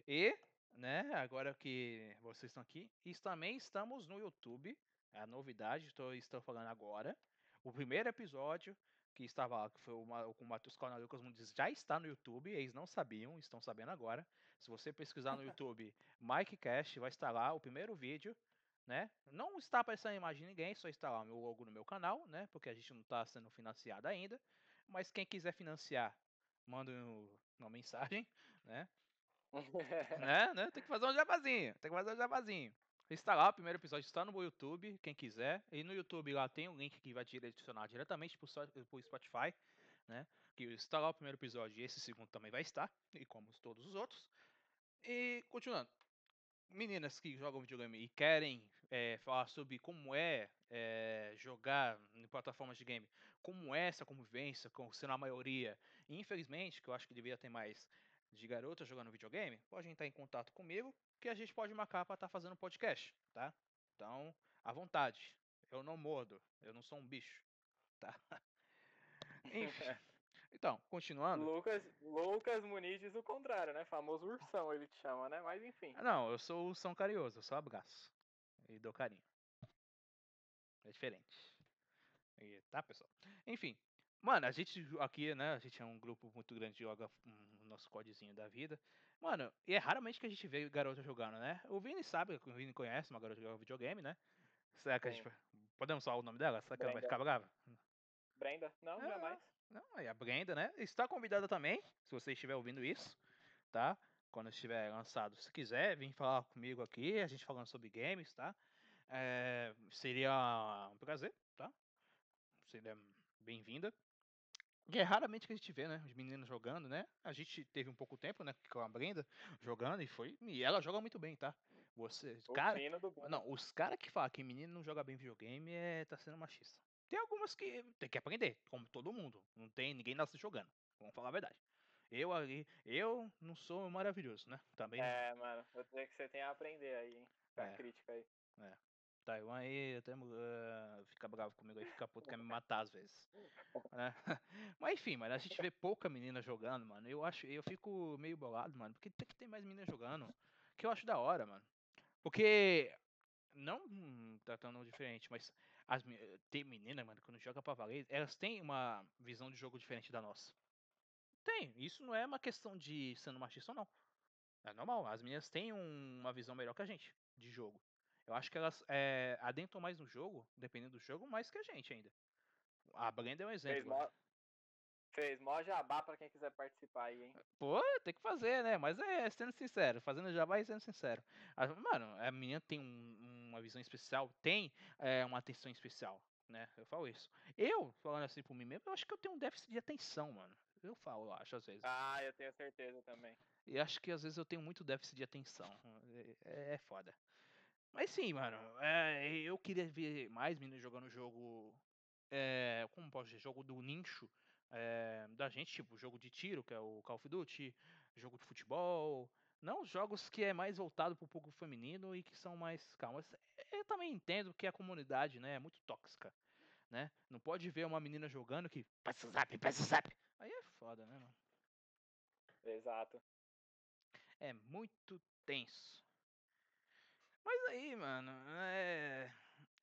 [SPEAKER 1] E né? Agora que vocês estão aqui. E também estamos no YouTube. É a novidade, estou, estou falando agora. O primeiro episódio que estava lá, que foi o, com o Matheus Coronel Lucas Mundiz, já está no YouTube. Eles não sabiam, estão sabendo agora. Se você pesquisar no YouTube Mike Cash, vai estar lá o primeiro vídeo. Né? Não está aparecendo a imagem de ninguém, só está lá meu logo no meu canal, né? Porque a gente não está sendo financiado ainda. Mas quem quiser financiar, manda uma mensagem, né? né, né? Tem que fazer um jabazinho. Tem que fazer um jabazinho. Está lá, o primeiro episódio está no YouTube, quem quiser. E no YouTube lá tem um link que vai te direcionar diretamente para o Spotify, né? Que está lá o primeiro episódio e esse segundo também vai estar, e como todos os outros. E continuando meninas que jogam videogame e querem é, falar sobre como é, é, jogar em plataformas de game, como é essa convivência, com sendo a maioria, e infelizmente, que eu acho que deveria ter mais de garotas jogando videogame, pode entrar em contato comigo, que a gente pode marcar para estar tá fazendo podcast, tá? Então, à vontade. Eu não mordo, eu não sou um bicho, tá? Enfim. Então, continuando.
[SPEAKER 3] Lucas, Lucas Muniz diz o contrário, né? Famoso ursão, ele te chama, né? Mas enfim.
[SPEAKER 1] Não, eu sou o ursão carinhoso, eu só abraço. E dou carinho. É diferente. E, tá, pessoal? Enfim. Mano, a gente aqui, né? A gente é um grupo muito grande que joga o nosso codezinho da vida. Mano, e é raramente que a gente vê garota jogando, né? O Vini sabe, o Vini conhece uma garota que joga videogame, né? Será que a gente. Podemos falar o nome dela? Será que Brenda. ela vai ficar brava?
[SPEAKER 3] Brenda? Não, é, jamais.
[SPEAKER 1] Não, e a Brenda, né? Está convidada também, se você estiver ouvindo isso, tá? Quando estiver lançado, se quiser, vir falar comigo aqui, a gente falando sobre games, tá? É, seria um prazer, tá? Seria bem-vinda. E é raramente que a gente vê, né? Os meninos jogando, né? A gente teve um pouco tempo, né? Com a Brenda jogando e foi. E ela joga muito bem, tá? Você. O cara. Não, os caras que falam que menino não joga bem videogame é tá sendo machista. Tem algumas que tem que aprender, como todo mundo. Não tem ninguém nasce jogando. Vamos falar a verdade. Eu ali, eu não sou maravilhoso, né? Também.
[SPEAKER 3] É, mano, eu tenho que você tem a aprender aí, hein? Ficar é. crítica aí.
[SPEAKER 1] É. Taiwan aí até uh, fica bravo comigo aí, fica puto, quer me matar às vezes. Né? Mas enfim, mano, a gente vê pouca menina jogando, mano. Eu acho, eu fico meio bolado, mano, porque tem que ter mais menina jogando. Que eu acho da hora, mano. Porque não hum, tratando diferente, mas as, tem menina, mano, quando joga pra valer, elas têm uma visão de jogo diferente da nossa. Tem, isso não é uma questão de sendo machista ou não. É normal, as meninas têm um, uma visão melhor que a gente de jogo. Eu acho que elas é, adentram mais no jogo, dependendo do jogo, mais que a gente ainda. A Brenda é um exemplo.
[SPEAKER 3] Fez mó jabá pra quem quiser participar aí, hein?
[SPEAKER 1] Pô, tem que fazer, né? Mas é sendo sincero, fazendo jabá e sendo sincero. Mano, a menina tem um, uma visão especial, tem é, uma atenção especial, né? Eu falo isso. Eu, falando assim por mim mesmo, eu acho que eu tenho um déficit de atenção, mano. Eu falo, eu acho, às vezes.
[SPEAKER 3] Ah, eu tenho certeza também.
[SPEAKER 1] E acho que às vezes eu tenho muito déficit de atenção. É, é foda. Mas sim, mano. É, eu queria ver mais meninos jogando jogo. É, como posso dizer? Jogo do nicho é, da gente, tipo jogo de tiro, que é o Call of Duty, jogo de futebol. Não jogos que é mais voltado para o público feminino e que são mais calmas. Eu também entendo que a comunidade né, é muito tóxica. Né? Não pode ver uma menina jogando que. Passa zap, passa zap. Aí é foda, né, mano?
[SPEAKER 3] Exato.
[SPEAKER 1] É muito tenso. Mas aí, mano, é.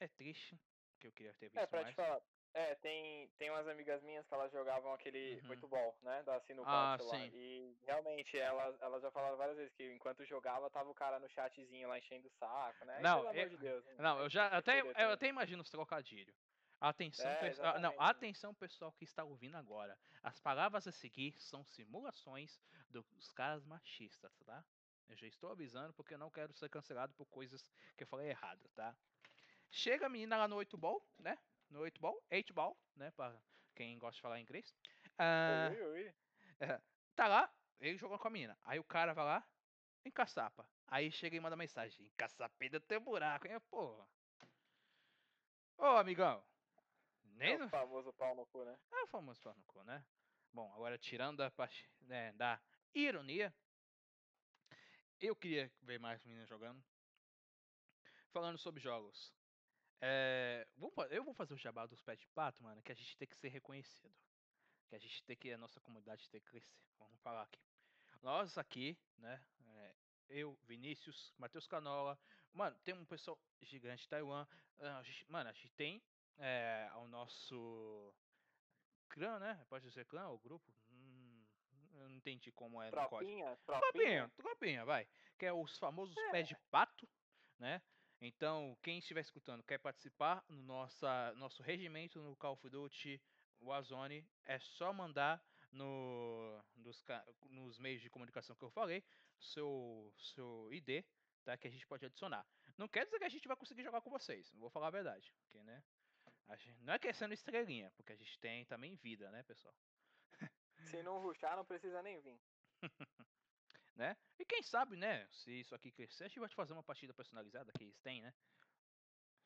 [SPEAKER 1] É triste que eu queria ter visto
[SPEAKER 3] é, pra
[SPEAKER 1] mais.
[SPEAKER 3] Te falar, é, tem, tem umas amigas minhas que elas jogavam aquele uhum. futebol, né? Da Sino
[SPEAKER 1] ah, sim.
[SPEAKER 3] E realmente elas, elas já falaram várias vezes que enquanto jogava, tava o cara no chatzinho lá enchendo o saco, né?
[SPEAKER 1] Não, eu, de Deus, não, eu já até, eu até imagino os trocadilhos. Atenção, é, não, atenção pessoal que está ouvindo agora. As palavras a seguir são simulações dos caras machistas, tá? Eu já estou avisando porque eu não quero ser cancelado por coisas que eu falei errado, tá? Chega a menina lá no 8 ball, né? No 8 ball, 8 ball, né? Para quem gosta de falar inglês. Ah,
[SPEAKER 3] ui, ui.
[SPEAKER 1] É, tá lá, ele jogou com a menina. Aí o cara vai lá, encaçapa. Aí chega e manda mensagem: encaçapeda tem buraco, hein? Porra. Ô, amigão,
[SPEAKER 3] nem é o famoso pau no cu, né?
[SPEAKER 1] É o famoso pau no cu, né? Bom, agora tirando a parte né, da ironia, eu queria ver mais meninas jogando. Falando sobre jogos. É, eu vou fazer o jabá dos de pato, mano, que a gente tem que ser reconhecido. Que a gente tem que, a nossa comunidade tem que crescer. Vamos falar aqui. Nós aqui, né? É, eu, Vinícius, Matheus Canola. Mano, tem um pessoal gigante de Taiwan. A gente, mano, a gente tem é, ao nosso clã, né? Pode dizer clã ou grupo? Eu não entendi como é
[SPEAKER 3] tropinha,
[SPEAKER 1] no código. Tropinha, tropinha, vai. Que é os famosos é. pés de pato, né? Então, quem estiver escutando quer participar no nossa, nosso regimento no Call of Duty Warzone, é só mandar no, nos, nos meios de comunicação que eu falei, seu, seu ID, tá? Que a gente pode adicionar. Não quer dizer que a gente vai conseguir jogar com vocês, vou falar a verdade, porque, né? Gente, não é questão de estrelinha, porque a gente tem também vida, né, pessoal?
[SPEAKER 3] Se não ruxar, não precisa nem vir.
[SPEAKER 1] né? E quem sabe, né, se isso aqui crescer, a gente vai fazer uma partida personalizada que eles têm, né?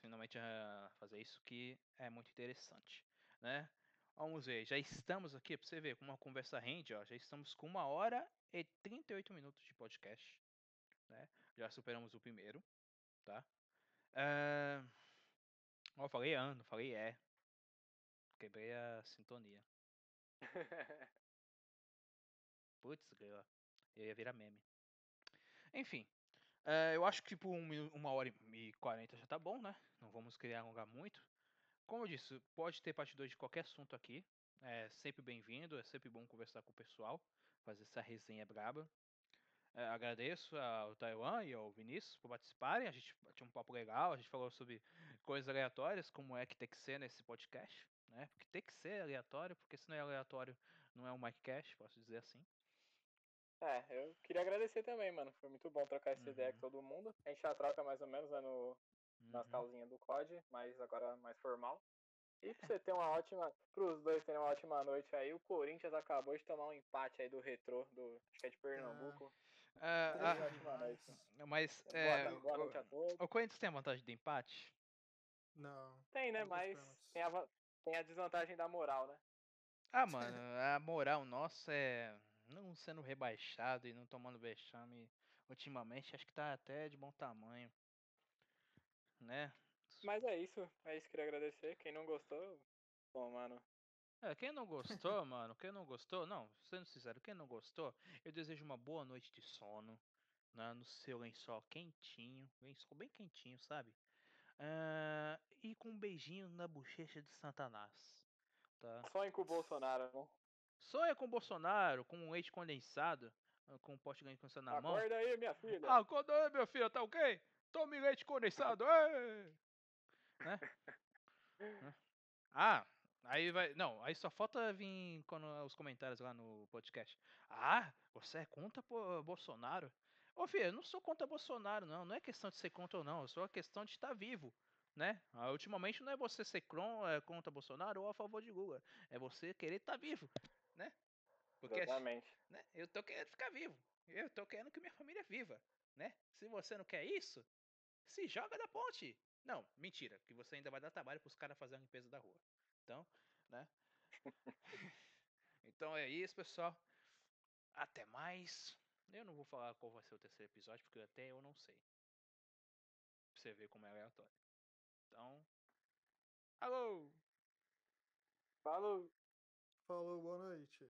[SPEAKER 1] Finalmente uh, fazer isso que é muito interessante, né? Vamos ver, já estamos aqui, pra você ver como uma conversa rende, ó, já estamos com uma hora e 38 minutos de podcast, né? Já superamos o primeiro, tá? Uh, eu falei ano, falei é. Quebrei a sintonia. Putz, eu ia virar meme. Enfim, é, eu acho que por um, uma hora e quarenta já tá bom, né? Não vamos querer alongar muito. Como eu disse, pode ter parte 2 de qualquer assunto aqui. É sempre bem-vindo, é sempre bom conversar com o pessoal, fazer essa resenha braba. É, agradeço ao Taiwan e ao Vinícius por participarem. A gente tinha um papo legal, a gente falou sobre coisas aleatórias, como é que tem que ser nesse podcast, né? Porque tem que ser aleatório, porque se não é aleatório, não é um MicCast, posso dizer assim.
[SPEAKER 3] É, eu queria agradecer também, mano. Foi muito bom trocar essa uhum. ideia com todo mundo. A gente já troca mais ou menos né, no, nas uhum. calzinhas do COD, mas agora mais formal. E pra você ter uma ótima. Pros dois terem uma ótima noite aí, o Corinthians acabou de tomar um empate aí do retrô, do. Acho que é de Pernambuco. Ah.
[SPEAKER 1] Ah, ah, mas é,
[SPEAKER 3] boa, noite a todos.
[SPEAKER 1] O Corinthians tem a vantagem de empate?
[SPEAKER 2] Não.
[SPEAKER 3] Tem, né? Mas tem a, tem a desvantagem da moral, né?
[SPEAKER 1] Ah, mano, a moral nossa é não sendo rebaixado e não tomando vexame ultimamente, acho que tá até de bom tamanho. Né?
[SPEAKER 3] Mas é isso, é isso que eu queria agradecer. Quem não gostou, bom, mano,
[SPEAKER 1] é, quem não gostou, mano, quem não gostou, não, sendo sincero, quem não gostou, eu desejo uma boa noite de sono, né, no seu lençol quentinho, lençol bem quentinho, sabe? Uh, e com um beijinho na bochecha de Satanás. Tá?
[SPEAKER 3] Sonhe com o Bolsonaro, né?
[SPEAKER 1] Sonha com o Bolsonaro, com um leite condensado, ah, com um pote de leite condensado na
[SPEAKER 3] Acorda
[SPEAKER 1] mão.
[SPEAKER 3] Acorda aí, minha filha.
[SPEAKER 1] Acorda aí, minha filha, tá ok? Tome leite condensado, ei! né? Ah, Aí vai. Não, aí só falta vir quando, os comentários lá no podcast. Ah, você é contra Bolsonaro? Ô filho, eu não sou contra Bolsonaro, não. Não é questão de ser contra ou não. É só questão de estar vivo. Né? Ah, ultimamente não é você ser é, contra Bolsonaro ou a favor de Lula. É você querer estar vivo. Porque, Exatamente. Né, eu tô querendo ficar vivo. Eu tô querendo que minha família viva, né? Se você não quer isso, se joga da ponte. Não, mentira, que você ainda vai dar trabalho pros caras fazerem a limpeza da rua. Então, né? então é isso, pessoal. Até mais. Eu não vou falar qual vai ser o terceiro episódio, porque até eu não sei. Pra você ver como é aleatório. Então. Alô!
[SPEAKER 3] Falou!
[SPEAKER 2] Falou, boa noite.